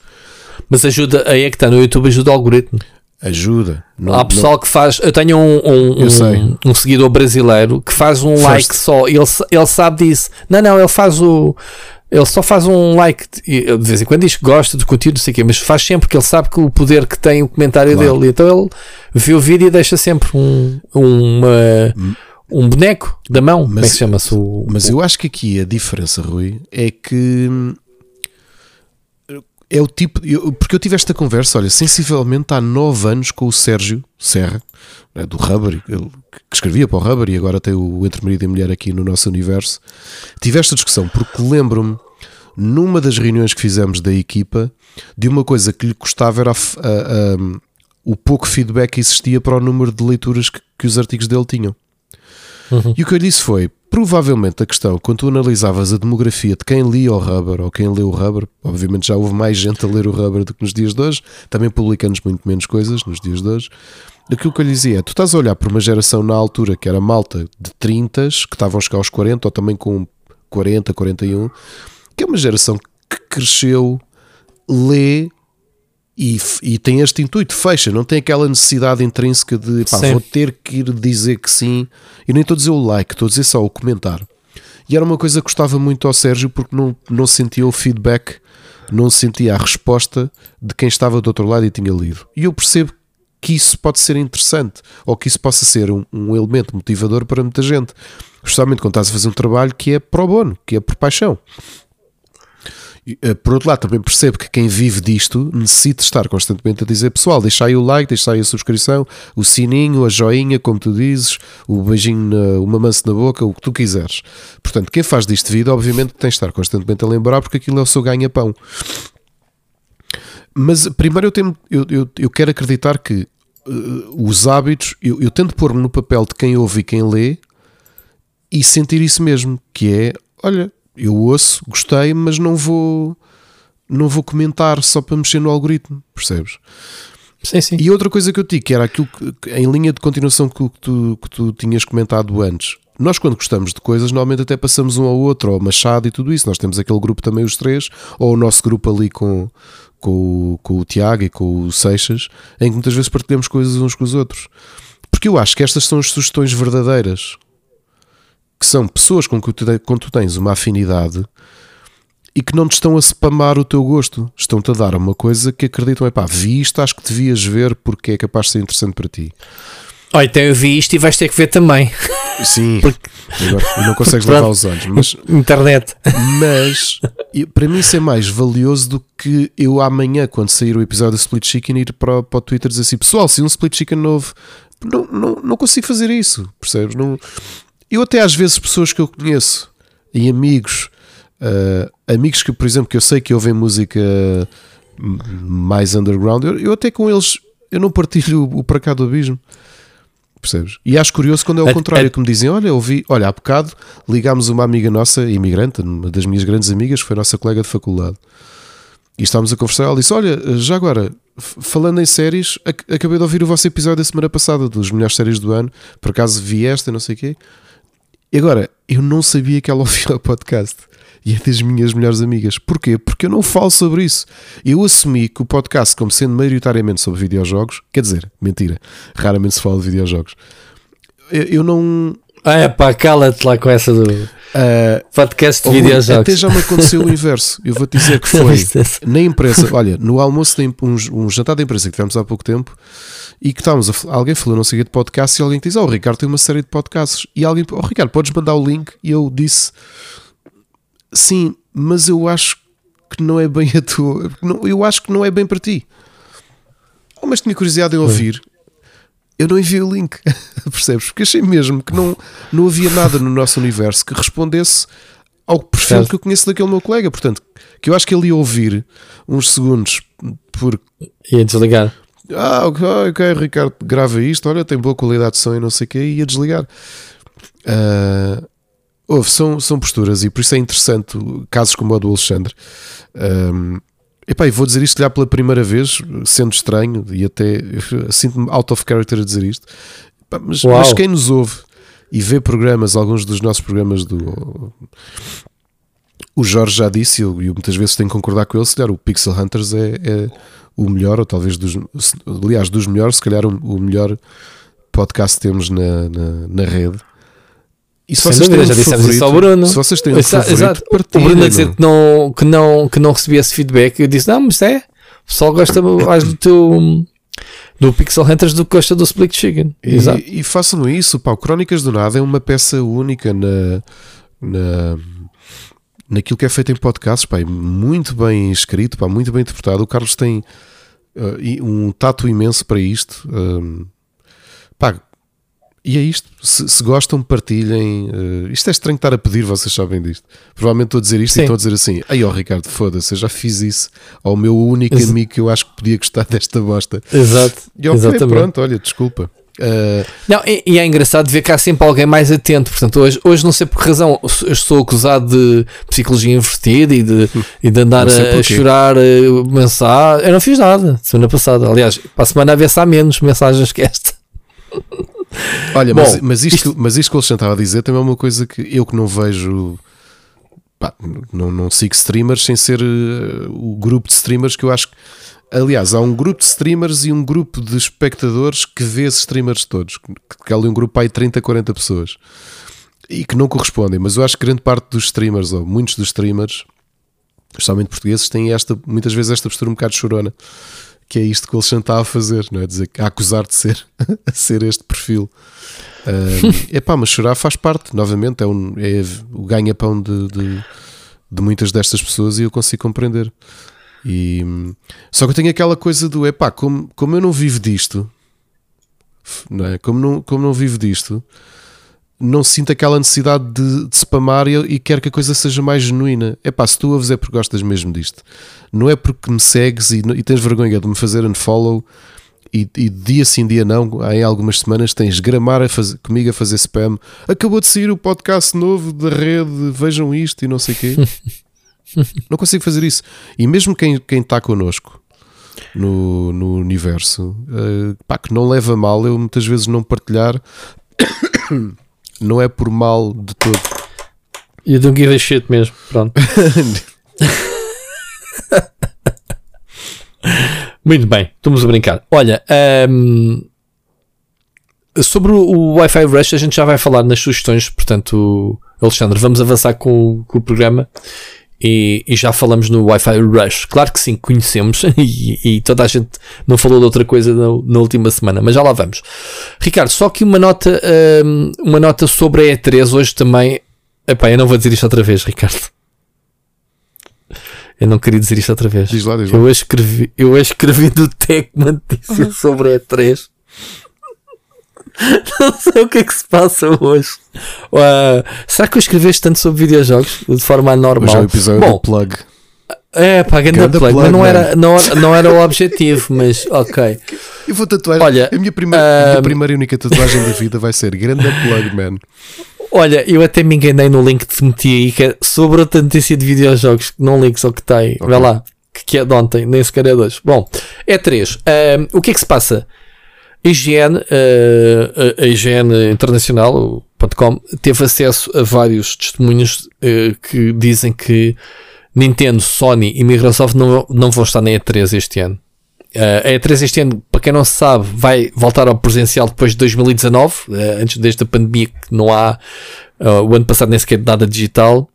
[SPEAKER 3] Mas ajuda, aí é que está no YouTube, ajuda o algoritmo.
[SPEAKER 2] Ajuda.
[SPEAKER 3] Não, Há pessoal não... que faz. Eu tenho um, um, um, um, seguidor brasileiro que faz um First. like só. Ele, ele sabe disso. Não, não, ele faz o. Ele só faz um like, de vez em quando diz que gosta do conteúdo, não sei o quê, mas faz sempre porque ele sabe que o poder que tem o comentário claro. dele. Então ele vê o vídeo e deixa sempre um, uma, hum. um boneco da mão. Mas, Como é que chama-se? O,
[SPEAKER 2] mas
[SPEAKER 3] o...
[SPEAKER 2] eu acho que aqui a diferença, Rui, é que é o tipo. Eu, porque eu tive esta conversa, olha, sensivelmente há 9 anos com o Sérgio Serra, né, do Rubber, ele, que escrevia para o Rubber e agora tem o Entre Marido e Mulher aqui no nosso universo. Tive esta discussão porque lembro-me, numa das reuniões que fizemos da equipa, de uma coisa que lhe custava era a, a, a, o pouco feedback que existia para o número de leituras que, que os artigos dele tinham. Uhum. E o que eu disse foi: provavelmente a questão, quando tu analisavas a demografia de quem lia o Rubber ou quem leu o Rubber, obviamente já houve mais gente a ler o Rubber do que nos dias de hoje, também publicamos muito menos coisas nos dias de hoje. Aquilo que eu lhe dizia é: tu estás a olhar para uma geração na altura que era malta de 30 que estavam a chegar aos 40 ou também com 40, 41, que é uma geração que cresceu, lê e, e, tem este intuito, fecha, não tem aquela necessidade intrínseca de pá, vou ter que ir dizer que sim, e nem estou a dizer o like, estou a dizer só o comentário. E era uma coisa que gostava muito ao Sérgio porque não, não sentia o feedback, não sentia a resposta de quem estava do outro lado e tinha lido. E eu percebo que isso pode ser interessante ou que isso possa ser um, um elemento motivador para muita gente, especialmente quando estás a fazer um trabalho que é pro bono, que é por paixão. Eh, por outro lado, também percebo que quem vive disto necessita estar constantemente a dizer: pessoal, deixa aí o like, deixa aí a subscrição, o sininho, a joinha, como tu dizes, o beijinho, uma mansa na boca, o que tu quiseres. Portanto, quem faz disto vida, obviamente, tem de estar constantemente a lembrar, porque aquilo é o seu ganha-pão. Mas primeiro eu, tenho, eu, eu, eu quero acreditar que uh, os hábitos, eu, eu tento pôr-me no papel de quem ouve e quem lê e sentir isso mesmo, que é, olha, eu ouço, gostei, mas não vou não vou comentar só para mexer no algoritmo, percebes?
[SPEAKER 3] Sim, sim.
[SPEAKER 2] E outra coisa que eu digo, que era aquilo que, em linha de continuação que tu, que tu tinhas comentado antes. Nós, quando gostamos de coisas, normalmente até passamos um ao outro, ao Machado e tudo isso. Nós temos aquele grupo também, os três, ou o nosso grupo ali com, com, com o Tiago e com o Seixas, em que muitas vezes partilhamos coisas uns com os outros. Porque eu acho que estas são as sugestões verdadeiras que são pessoas com que tu, tens uma afinidade e que não te estão a spamar o teu gosto, estão-te a dar uma coisa que acreditam, é pá, vi isto, acho que devias ver porque é capaz de ser interessante para ti.
[SPEAKER 3] Olha, então eu vi isto e vais ter que ver também.
[SPEAKER 2] Sim, porque... Agora, não consegues levar os olhos, mas
[SPEAKER 3] internet.
[SPEAKER 2] Mas para mim isso é mais valioso do que eu amanhã, quando sair o episódio do Split Chicken, ir para, para o Twitter dizer assim: pessoal, se um Split Chicken novo, não, não, não consigo fazer isso, percebes? Não, eu até às vezes pessoas que eu conheço e amigos, uh, amigos que, por exemplo, que eu sei que ouvem música mais underground, eu, eu até com eles eu não partilho o, o para cá do abismo. Percebes? E acho curioso quando é o contrário, que me dizem: Olha, ouvi, olha, há bocado ligámos uma amiga nossa, imigrante, uma das minhas grandes amigas, que foi nossa colega de faculdade, e estávamos a conversar. Ela disse: Olha, já agora, falando em séries, acabei de ouvir o vosso episódio da semana passada, dos melhores séries do ano, por acaso vi esta, não sei o quê. E agora, eu não sabia que ela ouvia o podcast. e é das minhas melhores amigas. Porquê? Porque eu não falo sobre isso. Eu assumi que o podcast, como sendo maioritariamente sobre videojogos, quer dizer, mentira, raramente se fala de videojogos. Eu, eu não.
[SPEAKER 3] Ah, é pá, cala-te lá com essa do uh, podcast de videojogos.
[SPEAKER 2] Até já me aconteceu o inverso. Eu vou-te dizer que foi na empresa. Olha, no almoço, um, um jantar da empresa que tivemos há pouco tempo e que estávamos a, alguém falou não sei de podcast e alguém que diz: Oh, o Ricardo tem uma série de podcasts. E alguém, Oh, Ricardo, podes mandar o link? E eu disse: Sim, mas eu acho que não é bem a tua. Eu acho que não é bem para ti. Oh, mas tinha curiosidade em ouvir. Eu não enviei o link, percebes? Porque achei mesmo que não, não havia nada no nosso universo que respondesse ao perfil que eu conheço daquele meu colega. Portanto, que eu acho que ele ia ouvir uns segundos por.
[SPEAKER 3] Ia desligar.
[SPEAKER 2] Ah, ok, ok, Ricardo, grava isto. Olha, tem boa qualidade de som e não sei o que, e ia desligar. Uh, Houve, são, são posturas e por isso é interessante casos como o do Alexandre. Um, epá, e vou dizer isto já pela primeira vez, sendo estranho e até sinto-me out of character a dizer isto, epá, mas, mas, quem nos ouve e vê programas, alguns dos nossos programas do. O Jorge já disse, e eu, eu, muitas vezes tenho que concordar com ele, se calhar o Pixel Hunters é, é o melhor, ou talvez dos, aliás, dos melhores, se calhar o, o melhor podcast que temos na, na, na rede.
[SPEAKER 3] E se vocês dúvida, já dissemos isso ao Bruno.
[SPEAKER 2] Se vocês têm um favorito, exato.
[SPEAKER 3] O Bruno a dizer que não, que, não, que não recebia esse feedback, eu disse: Não, mas é, o pessoal gosta mais do teu do Pixel Hunters do que gosta do Split Chicken.
[SPEAKER 2] E, Exato. e façam isso, pá. O Crónicas do Nada é uma peça única na, na, naquilo que é feito em podcasts, pá. É muito bem escrito, pá, muito bem interpretado. O Carlos tem uh, um tato imenso para isto. Um, pá, e é isto. Se, se gostam, partilhem. Uh, isto é estranho estar a pedir, vocês sabem disto. Provavelmente estou a dizer isto Sim. e estou a dizer assim: Aí, ó Ricardo, foda-se, eu já fiz isso ao meu único Ex amigo que eu acho que podia gostar desta bosta.
[SPEAKER 3] Exato.
[SPEAKER 2] E ok, Exatamente. pronto, olha, desculpa. Uh...
[SPEAKER 3] Não, e, e, é engraçado ver que há sempre alguém mais atento. Portanto, hoje, hoje não sei por que razão eu estou acusado de psicologia invertida e de, e de andar a, chorar, a mensagem. Eu não fiz nada semana passada. Aliás, para a semana a ver se há menos mensagens que esta.
[SPEAKER 2] Olha, Bom, mas, mas, isto, isto, mas isto que o Alexandre estava a dizer também é uma coisa que eu que não vejo. Pá, não, não sigo streamers sem ser uh, o grupo de streamers que eu acho que. Aliás, há um grupo de streamers e um grupo de espectadores que vê esses streamers todos. Que, é ali um grupo aí 30, 40 pessoas. E que não correspondem. Mas eu acho que grande parte dos streamers, ou muitos dos streamers, especialmente portugueses, têm esta, muitas vezes esta postura um bocado chorona que é isto que o Alexandre está a fazer, não é? Dizer, a acusar de ser, ser este perfil. É pá, mas chorar faz parte, novamente, é, um, é o ganha-pão de, de, de, muitas destas pessoas e eu consigo compreender. E, só que eu tenho aquela coisa do epá, como, como eu não vivo disto, não é? como, não, como não vivo disto, não sinto aquela necessidade de, de spamar e, e quero que a coisa seja mais genuína. É pá, se tu ouves é porque gostas mesmo disto. Não é porque me segues e, e tens vergonha de me fazer unfollow e, e dia sim, dia não, em algumas semanas tens gramar a fazer, comigo a fazer spam. Acabou de sair o podcast novo da rede, vejam isto e não sei o quê. não consigo fazer isso. E mesmo quem, quem está connosco no, no universo, uh, pá, que não leva mal eu muitas vezes não partilhar não é por mal de todo.
[SPEAKER 3] You don't give a shit mesmo. Pronto. Muito bem, estamos a brincar. Olha, um, sobre o Wi-Fi Rush, a gente já vai falar nas sugestões. Portanto, Alexandre, vamos avançar com, com o programa e, e, já falamos no Wi-Fi Rush. Claro que sim, conhecemos e, e, toda a gente não falou de outra coisa na, na, última semana, mas já lá vamos. Ricardo, só que uma nota, um, uma nota sobre a E3 hoje também. Epá, eu não vou dizer isto outra vez, Ricardo. Eu não queria dizer isto outra vez.
[SPEAKER 2] Diz lá, diz lá.
[SPEAKER 3] Eu escrevi, eu escrevi do Tech uma notícia sobre a E3 Não sei o que é que se passa hoje. Uh, será que eu escreveste tanto sobre videojogos de forma anormal? Hoje é
[SPEAKER 2] o episódio Bom, do plug.
[SPEAKER 3] É, pá, grande plug, plug, mas não era, não, não era o objetivo, mas ok.
[SPEAKER 2] Eu vou tatuar. Olha, a minha primeira, uh, a minha primeira e única tatuagem da vida vai ser grande plug, man.
[SPEAKER 3] Olha, eu até me enganei no link que te meti aí, que é sobre outra notícia de videojogos, não link, só que aí. Okay. Vai lá, que é de ontem, nem sequer é de hoje. Bom, é três. Uh, o que é que se passa? IGN, uh, a IGN Internacional, o GameStop.com teve acesso a vários testemunhos uh, que dizem que Nintendo, Sony e Microsoft não, não vão estar na E3 este ano. Uh, a E3 este ano, para quem não sabe, vai voltar ao presencial depois de 2019, uh, antes desta pandemia que não há, uh, o ano passado nem sequer nada digital.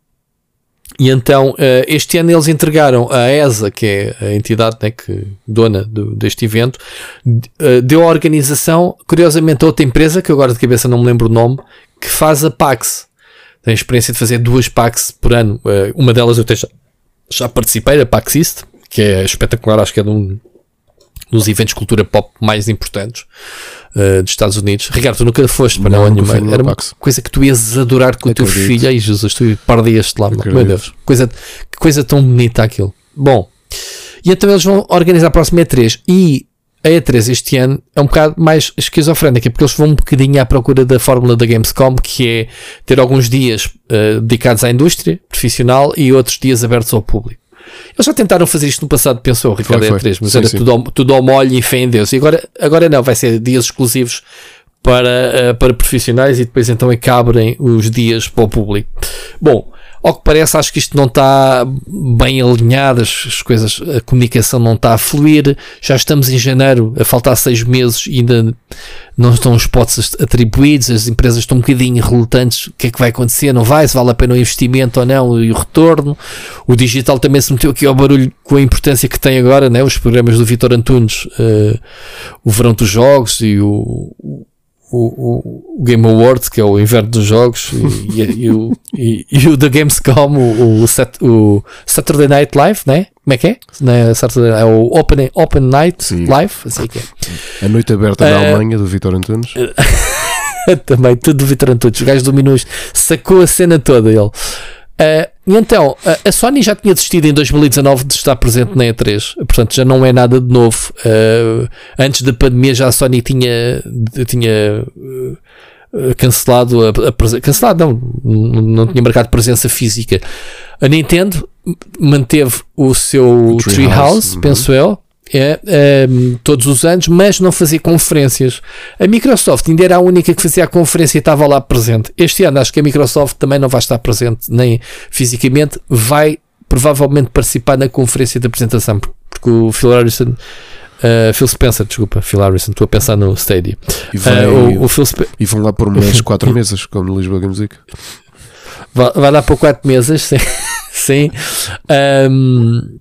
[SPEAKER 3] E então, este ano eles entregaram a ESA, que é a entidade né, que, dona do, deste evento, deu a organização, curiosamente, a outra empresa, que agora de cabeça não me lembro o nome, que faz a PAX. Tem a experiência de fazer duas PAX por ano. uma delas eu já, já participei, da PAX East, que é espetacular, acho que é de um dos eventos de cultura pop mais importantes uh, dos Estados Unidos. Ricardo, tu nunca foste para não, nenhuma. Era uma coisa que tu ias adorar com o teu filho. Ai, Jesus, tu perdias-te lá. Meu Deus, coisa, que coisa tão bonita aquilo. Bom, e então eles vão organizar a próxima E3 e a E3 este ano é um bocado mais esquizofrénica porque eles vão um bocadinho à procura da fórmula da Gamescom que é ter alguns dias uh, dedicados à indústria profissional e outros dias abertos ao público. Eles já tentaram fazer isto no passado, pensou, Ricardo foi, foi. 3 mas sim, era sim. Tudo, ao, tudo ao molho e fé em Deus. E agora, agora não, vai ser dias exclusivos para, uh, para profissionais e depois então é que abrem os dias para o público. Bom, ao que parece, acho que isto não está bem alinhado, as, as, coisas, a comunicação não está a fluir. Já estamos em janeiro, a faltar seis meses e ainda não estão os potes atribuídos, as empresas estão um bocadinho relutantes. O que é que vai acontecer? Não vai? Se vale a pena o investimento ou não e o retorno. O digital também se meteu aqui ao barulho com a importância que tem agora, né? os programas do Vitor Antunes, uh, o Verão dos Jogos e o, o, Game Awards, que é o inverno dos jogos, e, e, e, o, e, e o da Gamescom, o, o, Sat, o, Saturday Night Live, né? Como é que é? é, Saturday, é o Open, Open Night Sim. Live, assim que
[SPEAKER 2] é. A noite aberta uh, na eh, Alemanha, do Vitor Antunes.
[SPEAKER 3] Também, tudo do Vitor Antunes. O gajo do Minus sacou a cena toda, ele. Uh, então, a Sony já tinha desistido em 2019 de estar presente na E3, portanto já não é nada de novo. Uh, antes da pandemia já a Sony tinha, tinha uh, cancelado a, a presença, cancelado não, não tinha marcado presença física. A Nintendo manteve o seu Treehouse, Tree penso uhum. eu, é, é, todos os anos, mas não fazia conferências. A Microsoft ainda era a única que fazia a conferência e estava lá presente. Este ano acho que a Microsoft também não vai estar presente, nem fisicamente, vai provavelmente participar na conferência de apresentação, porque o Phil Harrison. Uh, Phil Spencer, desculpa, Phil Harrison, estou a pensar no Stadia.
[SPEAKER 2] E, vai, uh, o, o Phil e vão lá por umas 4 mesas, como no Lisboa Games Week.
[SPEAKER 3] Vai, vai lá por 4 mesas, sim. sim. Um,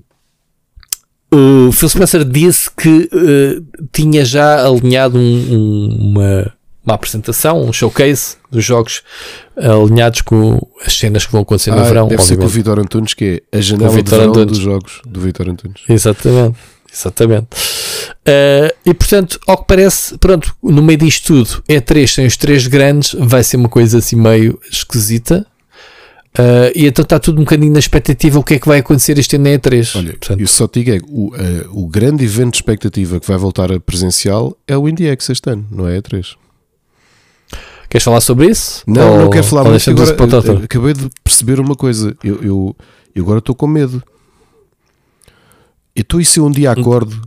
[SPEAKER 3] o Phil Spencer disse que uh, tinha já alinhado um, um, uma, uma apresentação, um showcase dos jogos alinhados com as cenas que vão acontecer no
[SPEAKER 2] ah,
[SPEAKER 3] verão.
[SPEAKER 2] Deve ser com o Vitor Antunes, que é a janela de verão Antunes. dos jogos do Vitor Antunes.
[SPEAKER 3] Exatamente. Exatamente. Uh, e portanto, ao que parece, pronto, no meio disto tudo, é três, sem os três grandes, vai ser uma coisa assim meio esquisita. Uh, e então está tudo um bocadinho na expectativa o que é que vai acontecer este ano na E3.
[SPEAKER 2] Olha, Portanto, eu só te digo é o, uh, o grande evento de expectativa que vai voltar a presencial é o IndieX este ano, não é E3.
[SPEAKER 3] Queres falar sobre isso?
[SPEAKER 2] Não, ou, não quero falar muito agora. Eh, acabei de perceber uma coisa. Eu, eu, eu agora estou com medo. Então, e se eu um dia acordo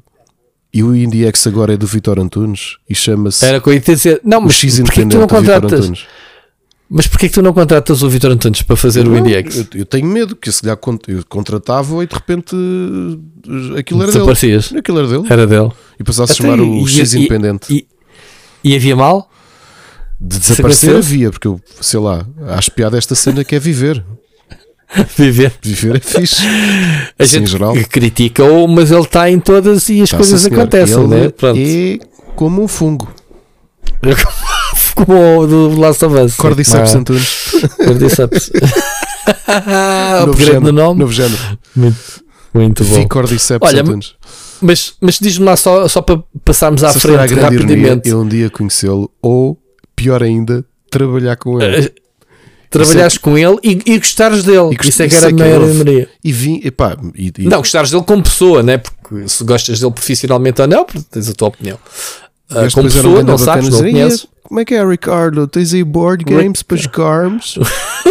[SPEAKER 2] e o IndieX agora é do Vitor Antunes e chama-se.
[SPEAKER 3] Era com a dizer, não, mas X independente tu não contratas? Mas porquê que tu não contratas o Vitor Antunes para fazer não, o IndieX?
[SPEAKER 2] Eu, eu, tenho medo que se lhe eu contratava e de repente aquilo era dele. Aquilo era dele.
[SPEAKER 3] Era dele.
[SPEAKER 2] E passasse a chamar o X Independente.
[SPEAKER 3] E, e, e, havia mal?
[SPEAKER 2] De desaparecer havia, porque eu, sei lá, acho piada esta cena que é viver.
[SPEAKER 3] Viver.
[SPEAKER 2] Viver é fixe.
[SPEAKER 3] A assim, gente geral. critica-o, mas ele está em todas e as coisas acontecem, ele né?
[SPEAKER 2] Pronto. É como um fungo.
[SPEAKER 3] como o do Last of Us.
[SPEAKER 2] Cordyceps Antunes.
[SPEAKER 3] Cordyceps.
[SPEAKER 2] novo género, nome. Novo género.
[SPEAKER 3] Muito, muito bom.
[SPEAKER 2] Cordyceps Olha, Antunes.
[SPEAKER 3] Mas, mas diz-me lá só, só para passarmos à frente rapidamente.
[SPEAKER 2] Eu um dia conhecê-lo ou, pior ainda, trabalhar com ele. Uh,
[SPEAKER 3] trabalhares é... com ele e, e gostares dele. E isso é que era a maior Maria.
[SPEAKER 2] E vim, epá, e, e...
[SPEAKER 3] Não, gostares dele como pessoa, né? Porque se gostas dele profissionalmente ou não, tens a tua opinião. Uh, como pessoa, não sabes, não conheces.
[SPEAKER 2] Como é que é, Ricardo? Tens aí board games para jogarmos?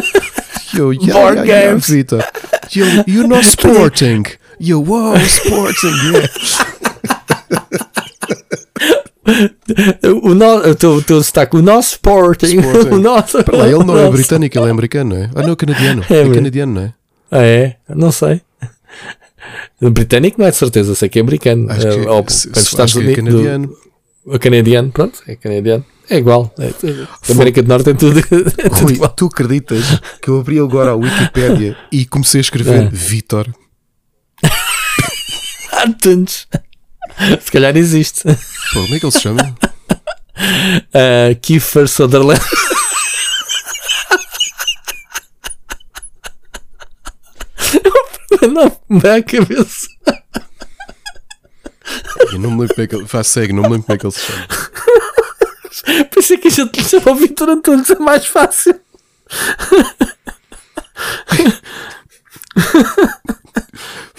[SPEAKER 2] Yo, yeah, board yeah, games. Yeah, you know sporting. Yo, wow, sporting, yeah.
[SPEAKER 3] o, no, o, teu, o teu destaque, o nosso Sporting. Sporting. O nosso,
[SPEAKER 2] Para lá, ele não é britânico, ele é americano, não é? Ah, não, canadiano. É, é canadiano, não é?
[SPEAKER 3] Ah, é? Não sei. Britânico não é de certeza, sei que é americano.
[SPEAKER 2] Acho que, é, ou, se, se, Unidos, é canadiano.
[SPEAKER 3] Do, o canadiano, pronto, é canadiano. É igual. É, a América do Norte é tudo. É
[SPEAKER 2] tudo Rui, igual. tu acreditas que eu abri agora a Wikipedia e comecei a escrever é. Vitor?
[SPEAKER 3] Antunes. Se calhar existe.
[SPEAKER 2] Pô, como é que ele se chama?
[SPEAKER 3] Uh, Kiefer Sutherland. não me dá a cabeça.
[SPEAKER 2] Eu não me lembro como é que ele. Faz segue, não me lembro como é que ele se chama.
[SPEAKER 3] Pensei que a gente lhe chamou Vitor Antunes, é mais fácil.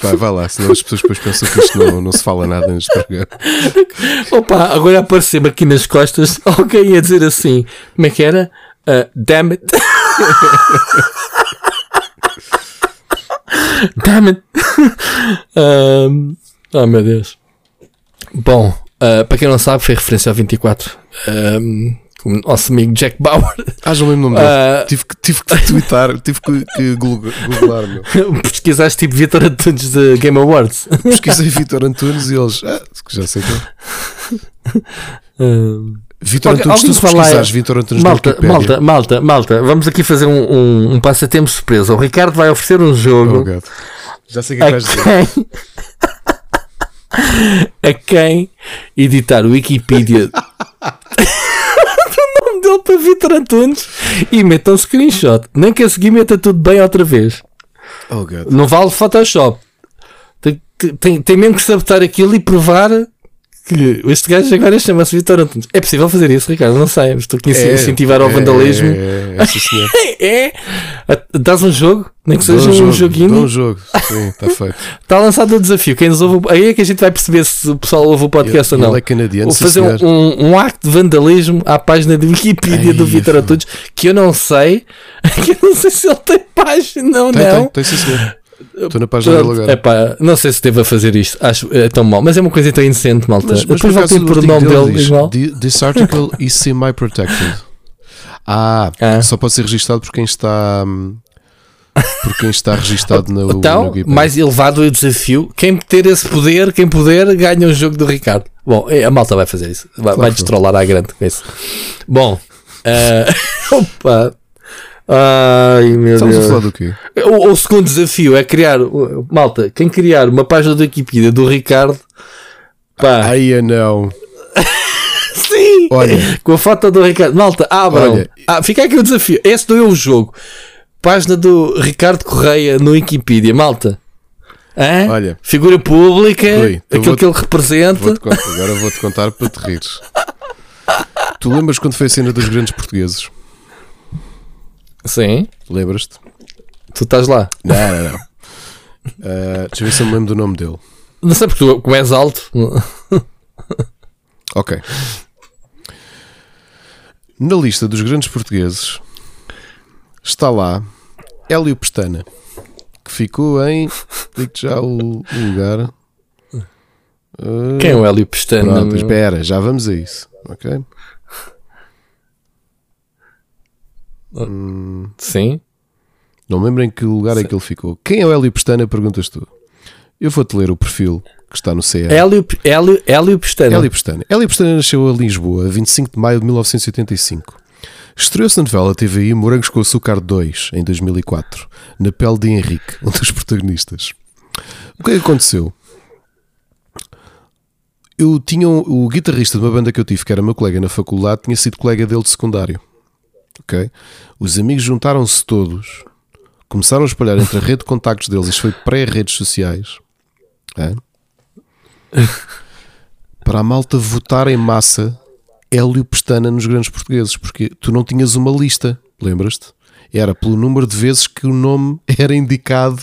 [SPEAKER 2] Vai, vai lá, senão as pessoas depois pensam que isto não, não se fala nada neste programa.
[SPEAKER 3] Opa, agora apareceu-me aqui nas costas alguém ia dizer assim: como é que era? Uh, damn it. damn it. um, oh meu Deus. Bom, uh, para quem não sabe, foi referência ao 24. Um, o nosso amigo Jack Bauer.
[SPEAKER 2] Ah, já lembro o nome dele. Uh, tive, que, tive que twittar, tive que, que googlar, meu.
[SPEAKER 3] Pesquisaste tipo Vitor Antunes de Game Awards.
[SPEAKER 2] Pesquisei Vitor Antunes e eles. Ah, já sei que uh, Vitor okay, Antunes, tu pesquisares Vitor Antunes
[SPEAKER 3] malta, malta, malta, malta, vamos aqui fazer um, um, um passatempo surpresa. O Ricardo vai oferecer um jogo. Oh,
[SPEAKER 2] já sei o que é que vais dizer.
[SPEAKER 3] a quem editar o Wikipedia dele para Vitor Antunes e meta um screenshot. Nem que a seguir meta tudo bem outra vez.
[SPEAKER 2] Oh,
[SPEAKER 3] não vale Photoshop. Tem, tem, tem mesmo que sabotar aquilo e provar que este gajo agora chama-se Vitor Antunes. É possível fazer isso, Ricardo? Não sei. Estou aqui a é, incentivar é, ao vandalismo.
[SPEAKER 2] É, é,
[SPEAKER 3] é, é. Dás um jogo? Nem que seja um, jogo, joguinho.
[SPEAKER 2] um jogo, sim, está feito.
[SPEAKER 3] está lançado o desafio. Quem nos ouve, aí é que a gente vai perceber se o pessoal ouve o podcast
[SPEAKER 2] ele,
[SPEAKER 3] ou não.
[SPEAKER 2] Ele é canadiano.
[SPEAKER 3] Vou fazer um, um, um, acto de vandalismo à página de Wikipedia Ai, do Vitor Antunes, que eu não sei, que eu não sei se ele tem página ou
[SPEAKER 2] tem,
[SPEAKER 3] não.
[SPEAKER 2] Tem, tem, sim, senhor. Estou na página dele agora.
[SPEAKER 3] Epá, não sei se devo fazer isto. Acho é tão mal, mas é uma coisa tão inocente, malta. Mas, mas Depois por o nome dele, diz, igual.
[SPEAKER 2] This article is semi-protected. Ah, ah, só pode ser registado por quem está. Por quem está registado no,
[SPEAKER 3] então, no mais elevado é o desafio. Quem ter esse poder, quem puder, ganha o jogo do Ricardo. Bom, é, a malta vai fazer isso. Vai, claro vai destrolar à grande com isso. Bom, uh, opa, Ai meu
[SPEAKER 2] Estamos
[SPEAKER 3] Deus.
[SPEAKER 2] a falar do quê?
[SPEAKER 3] O, o, segundo desafio é criar, malta, quem criar uma página do Wikipedia do Ricardo, pá.
[SPEAKER 2] Ai, não.
[SPEAKER 3] Sim! Olha, com a foto do Ricardo, malta, abram. Olha, ah, fica aqui o desafio. Esse não é o jogo. Página do Ricardo Correia no Wikipedia, malta. Hã? Olha, figura pública, aquilo que ele representa.
[SPEAKER 2] Vou agora vou-te contar para te rires. tu lembras quando foi a cena dos grandes portugueses?
[SPEAKER 3] Sim.
[SPEAKER 2] Lembras-te?
[SPEAKER 3] Tu estás lá?
[SPEAKER 2] Não, não, não. Uh, deixa eu ver se eu me lembro do nome dele.
[SPEAKER 3] Não sei porque tu, como és alto.
[SPEAKER 2] ok. Na lista dos grandes portugueses está lá Hélio Pestana, que ficou em. Digo-te já o, lugar.
[SPEAKER 3] Uh, Quem é o Hélio Pestana?
[SPEAKER 2] Pronto, espera, já vamos a isso. Ok?
[SPEAKER 3] Hum, Sim.
[SPEAKER 2] Não me lembro em que lugar Sim. é que ele ficou. Quem é o Hélio Pestana? Perguntas tu. Eu vou-te ler o perfil que está no CR.
[SPEAKER 3] Hélio, Hélio, Hélio Pestana.
[SPEAKER 2] Hélio Pestana. Hélio Pestana nasceu em Lisboa, 25 de maio de 1985. Estreou-se na novela TVI Morangos com Açúcar 2, em 2004, na pele de Henrique, um dos protagonistas. O que é que aconteceu? Eu tinha um, o guitarrista de uma banda que eu tive, que era meu colega na faculdade, tinha sido colega dele de secundário ok? Os amigos juntaram-se todos, começaram a espalhar entre a rede de contactos deles, isto foi pré-redes sociais, é? para a malta votar em massa Hélio Pestana nos grandes portugueses, porque tu não tinhas uma lista, lembras-te? Era pelo número de vezes que o nome era indicado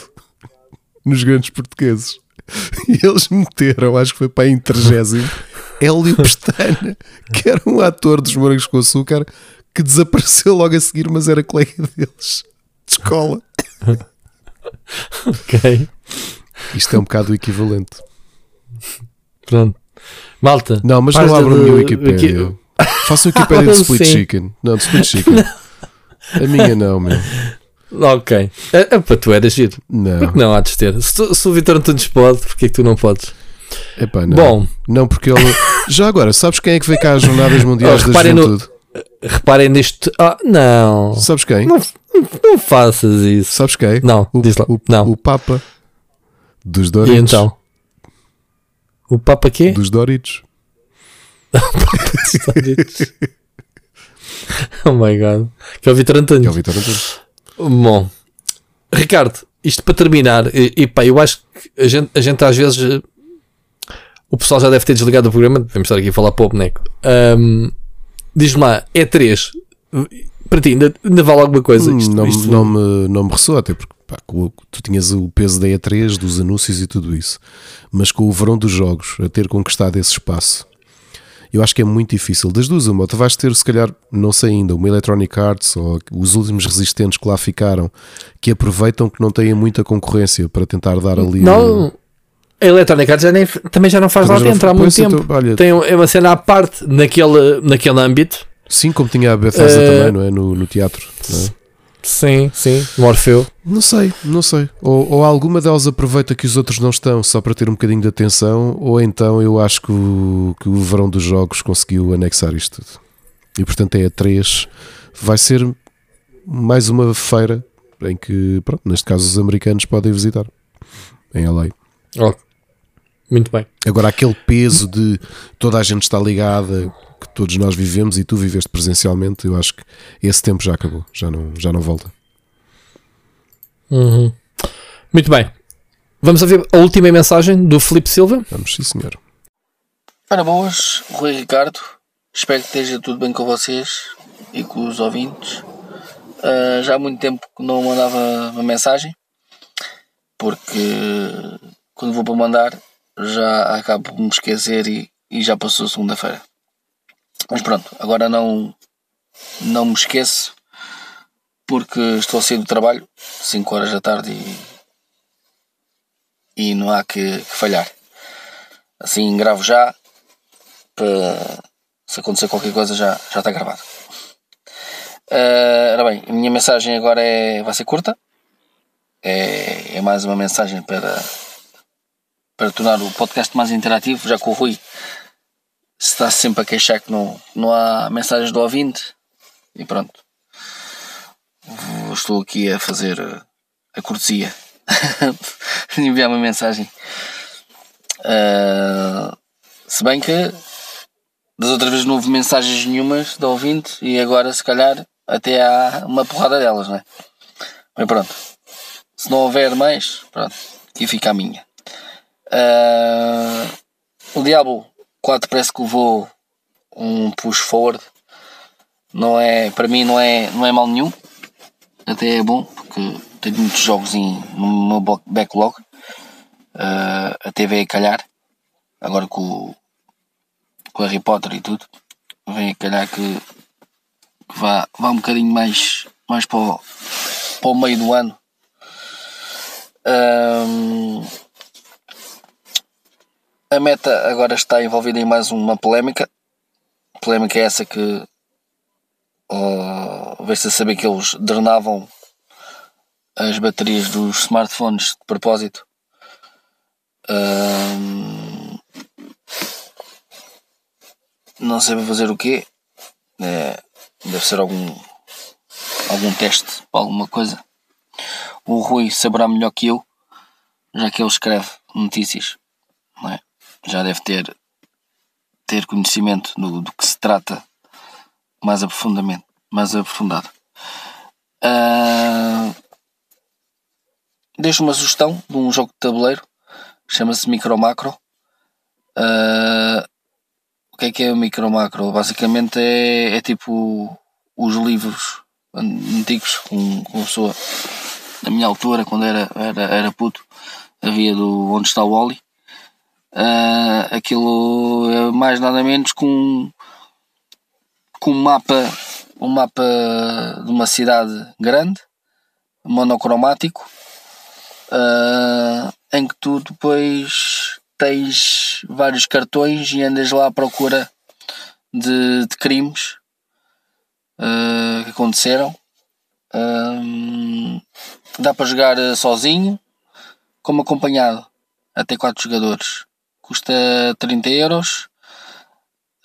[SPEAKER 2] nos grandes portugueses. E eles meteram, acho que foi para a intergésimo, Hélio Pestana, que era um ator dos Morangos com Açúcar, que desapareceu logo a seguir, mas era colega deles de escola.
[SPEAKER 3] ok.
[SPEAKER 2] Isto é um bocado o equivalente.
[SPEAKER 3] Pronto. Malta.
[SPEAKER 2] Não, mas não abro a minha Wikipedia. Faça o Wikipedia de Split Chicken. Não, de Split Chicken. a minha não, meu.
[SPEAKER 3] Ok. É, é, para tu eras giro.
[SPEAKER 2] Não.
[SPEAKER 3] Porque não há de ter. Se, tu, se o Vitor Antunes pode, porque é que tu não podes?
[SPEAKER 2] Epá, não.
[SPEAKER 3] Bom.
[SPEAKER 2] Não, porque ele. Já agora, sabes quem é que veio cá às Jornadas Mundiais oh, da Juventude?
[SPEAKER 3] No, reparem nisto. Ah, não.
[SPEAKER 2] Sabes quem?
[SPEAKER 3] Não, não faças isso.
[SPEAKER 2] Sabes quem?
[SPEAKER 3] Não,
[SPEAKER 2] o,
[SPEAKER 3] diz lá.
[SPEAKER 2] O,
[SPEAKER 3] não.
[SPEAKER 2] o Papa dos Doritos.
[SPEAKER 3] E então? O Papa quê?
[SPEAKER 2] Dos Doritos.
[SPEAKER 3] dos Doritos. oh my god. Que é o Vitor Antunes.
[SPEAKER 2] Que é o Vitor Antunes.
[SPEAKER 3] Bom, Ricardo, isto para terminar, e, e pá, eu acho que a gente, a gente às vezes o pessoal já deve ter desligado o programa, devemos estar aqui a falar para o boneco. Um, Diz-me lá, E3, para ti, ainda, ainda vale alguma coisa?
[SPEAKER 2] Isto, não, isto... não, me, não me ressoa, até porque pá, tu tinhas o peso da E3, dos anúncios e tudo isso, mas com o verão dos jogos a ter conquistado esse espaço, eu acho que é muito difícil. Das duas, uma, tu vais ter, se calhar, não sei ainda, uma Electronic Arts ou os últimos resistentes que lá ficaram, que aproveitam que não têm muita concorrência para tentar dar ali.
[SPEAKER 3] Não, a Electronic Arts já nem, também já não faz também lá dentro há muito tempo. Então, olha, Tem uma cena à parte naquele, naquele âmbito.
[SPEAKER 2] Sim, como tinha a Bethesda uh, também, não é? No, no teatro. É?
[SPEAKER 3] Sim, sim, Morfeu.
[SPEAKER 2] Não sei, não sei. Ou, ou, alguma delas aproveita que os outros não estão só para ter um bocadinho de atenção, ou então eu acho que o, que o verão dos jogos conseguiu anexar isto tudo. E portanto é a 3. Vai ser mais uma feira em que, pronto, neste caso, os americanos podem visitar em LA.
[SPEAKER 3] Oh, muito bem.
[SPEAKER 2] Agora, aquele peso de toda a gente está ligada, que todos nós vivemos e tu viveste presencialmente, eu acho que esse tempo já acabou, já não, já não volta.
[SPEAKER 3] Uhum. Muito bem. Vamos ver a última mensagem do Felipe Silva?
[SPEAKER 2] Vamos, sim, senhor.
[SPEAKER 6] Para boas, Rui Ricardo. Espero que esteja tudo bem com vocês e com os ouvintes. Uh, já há muito tempo que não mandava uma mensagem, porque quando vou para mandar já acabo por me esquecer e, e já passou segunda-feira. Mas pronto, agora não, não me esqueço porque estou a sair do trabalho, 5 horas da tarde e, e não há que, que, falhar. Assim gravo já para se acontecer qualquer coisa já, já está gravado. Uh, ora bem, a minha mensagem agora é, vai ser curta. É, é mais uma mensagem para, para tornar o podcast mais interativo, já que o Rui está sempre a queixar que não, não há mensagens do ouvinte. E pronto. Estou aqui a fazer a cortesia de enviar uma mensagem. Uh, se bem que das outras vezes não houve mensagens nenhumas do ouvinte e agora se calhar até há uma porrada delas, não é? Mas pronto. Se não houver mais, pronto, aqui fica a minha. Uh, o Diabo 4 parece que levou um push forward. Não é, para mim não é, não é mal nenhum. Até é bom porque tenho muitos jogos em, no meu backlog. Uh, até veio a calhar. Agora com, com Harry Potter e tudo. Vem a calhar que, que vá, vá um bocadinho mais, mais para, o, para o meio do ano. Um, ah, a meta agora está envolvida em mais uma polémica. Polémica é essa que uh, veio-se a saber que eles drenavam as baterias dos smartphones de propósito. Não sei fazer o quê. É, deve ser algum algum teste para alguma coisa. O Rui saberá melhor que eu, já que ele escreve notícias. Não é? Já deve ter, ter conhecimento do, do que se trata mais aprofundamento, mais aprofundado. Uh, deixo uma sugestão de um jogo de tabuleiro chama-se Micro Macro. Uh, o que é que é o Micro Macro? Basicamente é, é tipo os livros antigos com, com a pessoa na minha altura, quando era, era, era puto, havia do Onde está o Oli Uh, aquilo é mais nada menos com, com um mapa, um mapa de uma cidade grande, monocromático, uh, em que tu depois tens vários cartões e andas lá à procura de, de crimes uh, que aconteceram. Um, dá para jogar sozinho, como acompanhado, até 4 jogadores. Custa 30 euros.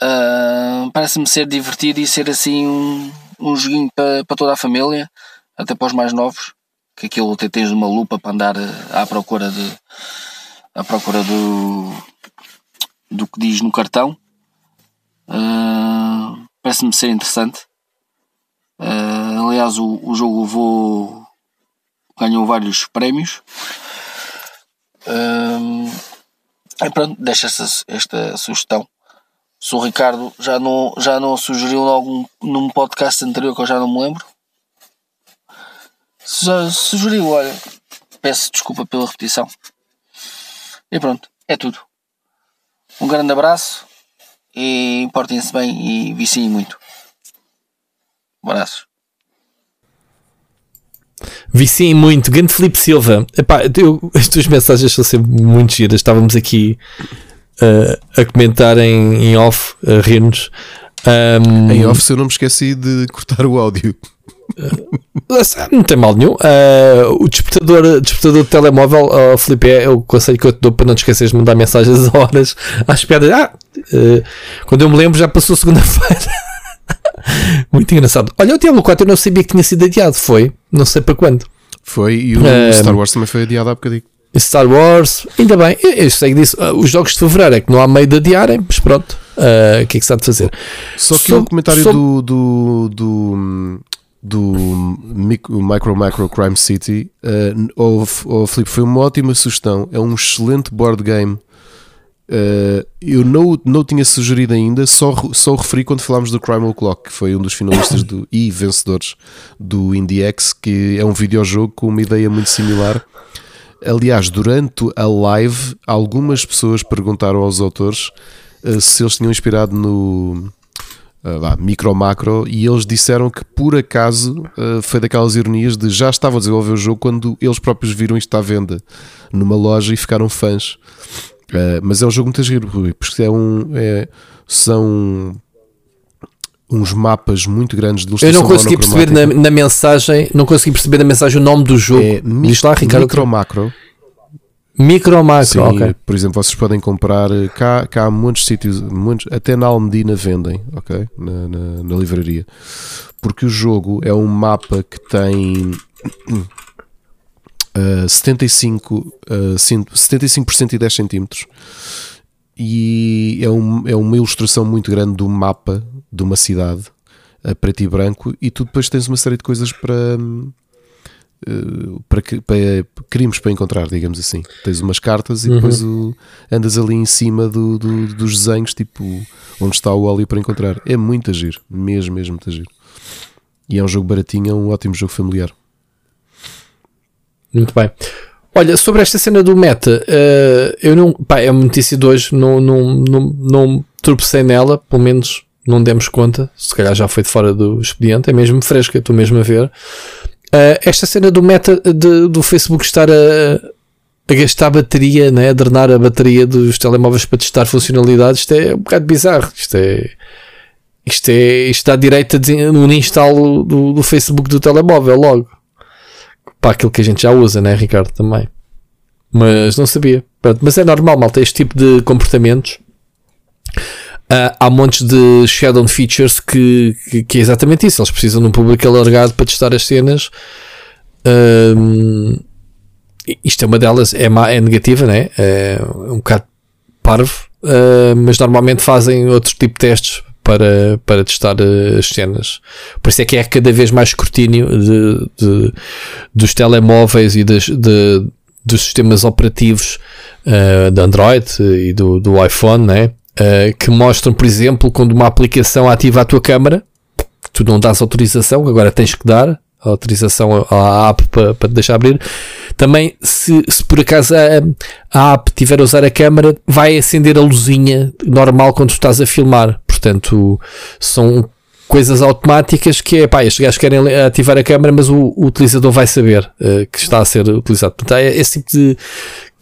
[SPEAKER 6] Uh, Parece-me ser divertido e ser assim um, um joguinho para, para toda a família, até para os mais novos. Que aquilo até tens uma lupa para andar à procura de à procura do do que diz no cartão. Uh, Parece-me ser interessante. Uh, aliás, o, o jogo vou ganhou vários prémios. E pronto, deixa esta, sugestão. Se o Ricardo já não, já não sugeriu algum, num podcast anterior que eu já não me lembro. Já sugeriu, olha, peço desculpa pela repetição. E pronto, é tudo. Um grande abraço e portem-se bem e viciem muito. Abraços.
[SPEAKER 3] Viciem muito. Grande Felipe Silva. Epá, eu, as tuas mensagens são sempre muito giras. Estávamos aqui uh, a comentar em, em off, a rir-nos.
[SPEAKER 2] Um, em off, se eu não me esqueci de cortar o áudio.
[SPEAKER 3] Uh, não tem mal nenhum. Uh, o despertador, despertador de telemóvel, uh, Felipe, é o conselho que eu te dou para não te esqueceres de mandar mensagens a horas às piadas. Ah, uh, quando eu me lembro, já passou segunda-feira. Muito engraçado. Olha, o Diablo 4 eu não sabia que tinha sido adiado. Foi, não sei para quando.
[SPEAKER 2] Foi, e o Star Wars também foi adiado há bocadinho.
[SPEAKER 3] Star Wars, ainda bem, eu sei disso. Uh, os jogos de fevereiro é que não há meio de adiarem, mas pronto, uh, o que é que se há de fazer?
[SPEAKER 2] Só que so, o comentário so... do, do, do, do Micro Macro Crime City, uh, oh, oh, Filipe, foi uma ótima sugestão. É um excelente board game Uh, eu não, não tinha sugerido ainda, só, só o referi quando falámos do Crime O'Clock, que foi um dos finalistas do, e vencedores do IndieX, que é um videojogo com uma ideia muito similar. Aliás, durante a live, algumas pessoas perguntaram aos autores uh, se eles tinham inspirado no uh, Micro Macro e eles disseram que por acaso uh, foi daquelas ironias de já estavam a desenvolver o jogo quando eles próprios viram isto à venda numa loja e ficaram fãs. Uh, mas é um jogo muito giro, porque é um, é, são uns mapas muito grandes de
[SPEAKER 3] Eu não consegui perceber na, na, mensagem, não consegui perceber na mensagem o nome do jogo. É
[SPEAKER 2] Diz lá, Ricardo. Micro Macro.
[SPEAKER 3] Micro Macro, Sim, ok.
[SPEAKER 2] Por exemplo, vocês podem comprar eh, cá, cá há muitos sítios, muitos, até na Almedina vendem, ok? Na, na, na livraria. Porque o jogo é um mapa que tem uh, 75, uh, 75% e 10 centímetros e é, um, é uma ilustração muito grande do mapa de uma cidade a preto e branco e tu depois tens uma série de coisas para, uh, para, para crimes para encontrar, digamos assim. Tens umas cartas e uhum. depois o, andas ali em cima do, do, dos desenhos, tipo onde está o óleo para encontrar. É muito agir, mesmo, mesmo muito agir. E é um jogo baratinho, é um ótimo jogo familiar.
[SPEAKER 3] Muito bem. Olha, sobre esta cena do meta, uh, eu não. Pá, é uma notícia de hoje, não, não, não, não tropecei nela, pelo menos não demos conta. Se calhar já foi de fora do expediente, é mesmo fresca, estou mesmo a ver. Uh, esta cena do meta de, do Facebook estar a, a gastar bateria, né, a drenar a bateria dos telemóveis para testar funcionalidades, isto é um bocado bizarro. Isto é. Isto, é, isto dá direito no instalo do, do Facebook do telemóvel logo para aquilo que a gente já usa, né, Ricardo? Também. Mas não sabia. Pronto, mas é normal, malta, este tipo de comportamentos. Uh, há montes de shadow features que, que, que, é exatamente isso. Eles precisam de um público alargado para testar as cenas. Isto é uma delas, é, má, é negativa, né? é um bocado parvo, uh, mas normalmente fazem outro tipo de testes para, para testar eh, as cenas. Por isso é que é cada vez mais escrutínio de, de, dos telemóveis e das, de, dos sistemas operativos uh, de Android e do, do iPhone, né? Uh, que mostram, por exemplo, quando uma aplicação ativa a tua câmera, tu não dás autorização, agora tens que dar a autorização à app para, para deixar abrir. Também, se, se por acaso a, a app tiver a usar a câmera, vai acender a luzinha normal quando estás a filmar. Portanto, são coisas automáticas que é, pá, estes gajos querem ativar a câmera, mas o, o utilizador vai saber uh, que está a ser utilizado. Portanto, é esse tipo de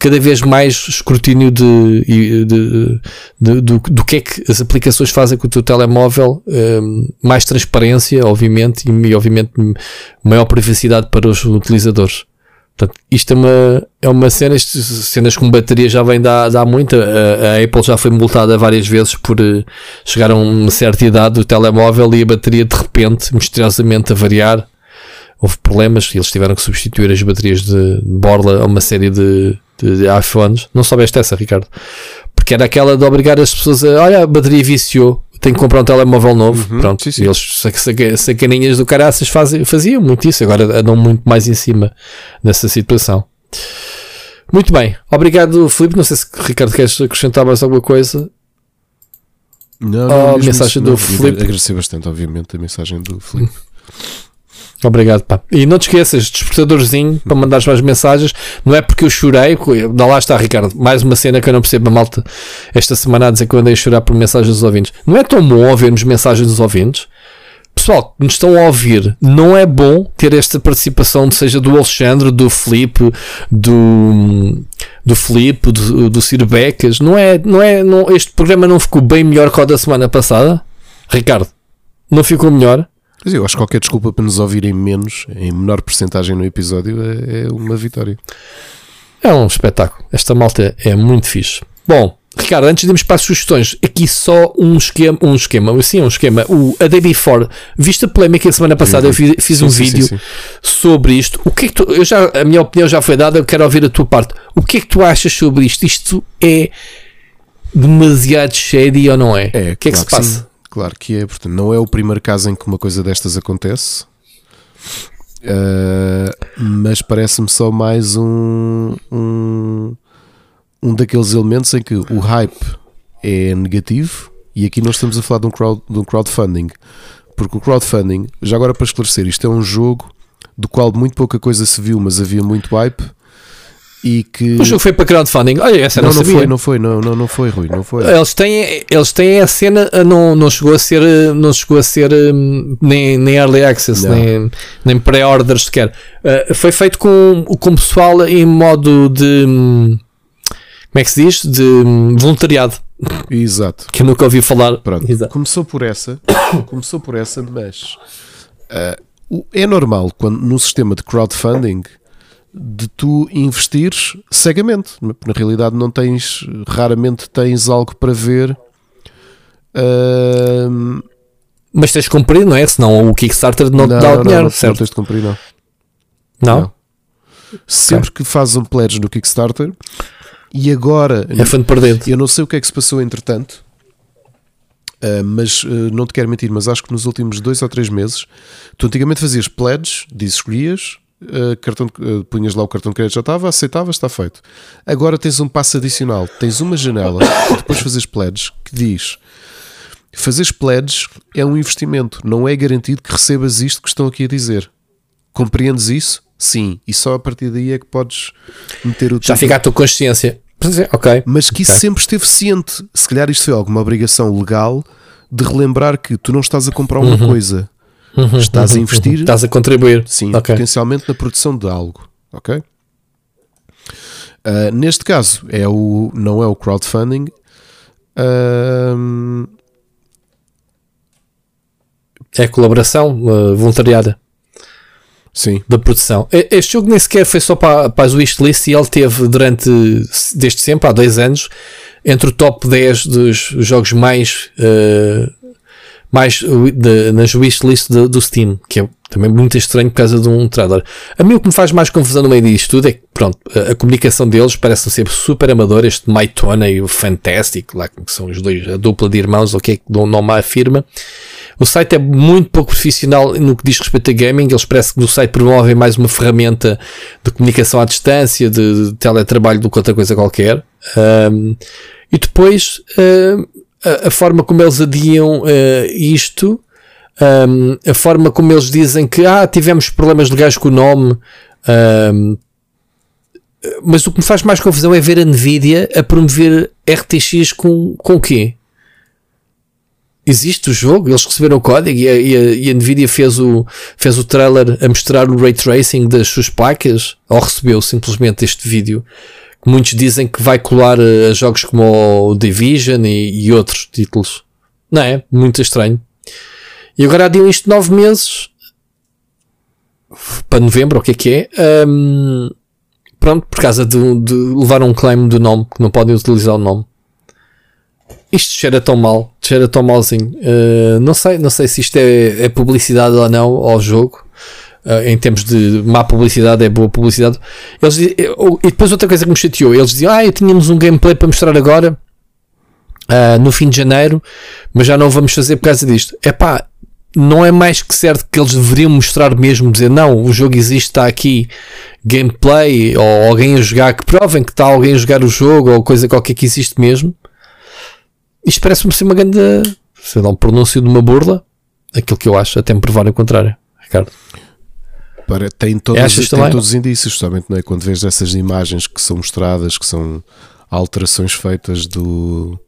[SPEAKER 3] cada vez mais escrutínio de, de, de, de do, do, que é que as aplicações fazem com o teu telemóvel, um, mais transparência, obviamente, e obviamente maior privacidade para os utilizadores. Portanto, isto é uma, é uma cena, cenas com bateria já vem dar, muito. A, a, Apple já foi multada várias vezes por uh, chegar a uma certa idade do telemóvel e a bateria de repente, misteriosamente, a variar. Houve problemas e eles tiveram que substituir as baterias de, de borla a uma série de, de, iPhones. Não soubeste essa, Ricardo? Porque era aquela de obrigar as pessoas a. Olha, a bateria viciou, tenho que comprar um telemóvel novo. Uhum, Pronto, sim, sim. eles, sacaninhas do caraças fazem, faziam muito isso, agora andam muito mais em cima dessa situação. Muito bem, obrigado, Filipe. Não sei se Ricardo queres acrescentar mais alguma coisa.
[SPEAKER 2] Não, não, oh, mensagem do Filipe. Agradecer bastante, obviamente, a mensagem do Filipe.
[SPEAKER 3] Obrigado, pá. E não te esqueças, despertadorzinho para mandares mais mensagens. Não é porque eu chorei, dá lá está, Ricardo. Mais uma cena que eu não percebo a malta esta semana a dizer que eu andei a chorar por mensagens dos ouvintes. Não é tão bom ouvirmos mensagens dos ouvintes? Pessoal que nos estão a ouvir, não é bom ter esta participação, seja do Alexandre, do Felipe, do, do Felipe, do, do Ciro Becas. Não é, não é, não, este programa não ficou bem melhor que o da semana passada? Ricardo, não ficou melhor?
[SPEAKER 2] Mas eu acho que qualquer desculpa para nos ouvirem menos, em menor porcentagem no episódio, é, é uma vitória.
[SPEAKER 3] É um espetáculo. Esta malta é muito fixe. Bom, Ricardo, antes de irmos para as sugestões, aqui só um esquema, um esquema, sim, um esquema. O, a Day Before, viste a polémica a semana passada, eu fiz, fiz sim, um sim, vídeo sim, sobre isto. O que é que tu, eu já, a minha opinião já foi dada, eu quero ouvir a tua parte. O que é que tu achas sobre isto? Isto é demasiado shady ou não é?
[SPEAKER 2] É, o que é que se passa? Claro que é, portanto, não é o primeiro caso em que uma coisa destas acontece, uh, mas parece-me só mais um, um, um daqueles elementos em que o hype é negativo e aqui nós estamos a falar de um, crowd, de um crowdfunding, porque o crowdfunding, já agora para esclarecer, isto é um jogo do qual muito pouca coisa se viu, mas havia muito hype e que
[SPEAKER 3] o jogo foi para crowdfunding. Olha, essa não, não,
[SPEAKER 2] foi, não foi, não, não, não foi, Rui, não foi.
[SPEAKER 3] Eles têm, eles têm a cena, não, não chegou a ser, não chegou a ser hum, nem, nem early access, não. nem, nem pré-orders sequer. Uh, foi feito com, com pessoal em modo de hum, como é que se diz? De hum, voluntariado.
[SPEAKER 2] Exato.
[SPEAKER 3] Que eu nunca ouvi falar.
[SPEAKER 2] Pronto.
[SPEAKER 3] Exato.
[SPEAKER 2] Começou por essa, começou por essa, mas uh, é normal quando no sistema de crowdfunding de tu investires cegamente. Na realidade, não tens, raramente tens algo para ver. Uh...
[SPEAKER 3] Mas tens de cumprir, não é? Senão o Kickstarter não, não te dá o dinheiro,
[SPEAKER 2] não,
[SPEAKER 3] certo?
[SPEAKER 2] Não tens de cumprir, não.
[SPEAKER 3] Não? não.
[SPEAKER 2] Sempre okay. que fazes um pledge no Kickstarter e agora.
[SPEAKER 3] É fã de perder.
[SPEAKER 2] Eu não sei o que é que se passou entretanto. Uh, mas uh, não te quero mentir, mas acho que nos últimos dois ou três meses tu antigamente fazias pledges, dizes que uh, cartão, uh, punhas lá o cartão de crédito, já estava, aceitavas, está feito. Agora tens um passo adicional, tens uma janela, depois fazes pledges, que diz fazeres pledges é um investimento, não é garantido que recebas isto que estão aqui a dizer. Compreendes isso? Sim. E só a partir daí é que podes meter o
[SPEAKER 3] Já fica a tua consciência. Ok.
[SPEAKER 2] Mas que isso okay. sempre esteve ciente. Se calhar isto foi alguma obrigação legal de relembrar que tu não estás a comprar uma uhum. coisa, Uhum, estás uhum, a investir. Uhum.
[SPEAKER 3] Estás a contribuir.
[SPEAKER 2] Sim, okay. potencialmente na produção de algo. Ok? Uh, neste caso, é o, não é o crowdfunding. Uh,
[SPEAKER 3] é colaboração uh, voluntariada.
[SPEAKER 2] Sim.
[SPEAKER 3] Da produção. Este jogo nem sequer foi só para, para as wishlist e ele teve durante, desde sempre, há dois anos, entre o top 10 dos jogos mais uh, mais de, nas wishlist do, do Steam, que é também muito estranho por causa de um trailer. A mim o que me faz mais confusão no meio disto tudo é que, pronto, a, a comunicação deles parece ser super amadora, este Mytona e o Fantastic, lá que são os dois, a dupla de irmãos, o que é que dão nome à firma. O site é muito pouco profissional no que diz respeito a gaming. Eles parece que no site promovem mais uma ferramenta de comunicação à distância, de, de teletrabalho do que outra coisa qualquer. Um, e depois, um, a, forma como eles adiam uh, isto, um, a forma como eles dizem que ah, tivemos problemas legais com o nome. Um, mas o que me faz mais confusão é ver a Nvidia a promover RTX com, com o quê? Existe o jogo, eles receberam o código e a, e a, e a Nvidia fez o, fez o trailer a mostrar o ray tracing das suas placas ou recebeu simplesmente este vídeo muitos dizem que vai colar a jogos como o Division e, e outros títulos. Não é? Muito estranho. E agora adiam isto nove meses para novembro, o que é que é? Um, pronto, por causa de, de, levar um claim do nome, que não podem utilizar o nome. Isto cheira tão mal, cheira tão malzinho. Uh, não sei, não sei se isto é, é publicidade ou não ao jogo. Uh, em termos de má publicidade, é boa publicidade. Eles, e depois outra coisa que me chateou, eles diziam, ah, tínhamos um gameplay para mostrar agora, uh, no fim de janeiro, mas já não vamos fazer por causa disto. É pá, não é mais que certo que eles deveriam mostrar mesmo, dizer não, o jogo existe, está aqui gameplay, ou alguém a jogar, que provem que está alguém a jogar o jogo, ou coisa qualquer que existe mesmo. Isto parece-me ser uma grande, sei lá, um pronúncio de uma burla, aquilo que eu acho, até me provar o contrário, Ricardo.
[SPEAKER 2] Para, tem, todos, tem todos os indícios, justamente, não é? Quando vês essas imagens que são mostradas, que são alterações feitas do,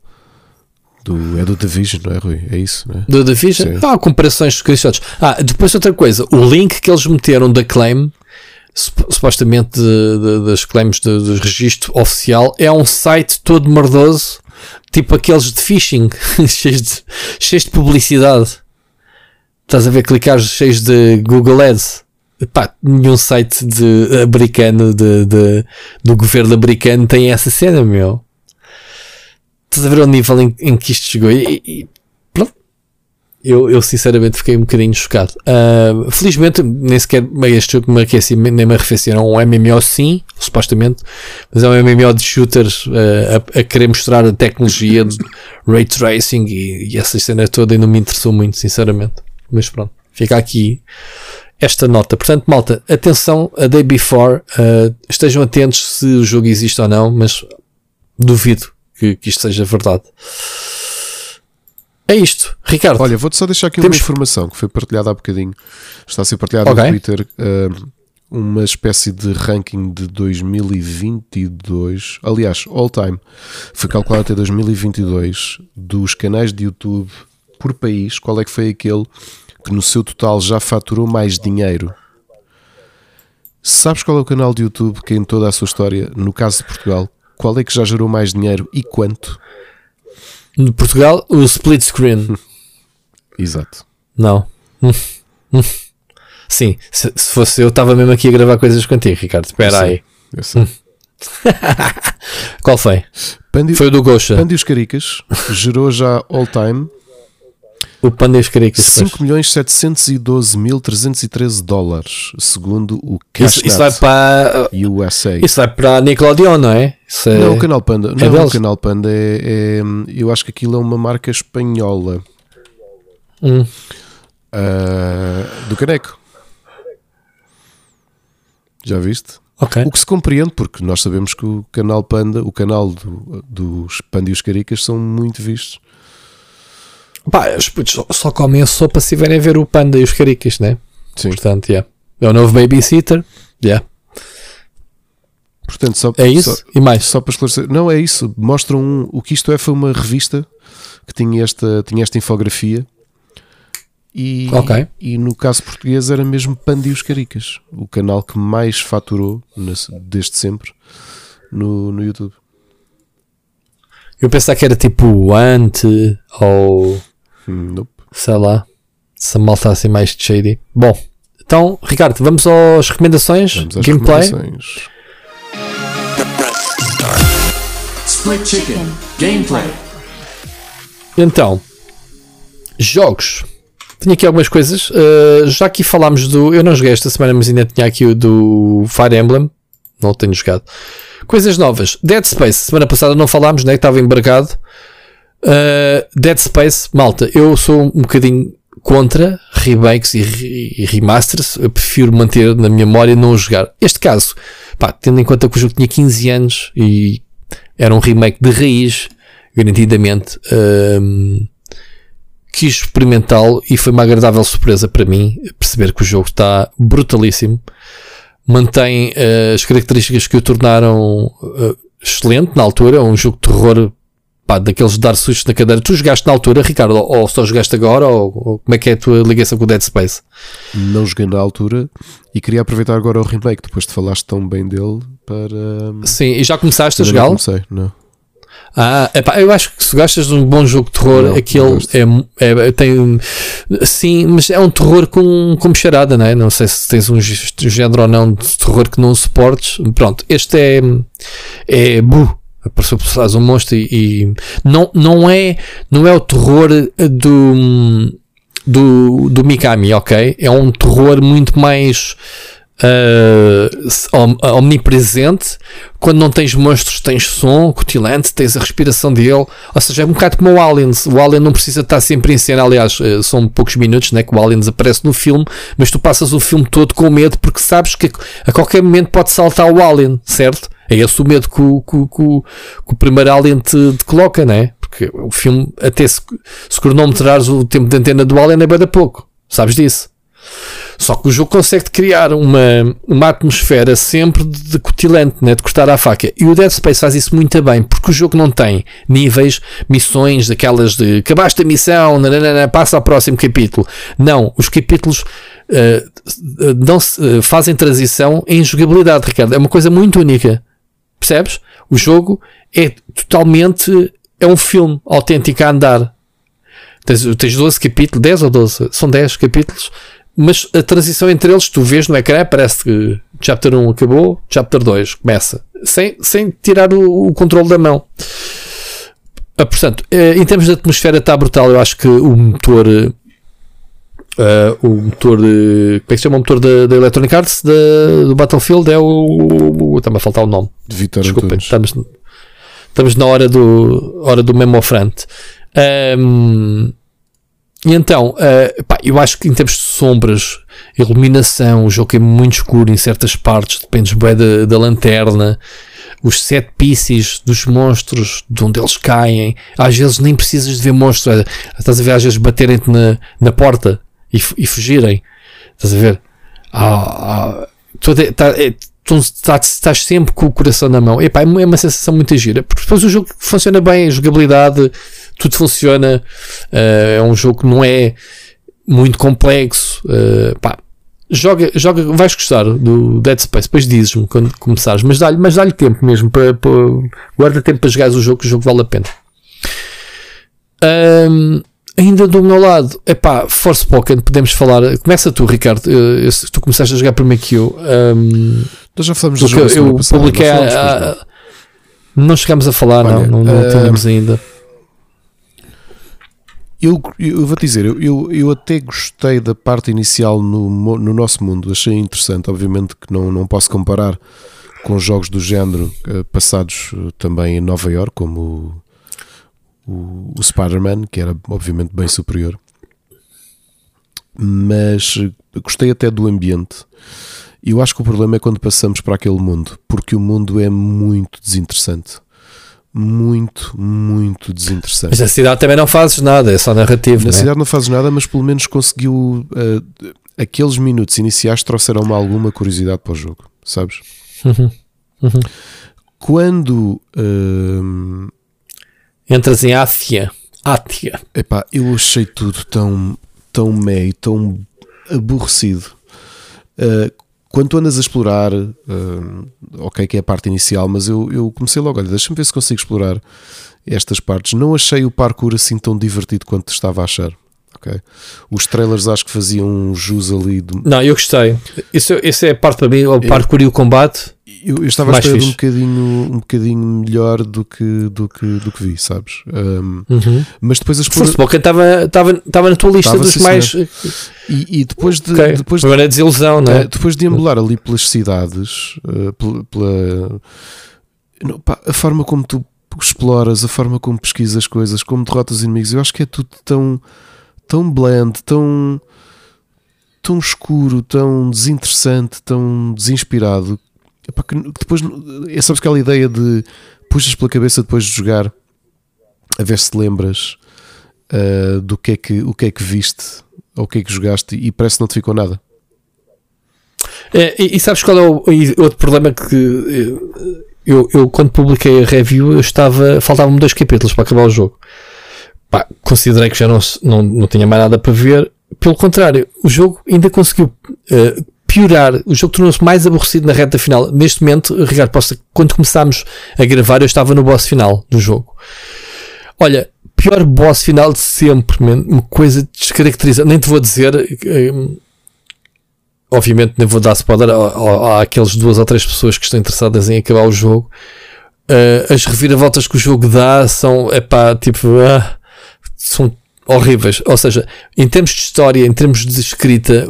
[SPEAKER 2] do, é do Division, não é, Rui? É isso, não é?
[SPEAKER 3] Do Division? Sim. Ah, comparações de screenshots. Ah, depois outra coisa. O link que eles meteram da claim, supostamente de, de, das claims do, do registro oficial, é um site todo merdoso, tipo aqueles de phishing, cheios, de, cheios de publicidade. Estás a ver clicares cheios de Google Ads. Pá, nenhum site de, americano de, de, do governo americano tem essa cena, meu. Estás a ver o nível em, em que isto chegou e, e pronto. Eu, eu sinceramente fiquei um bocadinho chocado. Uh, felizmente, nem sequer este jogo me aqueci, nem me arrefeceram. É um MMO sim, supostamente, mas é um MMO de shooters uh, a, a, querer mostrar a tecnologia de ray tracing e, e essa cena toda e não me interessou muito, sinceramente. Mas pronto, fica aqui esta nota. Portanto, malta, atenção a Day Before, uh, estejam atentos se o jogo existe ou não, mas duvido que, que isto seja verdade. É isto, Ricardo.
[SPEAKER 2] Olha, vou-te só deixar aqui temos... uma informação que foi partilhada há bocadinho. Está a ser partilhada okay. no Twitter. Uh, uma espécie de ranking de 2022, aliás, all time, foi calculado até 2022 dos canais de YouTube por país. Qual é que foi aquele que no seu total já faturou mais dinheiro? Sabes qual é o canal de YouTube que em toda a sua história, no caso de Portugal, qual é que já gerou mais dinheiro e quanto?
[SPEAKER 3] No Portugal, o split screen.
[SPEAKER 2] Exato.
[SPEAKER 3] Não. Sim, se, se fosse eu, estava mesmo aqui a gravar coisas contigo, Ricardo. Espera aí. Eu sei. Qual foi?
[SPEAKER 2] Pandi,
[SPEAKER 3] foi o do Gosha.
[SPEAKER 2] Pandi os Caricas gerou já all time
[SPEAKER 3] o Panda e os Caricas.
[SPEAKER 2] 5.712.313 dólares, segundo o Cashnet
[SPEAKER 3] isso, isso vai para
[SPEAKER 2] USA.
[SPEAKER 3] Isso vai para a Nickelodeon, não é?
[SPEAKER 2] é não, o Canal Panda. É não, o Canal Panda é, é, Eu acho que aquilo é uma marca espanhola.
[SPEAKER 3] Hum.
[SPEAKER 2] Uh, do Caneco. Já viste?
[SPEAKER 3] Okay.
[SPEAKER 2] O que se compreende, porque nós sabemos que o canal Panda, o canal do, dos Panda e os Caricas são muito vistos.
[SPEAKER 3] Pá, os putos só, só comem a sopa se tiverem a ver o panda e os caricas, né?
[SPEAKER 2] Sim.
[SPEAKER 3] Portanto, yeah. é o novo babysitter. Yeah.
[SPEAKER 2] Portanto, só,
[SPEAKER 3] é isso
[SPEAKER 2] só,
[SPEAKER 3] e mais.
[SPEAKER 2] Só para esclarecer, não é isso. Mostram um, o que isto é. Foi uma revista que tinha esta, tinha esta infografia. E,
[SPEAKER 3] okay.
[SPEAKER 2] e no caso português era mesmo Panda e os Caricas, o canal que mais faturou desde sempre no, no YouTube.
[SPEAKER 3] Eu pensava que era tipo Ante ou
[SPEAKER 2] Nope.
[SPEAKER 3] Sei lá. Se a malta assim mais shady. Bom, então, Ricardo, vamos às recomendações.
[SPEAKER 2] Vamos às
[SPEAKER 3] gameplay.
[SPEAKER 2] Recomendações.
[SPEAKER 7] Split Chicken Gameplay.
[SPEAKER 3] Então, jogos. Tenho aqui algumas coisas. Uh, já aqui falámos do. Eu não joguei esta semana, mas ainda tinha aqui o do Fire Emblem. Não tenho jogado. Coisas novas. Dead Space. Semana passada não falámos, né? Estava embargado. Uh, Dead Space, malta, eu sou um bocadinho contra remakes e, e, remasters. Eu prefiro manter na memória e não jogar. Este caso, pá, tendo em conta que o jogo tinha 15 anos e era um remake de raiz, garantidamente, um, quis experimentá-lo e foi uma agradável surpresa para mim perceber que o jogo está brutalíssimo. Mantém uh, as características que o tornaram uh, excelente na altura. Um jogo de terror pá, daqueles dar sustos na cadeira. Tu jogaste na altura, Ricardo, ou só jogaste agora, ou, ou, como é que é a tua ligação com o Dead Space?
[SPEAKER 2] Não joguei na altura e queria aproveitar agora o remake, depois de falaste tão bem dele, para.
[SPEAKER 3] Sim, e já começaste a jogá-lo?
[SPEAKER 2] Não comecei, não.
[SPEAKER 3] Ah, epá, eu acho que se gostas de um bom jogo de terror, não, aquele é, é, tem. Sim, mas é um terror com, com charada, não é? Não sei se tens um género ou não de terror que não suportes. Pronto, este é. É. Bu. Apareceu por um monstro e, e. não, não, é, não é o terror do. Do, do Mikami, ok? É um terror muito mais uh, omnipresente. Quando não tens monstros, tens som cutilante, tens a respiração dele. Ou seja, é um bocado como o Aliens. O Alien não precisa estar sempre em cena. Aliás, são poucos minutos né, que o Aliens aparece no filme, mas tu passas o filme todo com medo porque sabes que a qualquer momento pode saltar o Alien, certo? É esse o medo que o, que, que, que o primeiro Alien te, te coloca, né? Porque o filme, até se, se cronometrares o tempo de antena do Alien, é bem da pouco. Sabes disso? Só que o jogo consegue criar uma, uma atmosfera sempre de cutilante, né? de cortar a faca. E o Dead Space faz isso muito bem, porque o jogo não tem níveis, missões, daquelas de acabaste a missão, nananana, passa ao próximo capítulo. Não, os capítulos uh, não, uh, fazem transição em jogabilidade, Ricardo. É uma coisa muito única. Percebes? O jogo é totalmente. É um filme autêntico a andar. Tens, tens 12 capítulos, 10 ou 12? São 10 capítulos mas a transição entre eles, tu vês no ecrã, parece que Chapter 1 acabou, Chapter 2 começa, sem, sem tirar o, o controle da mão. Ah, portanto, eh, em termos de atmosfera está brutal, eu acho que o motor Uh, o motor de. Como é que se chama o motor da, Electronic Arts da, do Battlefield? É o. Está-me a faltar o nome.
[SPEAKER 2] Vitor
[SPEAKER 3] Desculpem, estamos, estamos na hora do, hora do memo front. Um, e então, uh, pá, eu acho que em termos de sombras, iluminação, o jogo é muito escuro em certas partes, depende bem da, da lanterna, os set pieces dos monstros, de onde eles caem. Às vezes nem precisas de ver monstros, é, estás a ver às vezes baterem-te na, na porta e, e fugirem. Estás a ver? Ah, ah, tá, é, estás, estás sempre com o coração na mão. Epá, é uma sensação muito gira, porque depois o jogo funciona bem, a jogabilidade tudo funciona. Uh, é um jogo que não é muito complexo. Uh, pá, joga, joga, vais gostar do Dead Space, depois dizes-me quando começares, mas dá-lhe dá tempo mesmo para, para, guarda tempo para jogar o jogo, que o jogo vale a pena. Um, ainda do meu lado, é pá, Forspoken, podemos falar. Começa tu, Ricardo. Eu, eu, tu começaste a jogar primeiro que eu. Um,
[SPEAKER 2] Nós já falamos
[SPEAKER 3] do Eu, eu publiquei. A, a, não chegámos a falar, Olha, não, não, não uh, tínhamos ainda.
[SPEAKER 2] Eu, eu vou te dizer, eu, eu, até gostei da parte inicial no, no nosso mundo, achei interessante. Obviamente que não, não posso comparar com jogos do género uh, passados uh, também em Nova York, como o, o, Spider-Man, que era obviamente bem superior. Mas uh, gostei até do ambiente. E eu acho que o problema é quando passamos para aquele mundo, porque o mundo é muito desinteressante muito, muito desinteressante.
[SPEAKER 3] Mas na cidade também não fazes nada, é só narrativo.
[SPEAKER 2] Na
[SPEAKER 3] né?
[SPEAKER 2] cidade não fazes nada, mas pelo menos conseguiu. Uh, aqueles minutos iniciais trouxeram-me alguma curiosidade para o jogo, sabes?
[SPEAKER 3] Uhum. Uhum.
[SPEAKER 2] Quando. Uh,
[SPEAKER 3] Entras em Áfia. Átia.
[SPEAKER 2] Epá, eu achei tudo tão, tão meio, tão aborrecido. Uh, quando tu andas a explorar, uh, ok, que é a parte inicial, mas eu, eu comecei logo, olha, deixa-me ver se consigo explorar estas partes. Não achei o parkour assim tão divertido quanto estava a achar. Okay. Os trailers acho que faziam jus ali. De...
[SPEAKER 3] Não, eu gostei. Isso, isso é a parte para mim, o parkour e o combate.
[SPEAKER 2] Eu, eu estava a esperar um bocadinho, um bocadinho melhor do que, do que, do que vi, sabes? Um,
[SPEAKER 3] uhum.
[SPEAKER 2] Mas depois as
[SPEAKER 3] Força Boca estava, estava, estava na tua lista estava, dos mais.
[SPEAKER 2] E, e, depois de.
[SPEAKER 3] Okay.
[SPEAKER 2] Depois
[SPEAKER 3] de, é desilusão, não é?
[SPEAKER 2] Depois de ambular ali pelas cidades, uh, pela. pela não, pá, a forma como tu exploras, a forma como pesquisas coisas, como derrotas inimigos, eu acho que é tudo tão. Tão blend, tão. tão escuro, tão desinteressante, tão desinspirado Epá, que depois é sabes aquela ideia de puxas pela cabeça depois de jogar a ver se te lembras uh, do que é que, o que é que viste ou o que é que jogaste e parece que não te ficou nada.
[SPEAKER 3] É, e, e, sabes qual é o outro problema que eh, eu, eu quando publiquei a review eu estava faltavam-me dois capítulos para acabar o jogo. Pá, considerei que já não, não, não tinha mais nada para ver. Pelo contrário, o jogo ainda conseguiu uh, piorar. O jogo tornou-se mais aborrecido na reta final. Neste momento, Ricardo, posso, quando começámos a gravar, eu estava no boss final do jogo. Olha, pior boss final de sempre, man. uma coisa descaracterizada. Nem te vou dizer. Hum, obviamente, nem vou dar spoiler àqueles duas ou três pessoas que estão interessadas em acabar o jogo. Uh, as reviravoltas que o jogo dá são, é pá, tipo, uh, são horríveis. Ou seja, em termos de história, em termos de escrita,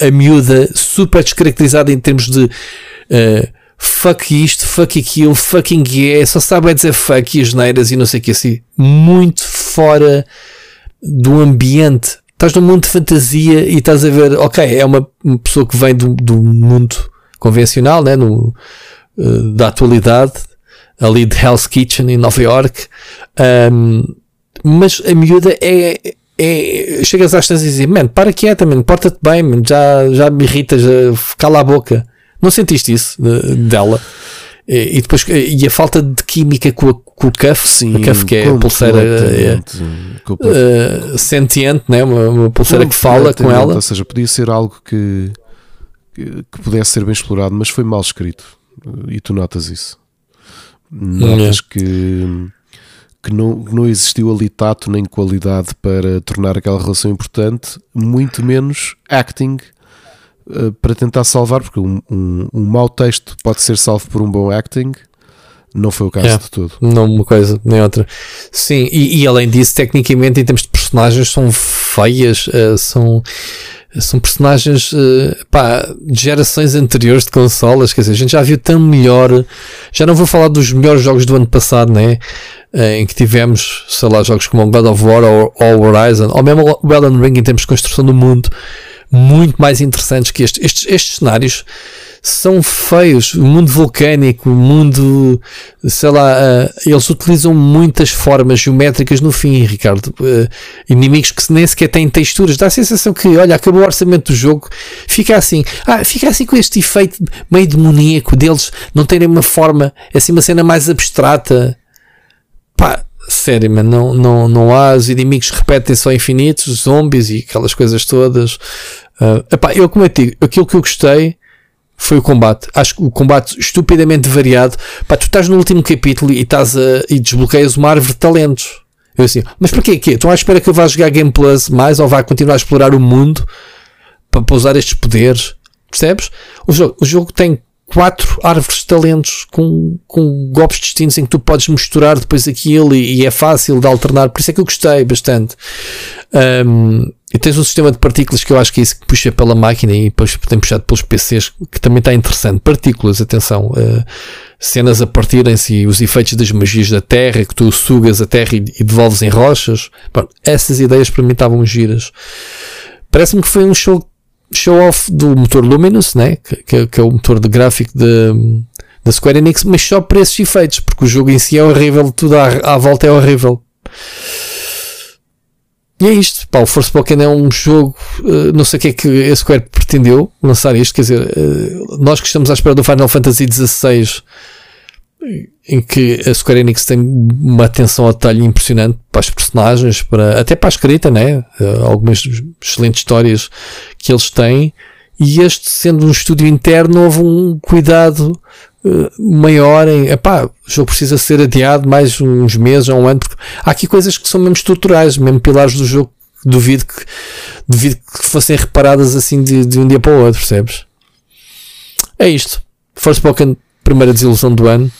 [SPEAKER 3] a, a miúda super descaracterizada em termos de uh, fuck isto, fuck aquilo, fucking yeah, só sabe é dizer fuck e as neiras e não sei o que assim. Muito fora do ambiente. Estás num mundo de fantasia e estás a ver, ok, é uma, pessoa que vem do, do mundo convencional, né, no, uh, da atualidade, ali de Hell's Kitchen em Nova York. Um, mas a miúda é, é chegas às tantas e dizes, man, para quieta, man, porta-te bem, man, já, já me irritas, cala a boca. Não sentiste isso de, dela? E, e, depois e a falta de química com, a, com o cuff, Sim, a cuff que é a pulseira é, uh, sentiente, né? uma, uma pulseira que fala com ela.
[SPEAKER 2] Ou seja, podia ser algo que, que, que, pudesse ser bem explorado, mas foi mal escrito. E tu notas isso. Notas é. que que não, não existiu ali tato nem qualidade para tornar aquela relação importante, muito menos acting uh, para tentar salvar, porque um, um, um mau texto pode ser salvo por um bom acting. Não foi o caso é, de tudo.
[SPEAKER 3] Não uma coisa, nem outra. Sim, e, e, além disso, tecnicamente, em termos de personagens, são feias, uh, são, são personagens uh, pá, de gerações anteriores de consolas. Quer dizer, a gente já viu tão melhor. Já não vou falar dos melhores jogos do ano passado, né? Eh, em que tivemos, sei lá, jogos como God of War ou, ou Horizon, ou mesmo Elden Ring em termos de construção do mundo, muito mais interessantes que estes. Estes, estes cenários são feios. O mundo vulcânico, o mundo, sei lá, uh, eles utilizam muitas formas geométricas no fim, Ricardo. Uh, inimigos que nem sequer têm texturas. Dá a sensação que, olha, acabou o orçamento do jogo, fica assim. Ah, fica assim com este efeito meio demoníaco deles não terem uma forma, assim, uma cena mais abstrata pá, sério, man, não, não, não há, os inimigos repetem-se ao infinito, os zombies e aquelas coisas todas. Uh, epá, eu, como eu digo, aquilo que eu gostei foi o combate. Acho que o combate estupidamente variado. Pá, tu estás no último capítulo e estás a, e desbloqueias uma árvore de talentos. Eu assim, mas para quê? Estão à espera que eu vá jogar Game Plus mais ou vá continuar a explorar o mundo para, para usar estes poderes? Percebes? O jogo, o jogo tem quatro árvores de talentos com, com golpes distintos em que tu podes misturar depois aquilo e, e é fácil de alternar. Por isso é que eu gostei bastante. Um, e tens um sistema de partículas que eu acho que é isso que puxa pela máquina e depois tem puxado pelos PCs, que também está interessante. Partículas, atenção, uh, cenas a partirem-se e os efeitos das magias da Terra, que tu sugas a Terra e, e devolves em rochas. Bom, essas ideias para mim estavam giras. Parece-me que foi um show show-off do motor Luminous, né? Que, que, que, é o motor de gráfico da Square Enix, mas só para esses efeitos, porque o jogo em si é horrível, tudo à, à volta é horrível. E é isto, pá, o Forspoken é um jogo, uh, não sei o que é que a Square pretendeu lançar isto, quer dizer, uh, nós que estamos à espera do Final Fantasy XVI em que a Square Enix tem uma atenção ao detalhe impressionante para os personagens, para, até para a escrita, né? Uh, algumas excelentes histórias que eles têm. E este, sendo um estúdio interno, houve um cuidado uh, maior em, epá, o jogo precisa ser adiado mais uns meses ou um ano, porque há aqui coisas que são mesmo estruturais, mesmo pilares do jogo, duvido que, duvido que fossem reparadas assim de, de um dia para o outro, percebes? É isto. Forspoken, primeira desilusão do ano.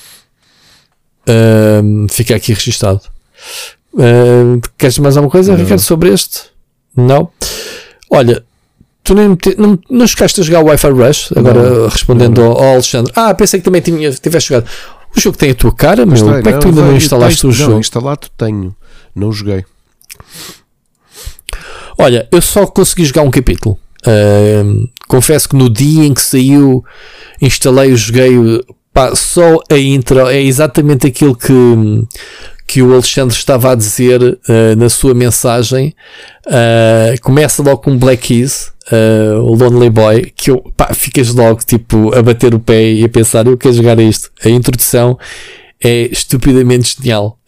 [SPEAKER 3] Uh, fica aqui registado. Uh, queres mais alguma coisa, não. Ricardo, sobre este? Não. Olha, tu nem não, não chegaste a jogar o Wi-Fi Rush, agora não, respondendo não, ao, Alexandre. Ah, pensei que também tinha, tivesse jogado. O jogo tem a tua cara, mas como é que tu ainda não instalaste o jogo? Não,
[SPEAKER 2] instalado tenho, não joguei.
[SPEAKER 3] Olha, eu só consegui jogar um capítulo. Uh, confesso que no dia em que saiu, instalei joguei Pá, só a intro é exatamente aquilo que, que o Alexandre estava a dizer uh, na sua mensagem. Uh, começa logo com Black Keys, uh, o Lonely Boy, que eu, pá, ficas logo tipo a bater o pé e a pensar, eu quero jogar isto. A introdução é estupidamente genial.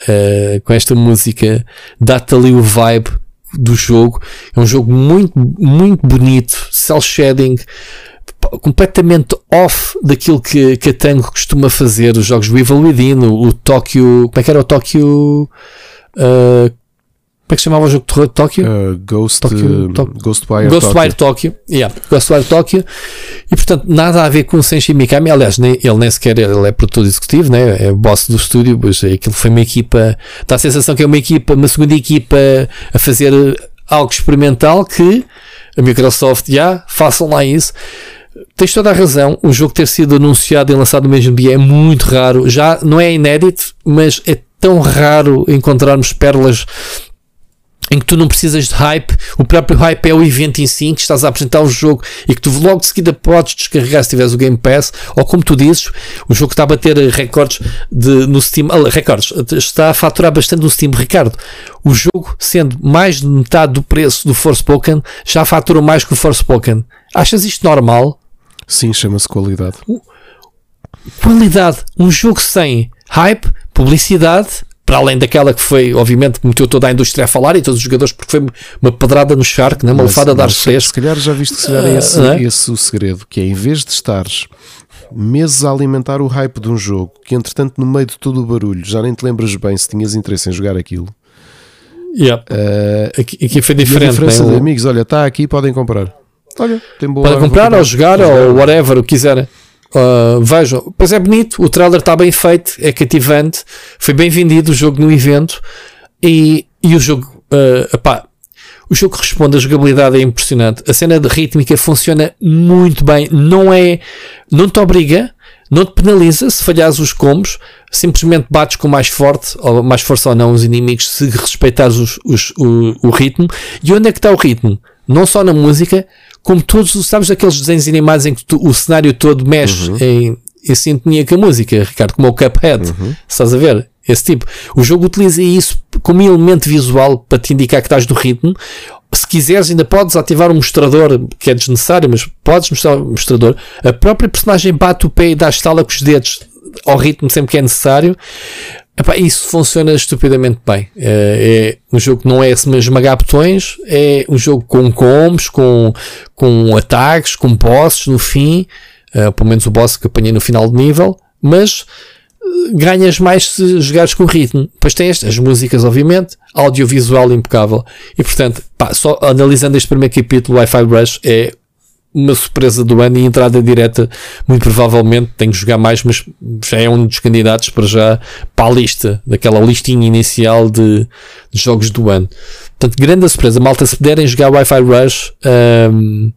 [SPEAKER 3] com esta música, dá-te ali o vibe do jogo. É um jogo muito, muito bonito, cel shading completamente off daquilo que, que a Tango costuma fazer, os jogos do Evil Within, o, o Tóquio, como é que era o Tóquio, uh, como é que se chamava o jogo de terror de Tóquio?
[SPEAKER 2] Uh, Ghost, Tokyo,
[SPEAKER 3] to Ghostwire, Ghostwire Tóquio. Yeah, Ghostwire Tóquio. E portanto, nada a ver com o Senshi Mikami. Aliás, nem, ele nem sequer ele é produtor executivo, né? é boss do estúdio. Mas aquilo foi uma equipa. Dá a sensação que é uma equipa, uma segunda equipa a fazer algo experimental que a Microsoft, já, yeah, façam lá isso. Tens toda a razão. O jogo ter sido anunciado e lançado no mesmo dia é muito raro. Já não é inédito, mas é tão raro encontrarmos pérolas em que tu não precisas de hype, o próprio hype é o evento em si, que estás a apresentar o jogo e que tu logo de seguida podes descarregar se tiveres o Game Pass, ou como tu dizes, o jogo está a bater recordes de, no Steam, ah, recordes, está a faturar bastante no Steam, Ricardo. O jogo, sendo mais de metade do preço do Forspoken, já faturou mais que o Forspoken. Achas isto normal?
[SPEAKER 2] Sim, chama-se qualidade.
[SPEAKER 3] Qualidade. Um jogo sem hype, publicidade, para além daquela que foi, obviamente, que meteu toda a indústria a falar e todos os jogadores, porque foi uma pedrada no Shark, né? uma lefada a dar fresco.
[SPEAKER 2] Se calhar já viste que se uh, esse, é? esse o segredo, que é em vez de estares meses a alimentar o hype de um jogo, que entretanto no meio de todo o barulho já nem te lembras bem se tinhas interesse em jogar aquilo.
[SPEAKER 3] Yeah. Uh, aqui, aqui foi diferente.
[SPEAKER 2] a diferença né? de amigos, olha, está aqui, podem comprar. Olha,
[SPEAKER 3] Podem comprar, comprar ou jogar ou whatever, o que quiserem. Uh, vejam, pois é bonito, o trailer está bem feito, é cativante, foi bem vendido o jogo no evento. E, e o jogo, uh, epá, o jogo responde, a jogabilidade é impressionante, a cena de rítmica funciona muito bem, não é, não te obriga, não te penaliza se falhares os combos, simplesmente bates com mais forte, ou mais força ou não os inimigos, se respeitares os, os, o, o ritmo. E onde é que está o ritmo? Não só na música, como todos, sabes aqueles desenhos animados em que tu, o cenário todo mexe uhum. em, em sintonia com a música, Ricardo, como o Cuphead, uhum. estás a ver? Esse tipo. O jogo utiliza isso como elemento visual para te indicar que estás do ritmo. Se quiseres, ainda podes ativar um mostrador, que é desnecessário, mas podes mostrar o mostrador. A própria personagem bate o pé e dá estala com os dedos ao ritmo sempre que é necessário. Epá, isso funciona estupidamente bem. É, é um jogo que não é esmagar botões, é um jogo com combos, com, com ataques, com bosses no fim, uh, pelo menos o boss que apanhei no final de nível, mas uh, ganhas mais se jogares com ritmo. Depois tens as músicas, obviamente, audiovisual impecável. E portanto, pá, só analisando este primeiro capítulo, Wi-Fi Rush é uma surpresa do ano e entrada direta, muito provavelmente tenho que jogar mais, mas já é um dos candidatos para já para a lista, daquela listinha inicial de, de jogos do ano. Portanto, grande surpresa, malta, se puderem jogar Wi-Fi Rush, um,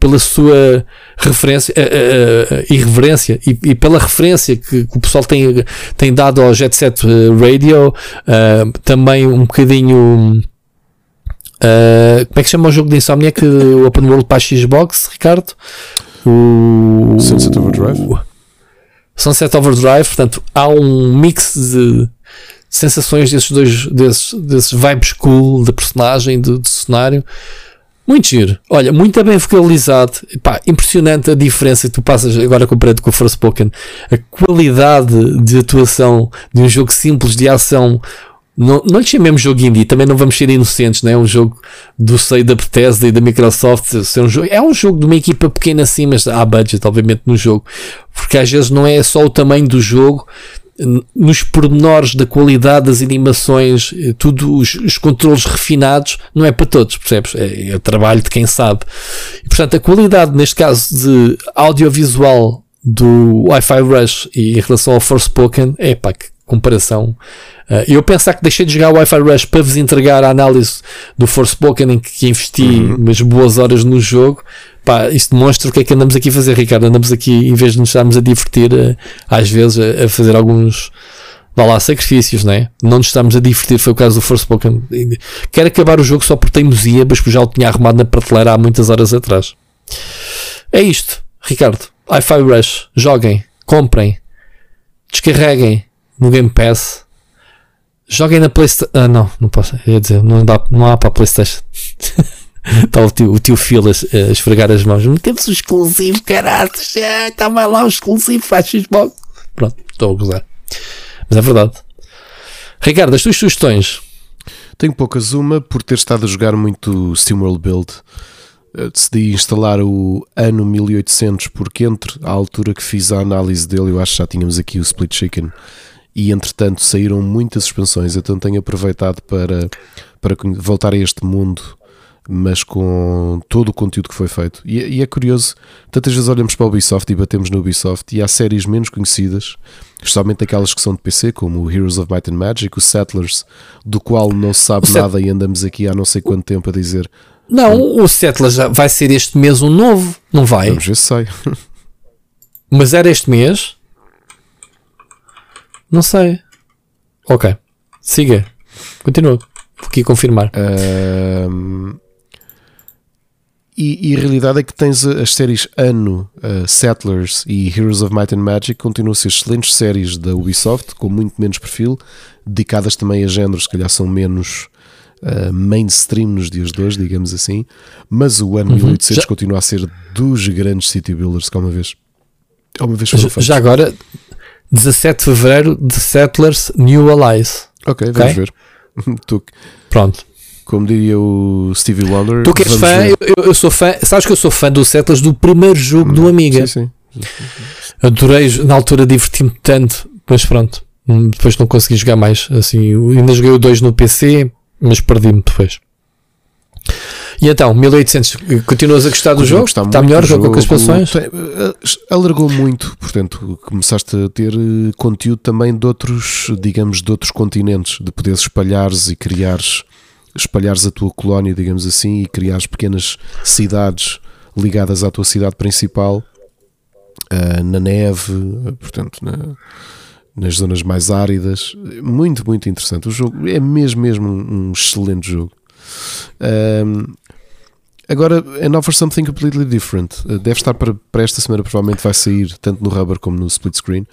[SPEAKER 3] pela sua referência, uh, uh, irreverência e, e, pela referência que, que, o pessoal tem, tem dado ao Jet Set Radio, uh, também um bocadinho Uh, como é que chama o jogo de Insomniac o Open World para a Xbox, Ricardo?
[SPEAKER 2] O Sunset Overdrive. O
[SPEAKER 3] Sunset Overdrive, portanto, há um mix de sensações desses dois, desses, desses vibes cool da personagem, do, do cenário. Muito giro. Olha, muito bem vocalizado. Pá, impressionante a diferença que tu passas agora comparado com o Forspoken. A qualidade de atuação de um jogo simples de ação não, não lhe chamemos jogo indie, também não vamos ser inocentes, não é? Um jogo do seio da Bethesda e da Microsoft. Ser um jogo, é um jogo de uma equipa pequena assim, mas há budget, obviamente, no jogo. Porque às vezes não é só o tamanho do jogo, nos pormenores da qualidade das animações, eh, tudo os, os controles refinados, não é para todos, percebes? É, é trabalho de quem sabe. E, portanto, a qualidade, neste caso, de audiovisual do Wi-Fi Rush e em relação ao Forspoken, é pá, que comparação Uh, eu pensar que deixei de jogar Wi-Fi Rush para vos entregar a análise do Forspoken em que investi uhum. umas boas horas no jogo. Pá, isto demonstra o que é que andamos aqui a fazer, Ricardo. Andamos aqui, em vez de nos estarmos a divertir, uh, às vezes, a, a, fazer alguns vá lá, sacrifícios, né? não nos estamos a divertir. Foi o caso do Forspoken. Quero acabar o jogo só por teimosia, mas que já o tinha arrumado na prateleira há muitas horas atrás. É isto, Ricardo. Wi-Fi Rush, joguem, comprem, descarreguem no Game Pass Joguem na Playstation. Ah, não, não posso. Eu dizer, não, dá, não há para a Playstation. Está o tio, tio Phil a, a esfregar as mãos. Metemos o exclusivo, caralho. Está mais lá o exclusivo, faz Xbox. Pronto, estou a gozar. Mas é verdade. Ricardo, as tuas sugestões?
[SPEAKER 2] Tenho poucas. Uma, por ter estado a jogar muito SteamWorld Build. decidi instalar o ano 1800 porque entre a altura que fiz a análise dele, eu acho que já tínhamos aqui o Split Chicken e entretanto saíram muitas expansões, então tenho aproveitado para, para voltar a este mundo mas com todo o conteúdo que foi feito. E, e, é curioso, tantas vezes olhamos para o Ubisoft e batemos no Ubisoft e há séries menos conhecidas, especialmente aquelas que são de PC, como o Heroes of Might and Magic, o Settlers, do qual não se sabe nada e andamos aqui há não sei quanto tempo a dizer.
[SPEAKER 3] Não, o Settlers vai ser este mês um novo, não vai?
[SPEAKER 2] Vamos ver se sai.
[SPEAKER 3] Mas era este mês? Não sei. Ok. Siga. Continua. Vou aqui confirmar.
[SPEAKER 2] Um, e, e, a realidade é que tens as séries Anno, uh, Settlers e Heroes of Might and Magic continuam a ser excelentes séries da Ubisoft, com muito menos perfil, dedicadas também a géneros que calhar são menos uh, mainstream nos dias de hoje, digamos assim. Mas o ano uhum. 1800 já... continua a ser dos grandes city builders que uma vez, uma vez
[SPEAKER 3] foram já, já agora, 17 de fevereiro, The Settlers New Allies.
[SPEAKER 2] Ok, vamos okay? ver. tu...
[SPEAKER 3] Pronto
[SPEAKER 2] como diria o Stevie Wonder.
[SPEAKER 3] Tu que és fã, eu, eu, sou fã, sabes que eu sou fã do Settlers do primeiro jogo hum, do Amiga.
[SPEAKER 2] Sim, sim.
[SPEAKER 3] Adorei, na altura diverti-me tanto, mas pronto, hum, depois não consegui jogar mais. Assim, ainda joguei o 2 no PC, mas perdi-me depois. E então, 1800, continuas a gostar do jogo? Está melhor jogo, com as expansões?
[SPEAKER 2] Eh, alargou muito, portanto, começaste a ter eh, conteúdo também de outros, digamos, de outros continentes, de poderes espalhares e criares espalhares a tua colónia, digamos assim, e criares pequenas cidades ligadas à tua cidade principal, uh, na neve, portanto, na, nas zonas mais áridas. Muito, muito interessante. O jogo é mesmo, mesmo um excelente jogo. Um, agora, And Offer Something Completely Different. Uh, deve estar para, para esta semana, provavelmente vai sair tanto no Rubber como no split screen.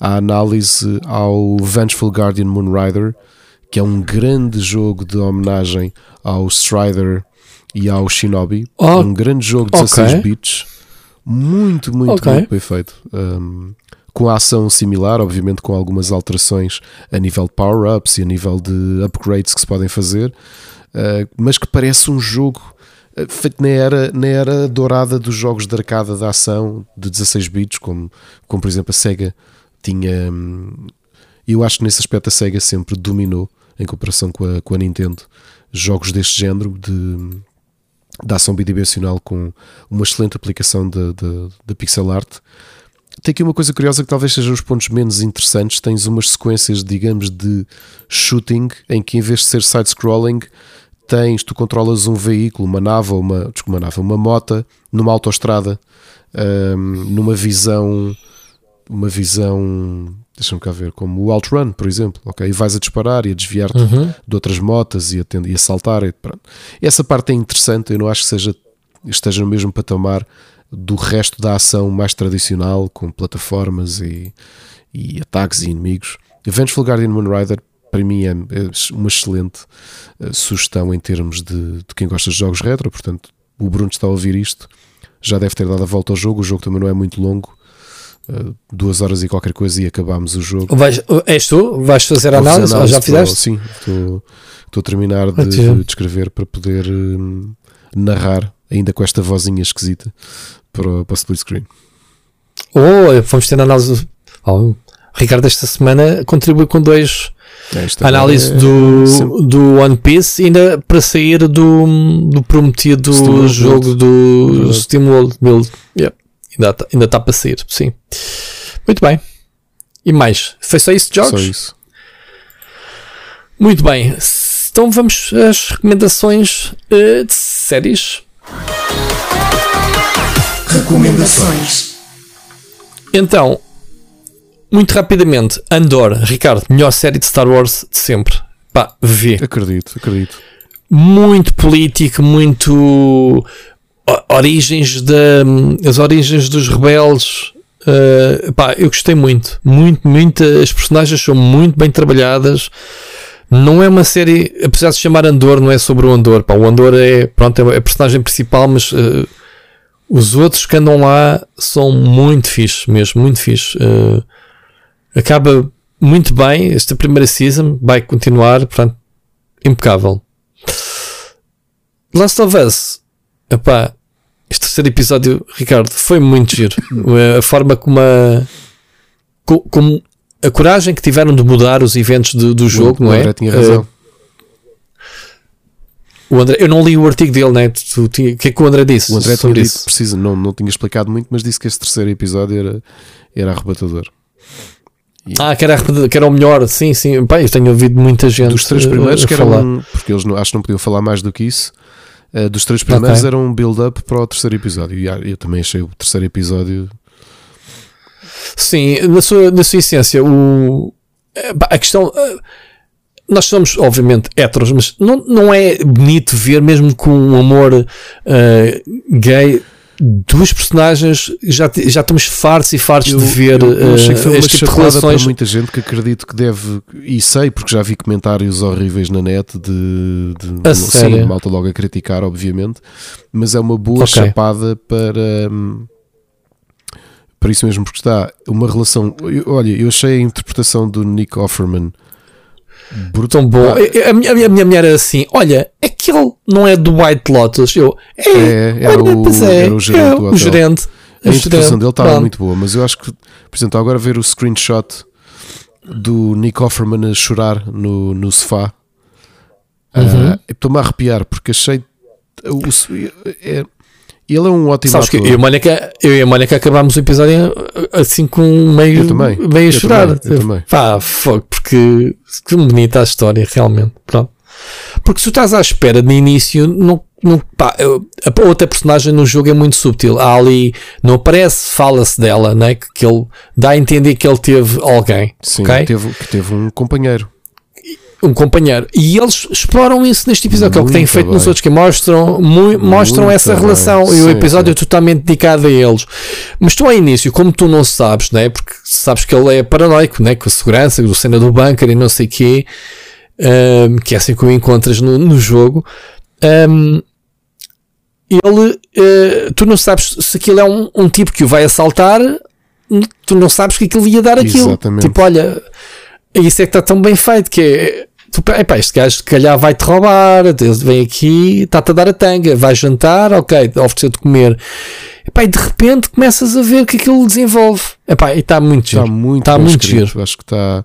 [SPEAKER 2] A análise ao Vengeful Guardian Moonrider que é um grande jogo de homenagem ao Strider e ao Shinobi. Oh, um grande jogo de 16 okay. bits, muito, muito, okay. muito bem feito. Um, com a ação similar, obviamente com algumas alterações a nível de power-ups e a nível de upgrades que se podem fazer, uh, mas que parece um jogo uh, feito na era, na era dourada dos jogos de arcada de ação de 16 bits, como, como por exemplo a Sega tinha. Um, eu acho que nesse aspecto a Sega sempre dominou em comparação com a, com a Nintendo, jogos deste género de, de ação bidimensional com uma excelente aplicação da pixel art. Tem aqui uma coisa curiosa que talvez sejam os pontos menos interessantes. Tens umas sequências, digamos, de shooting em que em vez de ser side-scrolling, tens, tu controlas um veículo, uma nave, uma, desculpa, uma nave, uma moto, numa autoestrada, um, numa visão, uma visão deixa-me cá ver, como o Outrun, por exemplo, ok? E vais a disparar e a desviar-te uhum. de outras motas e a, e a saltar. E, pronto. Essa parte é interessante, eu não acho que seja, esteja no mesmo patamar do resto da ação mais tradicional, com plataformas e, e ataques e inimigos. Vengeful Guardian Moonrider, para mim, é, é uma excelente uh, sugestão em termos de, de quem gosta de jogos retro, portanto, o Bruno está a ouvir isto, já deve ter dado a volta ao jogo, o jogo também não é muito longo, uh, duas horas e qualquer coisa e acabámos o jogo.
[SPEAKER 3] Vais, és tu? Vais fazer a análise? análise já fizeste?
[SPEAKER 2] sim, estou, estou a terminar de, de escrever para poder uh, narrar, ainda com esta vozinha esquisita, para, para o split screen.
[SPEAKER 3] Oh, vamos ter análise. Oh, Ricardo, esta semana contribui com dois. Esta análise é... do, do One Piece ainda para sair do, do prometido Steam jogo do Steam World Build. Yeah. Ainda está, ainda está para sair, sim. Muito bem. E mais? Foi só isso jogos?
[SPEAKER 2] Só isso.
[SPEAKER 3] Muito bem. Então vamos às recomendações uh, de séries.
[SPEAKER 7] Recomendações.
[SPEAKER 3] Então, muito rapidamente, Andor, Ricardo, melhor série de Star Wars de sempre. Pá, vê.
[SPEAKER 2] Acredito, acredito.
[SPEAKER 3] Muito político, muito origens da as origens dos rebeldes uh, pá, eu gostei muito muito muito as personagens são muito bem trabalhadas não é uma série apesar de se chamar Andor não é sobre o Andor pá, o Andor é pronto é a personagem principal mas uh, os outros que andam lá são muito fixe mesmo muito fixe uh, acaba muito bem esta primeira season vai continuar portanto impecável Last of Us Epá, este terceiro episódio, Ricardo, foi muito giro. a forma como a, como a coragem que tiveram de mudar os eventos do, do jogo, o, não
[SPEAKER 2] é? André tinha razão. Uh,
[SPEAKER 3] o André, eu não li o artigo dele, né? O que é que o André disse?
[SPEAKER 2] O André sobre isso? Precisa, não, não tinha explicado muito, mas disse que este terceiro episódio era, era arrebatador.
[SPEAKER 3] Ah, que era, que era o melhor, sim, sim. Eu tenho ouvido muita gente.
[SPEAKER 2] Dos três primeiros, que porque eles não, acho que não podiam falar mais do que isso. Uh, dos três primeiros okay. era um build-up para o terceiro episódio. E eu também achei o terceiro episódio.
[SPEAKER 3] Sim, na sua, na sua essência, o, a questão. Nós somos, obviamente, héteros, mas não, não é bonito ver, mesmo com um amor uh, gay, duas personagens já, já estamos fartos e fartos
[SPEAKER 2] eu,
[SPEAKER 3] de ver
[SPEAKER 2] eu, eu achei que foi uh, uma tipo relações. para muita gente que acredito que deve, e sei porque já vi comentários horríveis na net de, de
[SPEAKER 3] a sim, sério?
[SPEAKER 2] malta logo a criticar, obviamente, mas é uma boa okay. chapada para. Hum, para isso mesmo, porque está uma relação. Olha, eu achei a interpretação do Nick Offerman
[SPEAKER 3] Brutal. Bom. Ah. A, minha, a minha mulher era assim: olha, aquele não é do White Lotus. Eu, é,
[SPEAKER 2] é era, olha, o, é, era o gerente. É,
[SPEAKER 3] o gerente.
[SPEAKER 2] A interpretação dele estava muito boa, mas eu acho que, por exemplo, agora ver o screenshot do Nick Offerman a chorar no, no sofá, uhum. uh, estou-me a arrepiar porque achei. O, é, ele é um ótimo Sabes
[SPEAKER 3] ator. Que eu, e a Mónica, eu e a Mónica acabámos o episódio assim com meio, meio a chorar.
[SPEAKER 2] Eu também, eu também.
[SPEAKER 3] Pá, fogo, porque que bonita a história, realmente. Pronto. Porque se tu estás à espera de início, não, não, pá, a outra personagem no jogo é muito subtil. Há ali, não aparece, fala-se dela, né? que, que ele dá a entender que ele teve alguém.
[SPEAKER 2] Sim,
[SPEAKER 3] okay?
[SPEAKER 2] teve, que teve um companheiro
[SPEAKER 3] um companheiro. E eles exploram isso neste episódio, que é o que têm feito bem. nos outros, que mostram, mu mostram essa bem. relação. Sim, e o episódio sim. é totalmente dedicado a eles. Mas tu, ao início, como tu não sabes, né? porque sabes que ele é paranoico, né? com a segurança, do cena do bunker e não sei o quê, um, que é assim que o encontras no, no jogo. Um, ele, uh, tu não sabes se aquilo é um, um tipo que o vai assaltar, tu não sabes que aquilo ia dar aquilo. Exatamente. Tipo, olha, isso é que está tão bem feito que é tu, epá, este gajo se calhar vai-te roubar, ele vem aqui, está-te a dar a tanga, vai jantar, ok, ofereceu-te comer. Epá, e de repente começas a ver que aquilo desenvolve. Epá, e está muito
[SPEAKER 2] giro. Está muito, está muito giro. Acho que está,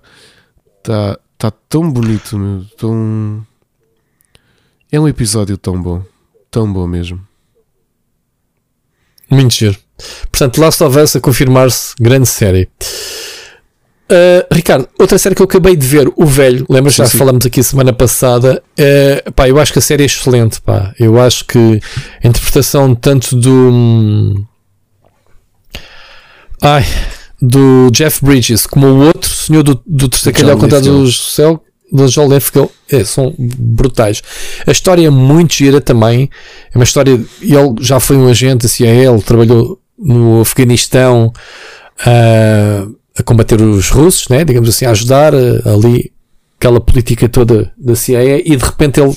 [SPEAKER 2] está, está tão bonito, meu, tão... É um episódio tão bom. Tão bom mesmo.
[SPEAKER 3] Muito giro. Portanto, Last of Us a confirmar-se grande série. Uh, Ricardo, outra série que eu acabei de ver, O Velho, lembras? Já sim. falamos aqui semana passada. Uh, pá, eu acho que a série é excelente. Pá. Eu acho que a interpretação tanto do. Ai, do Jeff Bridges como o outro senhor do, do terceiro calhau contado do céu do Lithgow é, são brutais. A história é muito gira também. É uma história. Ele já foi um agente da CIA, ele trabalhou no Afeganistão. Uh, a combater os russos, né? digamos assim, a ajudar uh, ali aquela política toda da CIA e de repente ele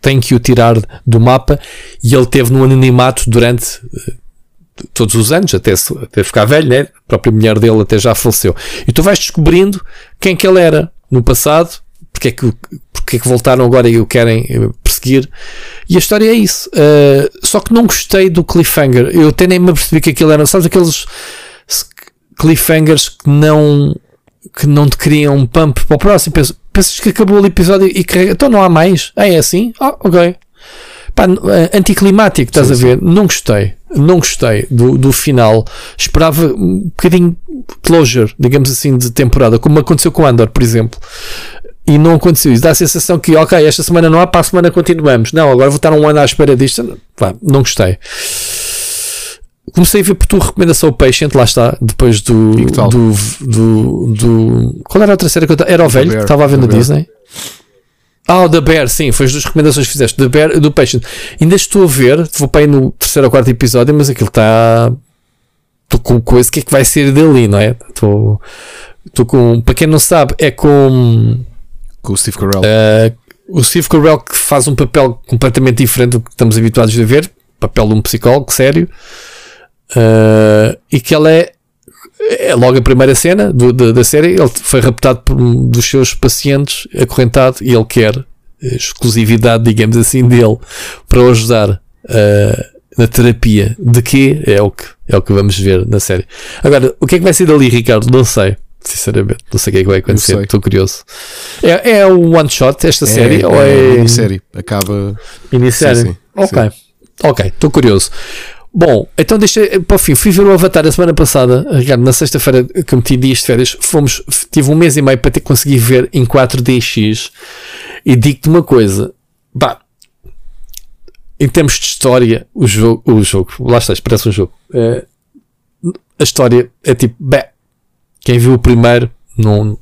[SPEAKER 3] tem que o tirar do mapa e ele teve no anonimato durante uh, todos os anos, até, até ficar velho, né? a própria mulher dele até já faleceu. E tu vais descobrindo quem que ele era no passado, porque é que, porque é que voltaram agora e o querem eh, perseguir. E a história é isso. Uh, só que não gostei do cliffhanger. Eu até nem me apercebi que aquilo era, sabes, aqueles cliffhangers que não que não te criam um pump para o próximo. Pensas, pensas que acabou o episódio e carrega. Então não há mais. Ah, é assim? Ah, ok. Pá, eh, anticlimático, estás sim, a ver? Sim. Não gostei. Não gostei do, do final. Esperava um bocadinho closure, digamos assim, de temporada, como aconteceu com o Andor, por exemplo. E não aconteceu isso. Dá a sensação que, ok, esta semana não há, para a semana continuamos. Não, agora vou estar um ano à espera disto. Pá, não gostei comecei a ver por tua recomendação o Patient, lá está, depois do. Do, do, do, Qual era a outra série que eu Era o velho, que estava a ver na Disney. Ah, o The Bear, sim, foi as duas recomendações que fizeste, The Bear do Patient. Ainda estou a ver, vou para aí no terceiro ou quarto episódio, mas aquilo está. Estou com coisa, o que é que vai ser dali, não é? Estou. Estou com. Para quem não sabe, é com.
[SPEAKER 2] Com o Steve Carell.
[SPEAKER 3] Uh, o Steve Carell que faz um papel completamente diferente do que estamos habituados a ver, papel de um psicólogo sério. Uh, e que ele é, é logo a primeira cena do, da, da série. Ele foi raptado por um dos seus pacientes, acorrentado, e ele quer exclusividade, digamos assim, dele para o ajudar uh, na terapia. De quê? É o que, é o que vamos ver na série. Agora, o que é que vai ser dali, Ricardo? Não sei. Sinceramente, não sei o que é que vai acontecer. Estou curioso. É, é o one shot esta é, série?
[SPEAKER 2] É,
[SPEAKER 3] ou é,
[SPEAKER 2] é minissérie. Acaba.
[SPEAKER 3] Minissérie? Sim, sim, ok. Sim. Ok, estou curioso. Bom, então deixa para o fim. Fui ver o Avatar a semana passada, Ricardo, na sexta-feira que meti dias de férias. Fomos, tive um mês e meio para ter conseguido ver em 4DX. E digo-te uma coisa, pá, em termos de história, o jogo, o jogo, lá está, parece um jogo. É, a história é tipo, bem, quem viu o primeiro, não.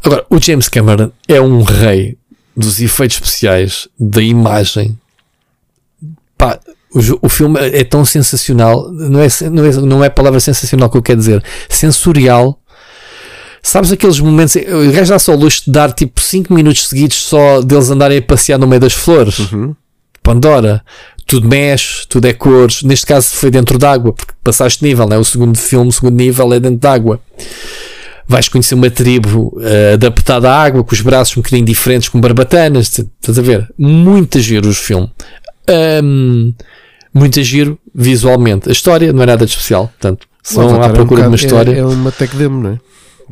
[SPEAKER 3] Agora, o James Cameron é um rei dos efeitos especiais, da imagem. Pá, o, o filme é tão sensacional, não é, não, é, não é a palavra sensacional que eu quero dizer, sensorial. Sabes aqueles momentos, o gajo dá só o luxo de dar tipo 5 minutos seguidos só deles andarem a passear no meio das flores. Uhum. Pandora, tudo mexe, tudo é cores. Neste caso foi dentro d'água, porque passaste nível, né? o segundo filme, o segundo nível é dentro d'água. Vais conhecer uma tribo uh, adaptada à água, com os braços um bocadinho diferentes, com barbatanas. Estás a ver? Muito giro o filme. Um, muito giro visualmente. A história não é nada de especial, portanto, são à procura é um de uma história.
[SPEAKER 2] É, é uma tech demo, não é?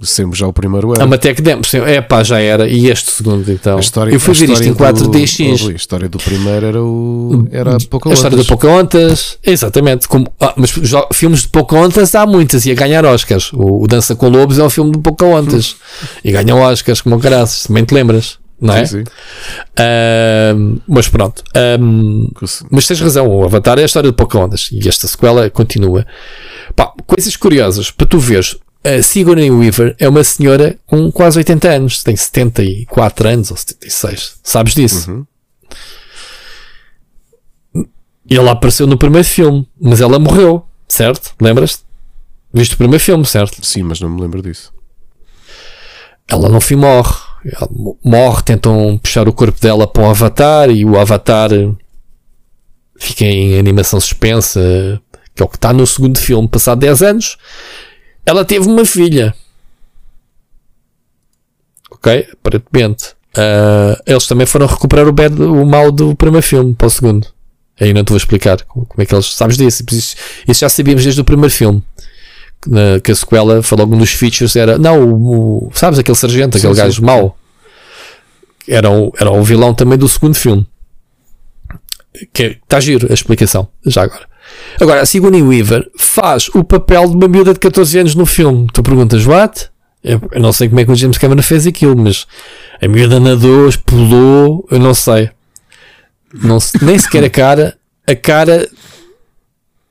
[SPEAKER 2] Sempre já o primeiro
[SPEAKER 3] era. É uma tech demo, sim, é pá, já era. E este segundo, então. A história, eu fui ver isto em 4DX.
[SPEAKER 2] a história do primeiro era o. Era
[SPEAKER 3] A história do Pocahontas, exatamente. Como, ah, mas já, filmes de Pocahontas há muitas e a ganhar Oscars. O, o Dança com Lobos é um filme de Pocahontas. Hum. E ganham Oscars, como graças, também te lembras não é? Sim, sim. Uh, mas pronto. Um, mas tens razão, o Avatar é a história de Pocahontas e esta sequela continua. Pá, coisas curiosas para tu veres. A Sigourney Weaver é uma senhora com quase 80 anos, tem 74 anos ou 76. Sabes disso? Uhum. E ela apareceu no primeiro filme, mas ela morreu, certo? Lembras-te? Viste o primeiro filme, certo?
[SPEAKER 2] Sim, mas não me lembro disso.
[SPEAKER 3] Ela no fim morre ela morre, tentam puxar o corpo dela para um avatar e o avatar fica em animação suspensa, que é o que está no segundo filme, passado 10 anos. Ela teve uma filha. Ok? Aparentemente. Uh, eles também foram recuperar o, bad, o mal do primeiro filme para o segundo. Aí não te vou explicar como, como é que eles. Sabes disso? Isso, isso já sabíamos desde o primeiro filme na, que a sequela falou um dos features era não, o, o sabes aquele sargento, aquele sim, gajo sim. mau? Era o, era o vilão também do segundo filme. Que está é, giro a explicação já agora. Agora a Sigourney Weaver faz o papel de uma miúda de 14 anos no filme. Tu perguntas what? Eu, eu não sei como é que o James Cameron fez aquilo mas a miúda nadou, pulou eu não sei. Não, nem sequer a cara a cara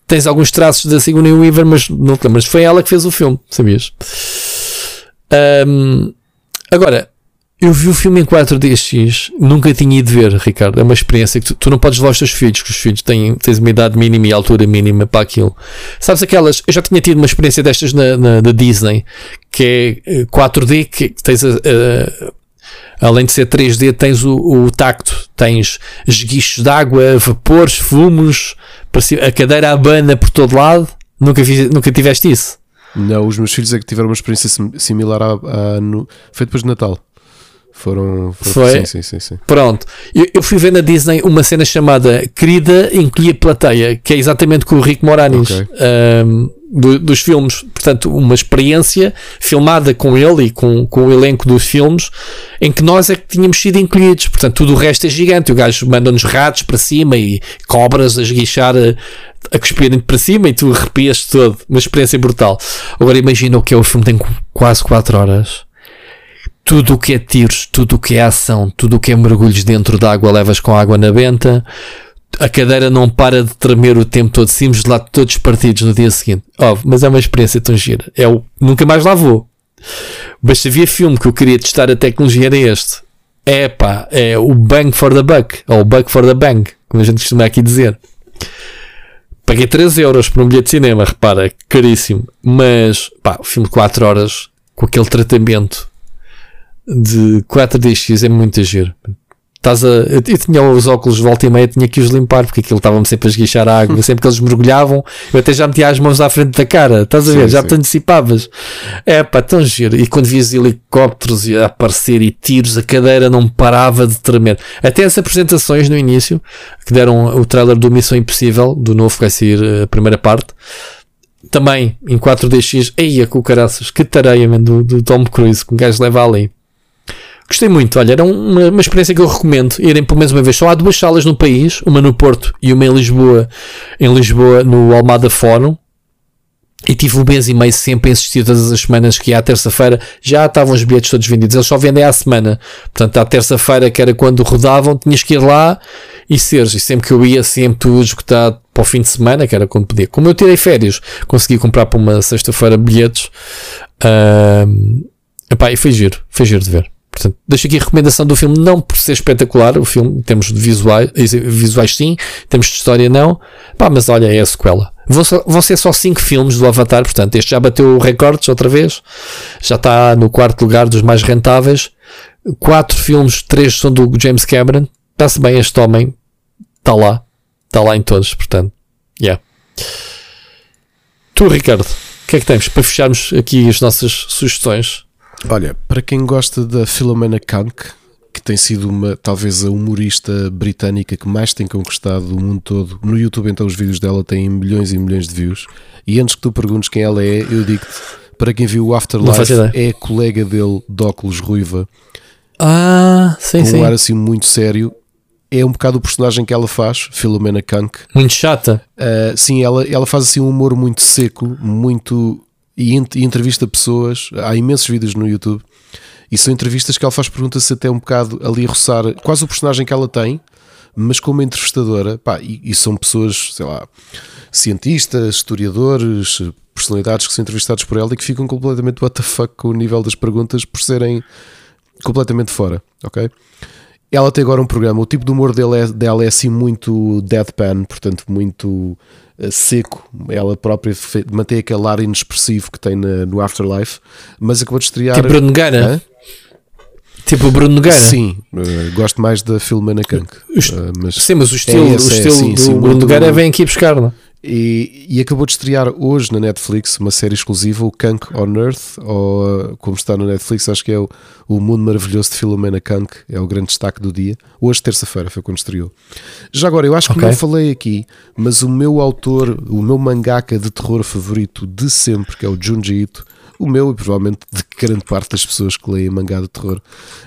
[SPEAKER 3] tens alguns traços da Sigourney Weaver, mas não te lembras. Foi ela que fez o filme, sabias? Um, agora, eu vi o filme em 4DX, nunca tinha ido ver, Ricardo. É uma experiência que tu, tu não podes levar os teus filhos, que os filhos têm, tens uma idade mínima e altura mínima para aquilo. Sabes aquelas? Eu já tinha tido uma experiência destas na, na, na Disney, que é 4D, eh, que tens a, a além de ser 3D, tens o, o tacto, tens esguichos de água, vapores, fumos, a cadeira abana por todo lado. Nunca, vi, nunca tiveste isso?
[SPEAKER 2] Não, os meus filhos é que tiveram uma experiência similar a, a no, foi depois de Natal. Foram, foram
[SPEAKER 3] Foi?
[SPEAKER 2] Sim, sim, sim, sim.
[SPEAKER 3] Pronto. Eu, eu, fui ver na Disney uma cena chamada Querida Encolhi a Plateia, que é exatamente com o Rick Moranis. Okay. Um, do, dos filmes, portanto, uma experiência filmada com ele e com, com o elenco dos filmes, em que nós é que tínhamos sido encolhidos. Portanto, tudo o resto é gigante. O gajo manda-nos ratos para cima e cobras a esguichar, a, a cuspirem para cima e tu arrepias todo. Uma experiência brutal. Agora imagina o que é o filme, tem quase 4 horas tudo o que é tiros, tudo o que é ação, tudo o que é mergulhos dentro d'água, levas com água na benta. A cadeira não para de tremer o tempo todo, saímos de lá todos partidos no dia seguinte. Oh, mas é uma experiência tão gira. É o, nunca mais lá vou. Mas se havia filme que eu queria testar a tecnologia era este. É pá, é o Bang for the Buck, ou Buck for the Bang, como a gente costuma aqui dizer. Paguei 3 euros por um bilhete de cinema, repara, caríssimo. Mas, pá, o filme de 4 horas, com aquele tratamento de 4DX é muito giro. Estás a, eu, eu, tinha os óculos de volta e meia, tinha que os limpar porque aquilo estava-me sempre a esguichar a água. sempre que eles mergulhavam, eu até já metia as mãos à frente da cara. Estás a ver? Sim, já sim. te antecipavas. É pá, tão giro. E quando vias helicópteros a aparecer e tiros, a cadeira não parava de tremer. Até as apresentações no início, que deram o trailer do Missão Impossível, do novo que vai sair eh, a primeira parte, também em 4DX. Eia, com caraças, que tareia, man, do, do Tom Cruise, que um gajo leva ali. Gostei muito, olha, era uma, uma, experiência que eu recomendo irem pelo menos uma vez. Só há duas salas no país, uma no Porto e uma em Lisboa, em Lisboa, no Almada Fórum. E tive um mês e meio sempre a insistir todas as semanas que à terça-feira já estavam os bilhetes todos vendidos. Eles só vendem à semana. Portanto, à terça-feira, que era quando rodavam, tinhas que ir lá e seres. E sempre que eu ia, sempre tudo esgotado para o fim de semana, que era quando podia. Como eu tirei férias, consegui comprar para uma sexta-feira bilhetes. Uh, epá, e foi giro, foi giro de ver. Portanto, deixo aqui a recomendação do filme, não por ser espetacular, o filme, temos de visuais, visuais sim, temos de história não, pá, mas olha, é a sequela. Vão, vão ser só 5 filmes do Avatar, portanto, este já bateu recordes outra vez, já está no quarto lugar dos mais rentáveis. 4 filmes, 3 são do James Cameron, está-se bem, este homem está lá, está lá em todos, portanto, yeah. Tu, Ricardo, o que é que temos para fecharmos aqui as nossas sugestões?
[SPEAKER 2] Olha, para quem gosta da Philomena Kank, que tem sido uma, talvez a humorista britânica que mais tem conquistado o mundo todo, no YouTube então os vídeos dela têm milhões e milhões de views. E antes que tu perguntes quem ela é, eu digo-te, para quem viu o Afterlife, é colega dele de óculos ruiva.
[SPEAKER 3] Ah, sim,
[SPEAKER 2] com
[SPEAKER 3] sim.
[SPEAKER 2] um ar assim muito sério. É um bocado o personagem que ela faz, Philomena Kank.
[SPEAKER 3] Muito chata.
[SPEAKER 2] Uh, sim, ela, ela faz assim um humor muito seco, muito e, e entrevista pessoas. Há imensos vídeos no YouTube e são entrevistas que ela faz perguntas até um bocado ali a roçar quase o personagem que ela tem, mas como entrevistadora. Pá, e, e, são pessoas, sei lá, cientistas, historiadores, personalidades que são entrevistados por ela e que ficam completamente what the fuck com o nível das perguntas por serem completamente fora, ok? Ela tem agora um programa, o tipo de humor dela é, dela é assim muito deadpan, portanto, muito uh, seco. Ela própria mantém aquele ar inexpressivo que tem na, no Afterlife, mas acabou de estrear.
[SPEAKER 3] Tipo Bruno Nogueira? Tipo Bruno Nogueira?
[SPEAKER 2] Sim, uh, gosto mais da Filmana Kank.
[SPEAKER 3] Uh, mas sim, mas o estilo, é esse, o estilo é, sim, do sim, Bruno Nogueira vem aqui buscar, não é?
[SPEAKER 2] E, e, acabou de estrear hoje na Netflix uma série exclusiva, o Kank on Earth, ou como está no Netflix, acho que é o, o Mundo Maravilhoso de Filomena Kank, é o grande destaque do dia. Hoje, terça-feira, foi quando estreou. Já agora, eu acho que okay. não falei aqui, mas o meu autor, o meu mangaka de terror favorito de sempre, que é o Junji Ito, o meu e provavelmente de grande parte das pessoas que leem mangá de terror.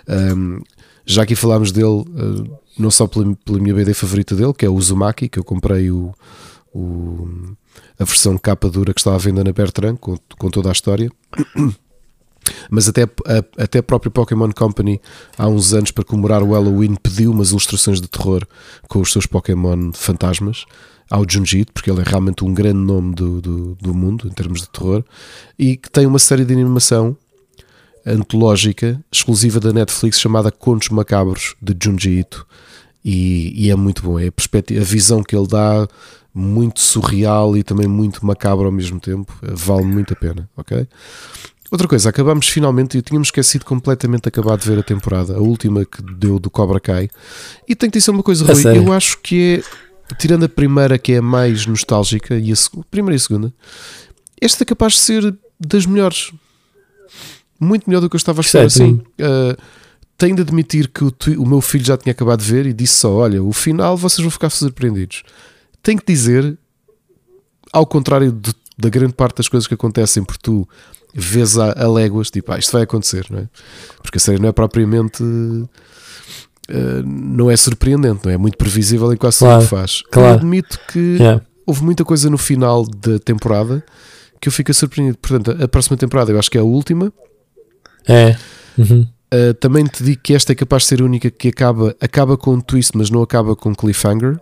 [SPEAKER 2] Um, já aqui falámos dele, uh, não só pela, pela minha BD favorita dele, que é o Uzumaki, que eu comprei o o, a versão capa dura que estava à venda na Bertrand, com, com toda a história. Mas até a, até a própria Pokémon Company, há uns anos, para comemorar o Halloween, pediu umas ilustrações de terror com os seus Pokémon fantasmas ao Junji, porque ele é realmente um grande nome do, do, do, mundo em termos de terror, e que tem uma série de animação antológica exclusiva da Netflix chamada Contos Macabros de Junji Ito. E, e é muito bom, é a, a visão que ele dá muito surreal e também muito macabro ao mesmo tempo. Vale muito a pena, ok? Outra coisa, acabamos finalmente, eu tínhamos esquecido completamente de acabar de ver a temporada, a última que deu do Cobra Kai. E tem que dizer uma coisa, Rui, eu acho que é, tirando a primeira que é a mais nostálgica, e a primeira e a segunda, esta é capaz de ser das melhores. Muito melhor do que eu estava a esperar. Assim, uh, tenho de admitir que o, o meu filho já tinha acabado de ver e disse só: Olha, o final vocês vão ficar surpreendidos tenho que dizer, ao contrário de, da grande parte das coisas que acontecem por tu vês a, a léguas, tipo, ah, isto vai acontecer, não é? Porque a série não é propriamente. Uh, não é surpreendente, não é? é muito previsível em quase tudo claro, que faz. Claro. Eu admito que yeah. houve muita coisa no final da temporada que eu fico surpreendido. Portanto, a próxima temporada eu acho que é a última.
[SPEAKER 3] É. Uhum.
[SPEAKER 2] Uh, também te digo que esta é capaz de ser a única que acaba, acaba com um twist, mas não acaba com cliffhanger.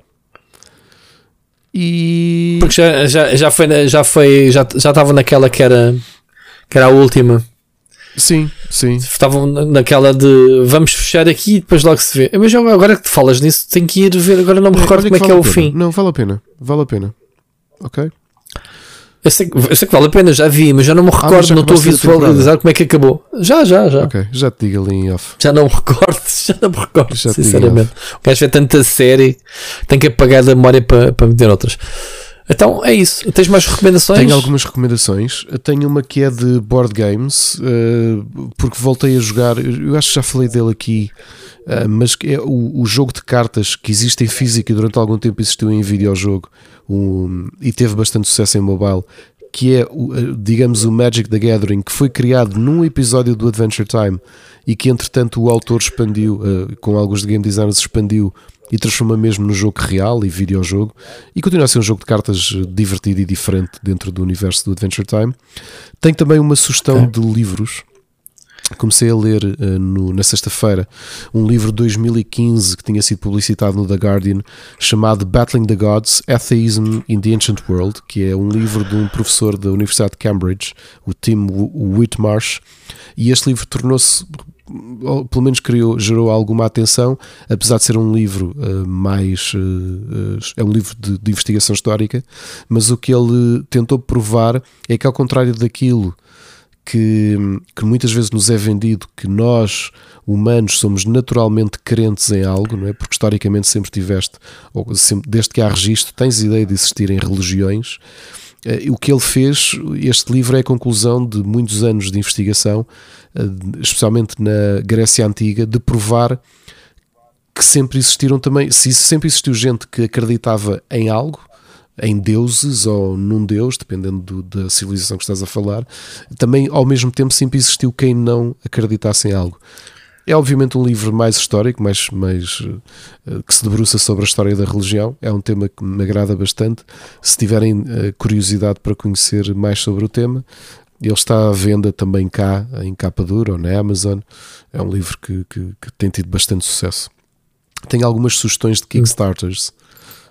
[SPEAKER 2] E.
[SPEAKER 3] Porque já, já, já foi, já foi, já, já estava naquela que era, que era a última.
[SPEAKER 2] Sim, sim.
[SPEAKER 3] Estavam naquela de vamos fechar aqui e depois logo se vê. Mas agora que te falas nisso, tenho que ir ver. Agora não me recordo como é que, é o fim.
[SPEAKER 2] Não, vale a pena. Vale a pena. Ok?
[SPEAKER 3] Eu sei, eu sei, que vale a pena, já vi, mas já não me ah, recordo, ah, não estou a visualizar como é que acabou. Já, já, já.
[SPEAKER 2] Ok, já te digo ali em off.
[SPEAKER 3] Já não me recordo, já não me recordo, já sinceramente. O gajo vê tanta série, tem que apagar da memória para, para meter outras. Então é isso. Tens mais recomendações?
[SPEAKER 2] Tenho algumas recomendações. Tenho uma que é de board games, uh, porque voltei a jogar. Eu acho que já falei dele aqui, uh, mas é o, o, jogo de cartas que existe em física e durante algum tempo existiu em videojogo um, e teve bastante sucesso em mobile. Que é, o, eh, digamos, o Magic the Gathering, que foi criado num episódio do Adventure Time e que, entretanto, o autor expandiu, uh, com alguns de game designers, expandiu e transforma mesmo no jogo real e videojogo e continua a ser um jogo de cartas divertido e diferente dentro do universo do Adventure Time. Tem também uma sugestão de livros. Comecei a ler uh, no, na sexta-feira um livro de 2015 que tinha sido publicitado no The Guardian chamado Battling the Gods: Atheism in the Ancient World, que é um livro de um professor da Universidade de Cambridge, o Tim Whitmarsh. E este livro tornou-se pelo menos criou, gerou alguma atenção, apesar de ser um livro uh, mais. Uh, é um livro de, de, investigação histórica, mas o que ele tentou provar é que, ao contrário daquilo que, que muitas vezes nos é vendido, que nós, humanos, somos naturalmente crentes em algo, não é? Porque historicamente sempre tiveste, ou sempre, desde que há registro, tens ideia de existirem religiões. O que ele fez, este livro é a conclusão de muitos anos de investigação eh, especialmente na Grécia Antiga, de provar que sempre existiram também, se sempre existiu gente que acreditava em algo, em deuses ou num deus, dependendo do, da civilização que estás a falar, também ao mesmo tempo sempre existiu quem não acreditasse em algo. É obviamente um livro mais histórico, mais, mais uh, que se debruça sobre a história da religião. É um tema que me agrada bastante. Se tiverem uh, curiosidade para conhecer mais sobre o tema, ele está à venda também cá, em capa dura ou na Amazon. É um livro que, que, que tem tido bastante sucesso. Tenho algumas sugestões de Kickstarters,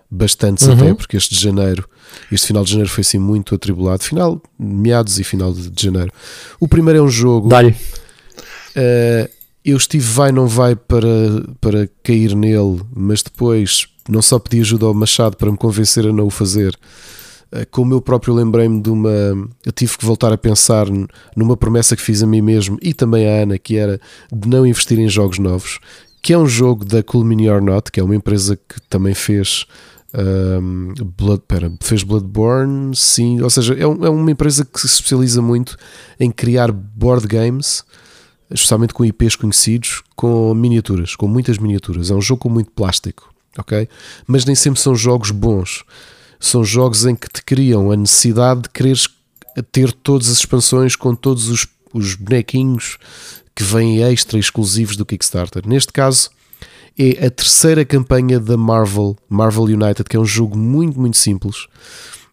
[SPEAKER 2] bastantes uhum. até, porque este de janeiro, este final de janeiro foi assim muito atribulado. Final, meados e final de, de janeiro. O primeiro é um jogo.
[SPEAKER 3] Dá-lhe.
[SPEAKER 2] Uh, eu estive vai não vai para, para cair nele, mas depois não só pedi ajuda ao Machado para me convencer a não o fazer eh, como eu próprio lembrei-me de uma. Eu tive que voltar a pensar numa promessa que fiz a mim mesmo e também à Ana, que era de não investir em jogos novos, que é um jogo da Cool Mini or Not, que é uma empresa que também fez. Um, Blood, pera, fez Bloodborne, sim, ou seja, é, um, é uma empresa que se especializa muito em criar board games, especialmente com IPs conhecidos, com miniaturas, com muitas miniaturas. É um jogo com muito plástico, ok? Mas nem sempre são jogos bons são jogos em que te criam a necessidade de quereres ter todas as expansões com todos os, os bonequinhos que vêm extra exclusivos do Kickstarter. Neste caso, é a terceira campanha da Marvel, Marvel United, que é um jogo muito, muito simples.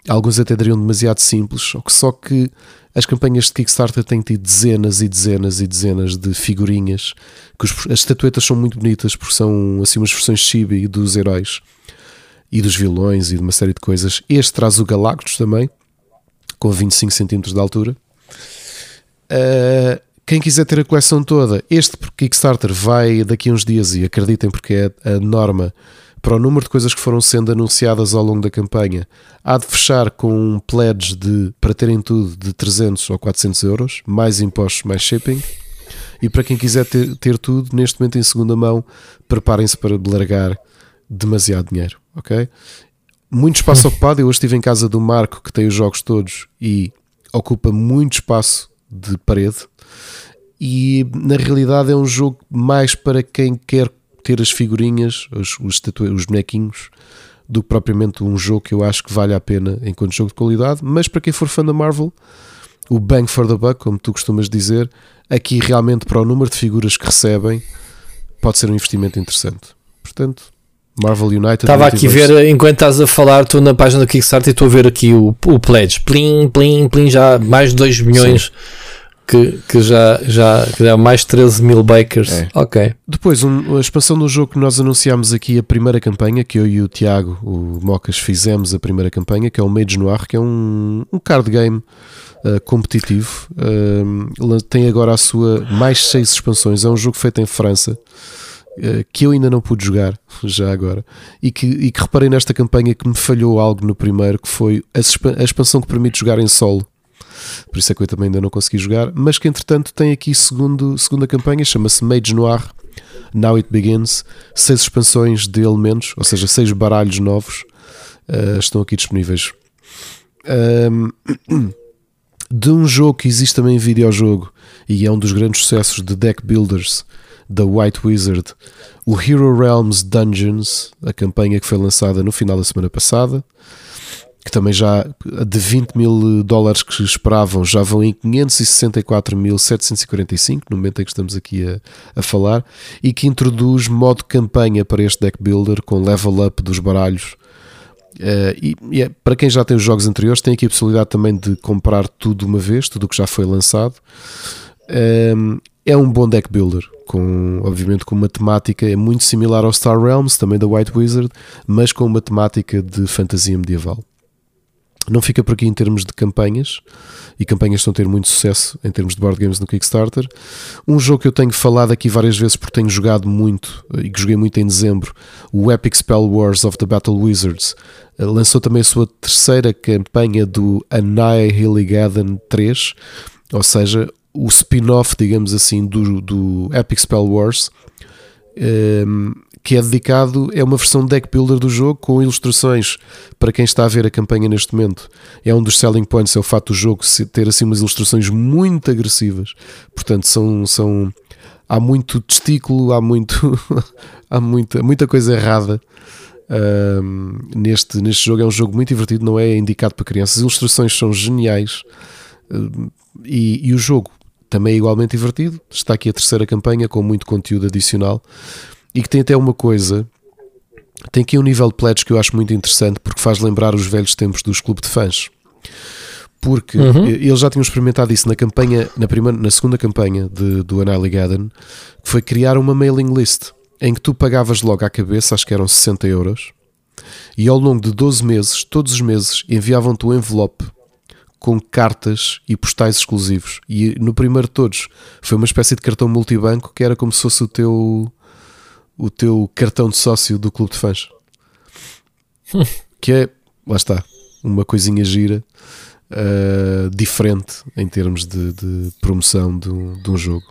[SPEAKER 2] Alguns até dariam demasiado simples, só que as campanhas de Kickstarter têm tido dezenas e dezenas e dezenas de figurinhas. Que os, as estatuetas são muito bonitas porque são assim umas versões chibi dos heróis e dos vilões e de uma série de coisas. Este traz o Galactus também, com 25 cm de altura. Uh, quem quiser ter a coleção toda, este Kickstarter vai daqui a uns dias e acreditem porque é a norma para o número de coisas que foram sendo anunciadas ao longo da campanha, há de fechar com um pledge de, para terem tudo de 300 ou 400 euros, mais impostos, mais shipping. E para quem quiser ter, ter tudo, neste momento em segunda mão, preparem-se para largar demasiado dinheiro ok? Muito espaço ocupado. Eu hoje estive em casa do Marco, que tem os jogos todos e ocupa muito espaço de parede. E na realidade é um jogo mais para quem quer ter as figurinhas, os, os, os bonequinhos, do que propriamente um jogo que eu acho que vale a pena enquanto jogo de qualidade. Mas para quem for fã da Marvel, o bang for the buck, como tu costumas dizer, aqui realmente para o número de figuras que recebem, pode ser um investimento interessante. Portanto, Marvel United.
[SPEAKER 3] Estava aqui a ver, enquanto estás a falar, estou na página do Kickstarter e estou a ver aqui o, o pledge. Plim, plim, plim, já mais de 2 milhões. Que, que, já, já que dá mais 13 mil bakers. É. Ok.
[SPEAKER 2] Depois, um, a expansão do jogo que nós anunciámos aqui, a primeira campanha, que eu e o Tiago, o Mocas, fizemos a primeira campanha, que é o Mage Noir, que é um, um card game uh, competitivo. Uh, tem agora a sua mais seis expansões. É um jogo feito em França uh, que eu ainda não pude jogar, já agora, e que, e que reparei nesta campanha que me falhou algo no primeiro, que foi a, a expansão que permite jogar em solo. Por isso é que eu também ainda não consegui jogar, mas que entretanto tem aqui segundo, segunda campanha, chama-se Mage Noir. Now It Begins, seis expansões de elementos, ou seja, seis baralhos novos uh, estão aqui disponíveis. Um, de um jogo que existe também em videojogo e é um dos grandes sucessos de deck builders da White Wizard, o Hero Realms Dungeons, a campanha que foi lançada no final da semana passada, que também já de 20 mil dólares que esperavam já vão em 564.745 no momento em que estamos aqui a, a falar e que introduz modo campanha para este deck builder com level up dos baralhos Uh, e, e é, para quem já tem os jogos anteriores, tem aqui a possibilidade também de comprar tudo uma vez, tudo o que já foi lançado. Um, é um bom deck builder, com, obviamente com uma temática é muito similar ao Star Realms, também da White Wizard, mas com uma temática de fantasia medieval. Não fica por aqui em termos de campanhas, e campanhas estão a ter muito sucesso em termos de board games no Kickstarter. Um jogo que eu tenho falado aqui várias vezes porque tenho jogado muito e que joguei muito em dezembro, o Epic Spell Wars of the Battle Wizards, eh, lançou também a sua terceira campanha do Annihilagadon 3, ou seja, o spin-off, digamos assim, do, do Epic Spell Wars. Ehm, que é dedicado, é uma versão deck builder do jogo com ilustrações para quem está a ver a campanha neste momento. É um dos selling points, é o fato do jogo ter assim umas ilustrações muito agressivas. Portanto, são, são há muito testículo, há muito há muita, muita coisa errada. Um, neste, neste jogo é um jogo muito divertido, não é indicado para crianças. As ilustrações são geniais um, e, e o jogo também é igualmente divertido. Está aqui a terceira campanha com muito conteúdo adicional e que tem até uma coisa. Tem aqui um nível de pledge que eu acho muito interessante porque faz lembrar os velhos tempos dos clubes de fãs. Porque uhum. eles já tinham experimentado isso na campanha, na, primeira, na segunda campanha de, do Annihilagadon, que foi criar uma mailing list em que tu pagavas logo à cabeça, acho que eram 60 euros, e ao longo de 12 meses, todos os meses, enviavam-te um envelope com cartas e postais exclusivos. E no primeiro de todos foi uma espécie de cartão multibanco que era como se fosse o teu o teu cartão de sócio do clube de fãs. que é, lá está, uma coisinha gira, uh, diferente em termos de, de promoção de de um jogo.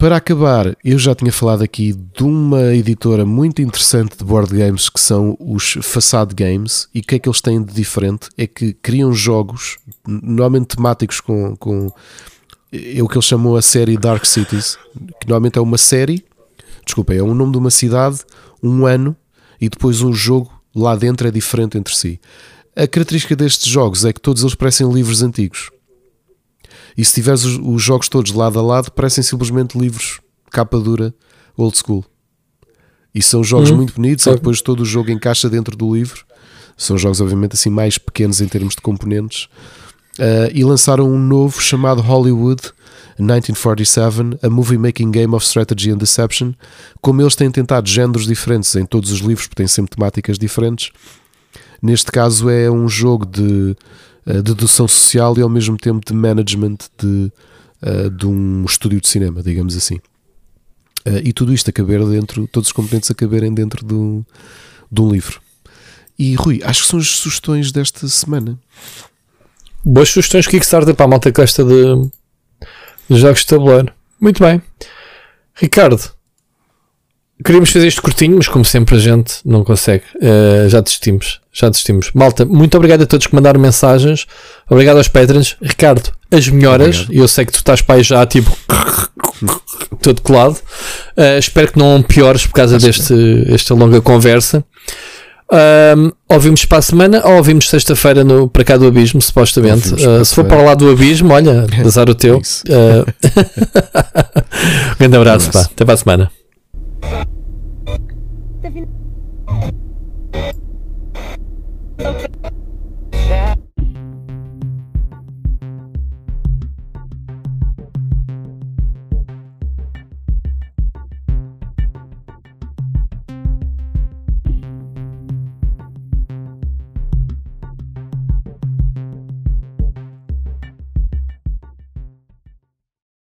[SPEAKER 2] Para acabar, eu já tinha falado aqui de uma editora muito interessante de board games que são os Facade Games. E o que é que eles têm de diferente? É que criam jogos, normalmente temáticos com, com é o que eles chamam a série Dark Cities, que normalmente é uma série desculpa, é o nome de uma cidade, um ano e depois um jogo lá dentro é diferente entre si. A característica destes jogos é que todos eles parecem livros antigos. E se tiveres os, os jogos todos lado a lado, parecem simplesmente livros capa dura, old school. E são jogos uhum. muito bonitos, e depois todo o jogo encaixa dentro do livro. São jogos, obviamente, assim mais pequenos em termos de componentes. Uh, e lançaram um novo chamado Hollywood 1947, A Movie Making Game of Strategy and Deception. Como eles têm tentado géneros diferentes em todos os livros, porque têm sempre temáticas diferentes, neste caso é um jogo de uh, dedução social e ao mesmo tempo de management de, uh, de um estúdio de cinema, digamos assim. Uh, e tudo isto a caber dentro, todos os componentes a caberem dentro do, de um livro. E Rui, acho que são as sugestões desta semana.
[SPEAKER 3] Boas sugestões Kickstarter para a malta que gosta de, jogos de tabuleiro. Muito bem. Ricardo, queríamos fazer isto curtinho, mas como sempre a gente não consegue. Uh, já desistimos. Já desistimos. Malta, muito obrigado a todos que mandaram mensagens. Obrigado aos patrons. Ricardo, as melhoras. Obrigado. Eu sei que tu estás para aí já tipo todo colado. Uh, espero que não piores por causa deste esta longa conversa. Um, ouvimos para a semana ou ouvimos sexta-feira no, para cá do Abismo, supostamente. Uh, se for para lá do Abismo, olha, azar o teu. Uh, grande abraço, pá. Até para a semana. Definitivamente.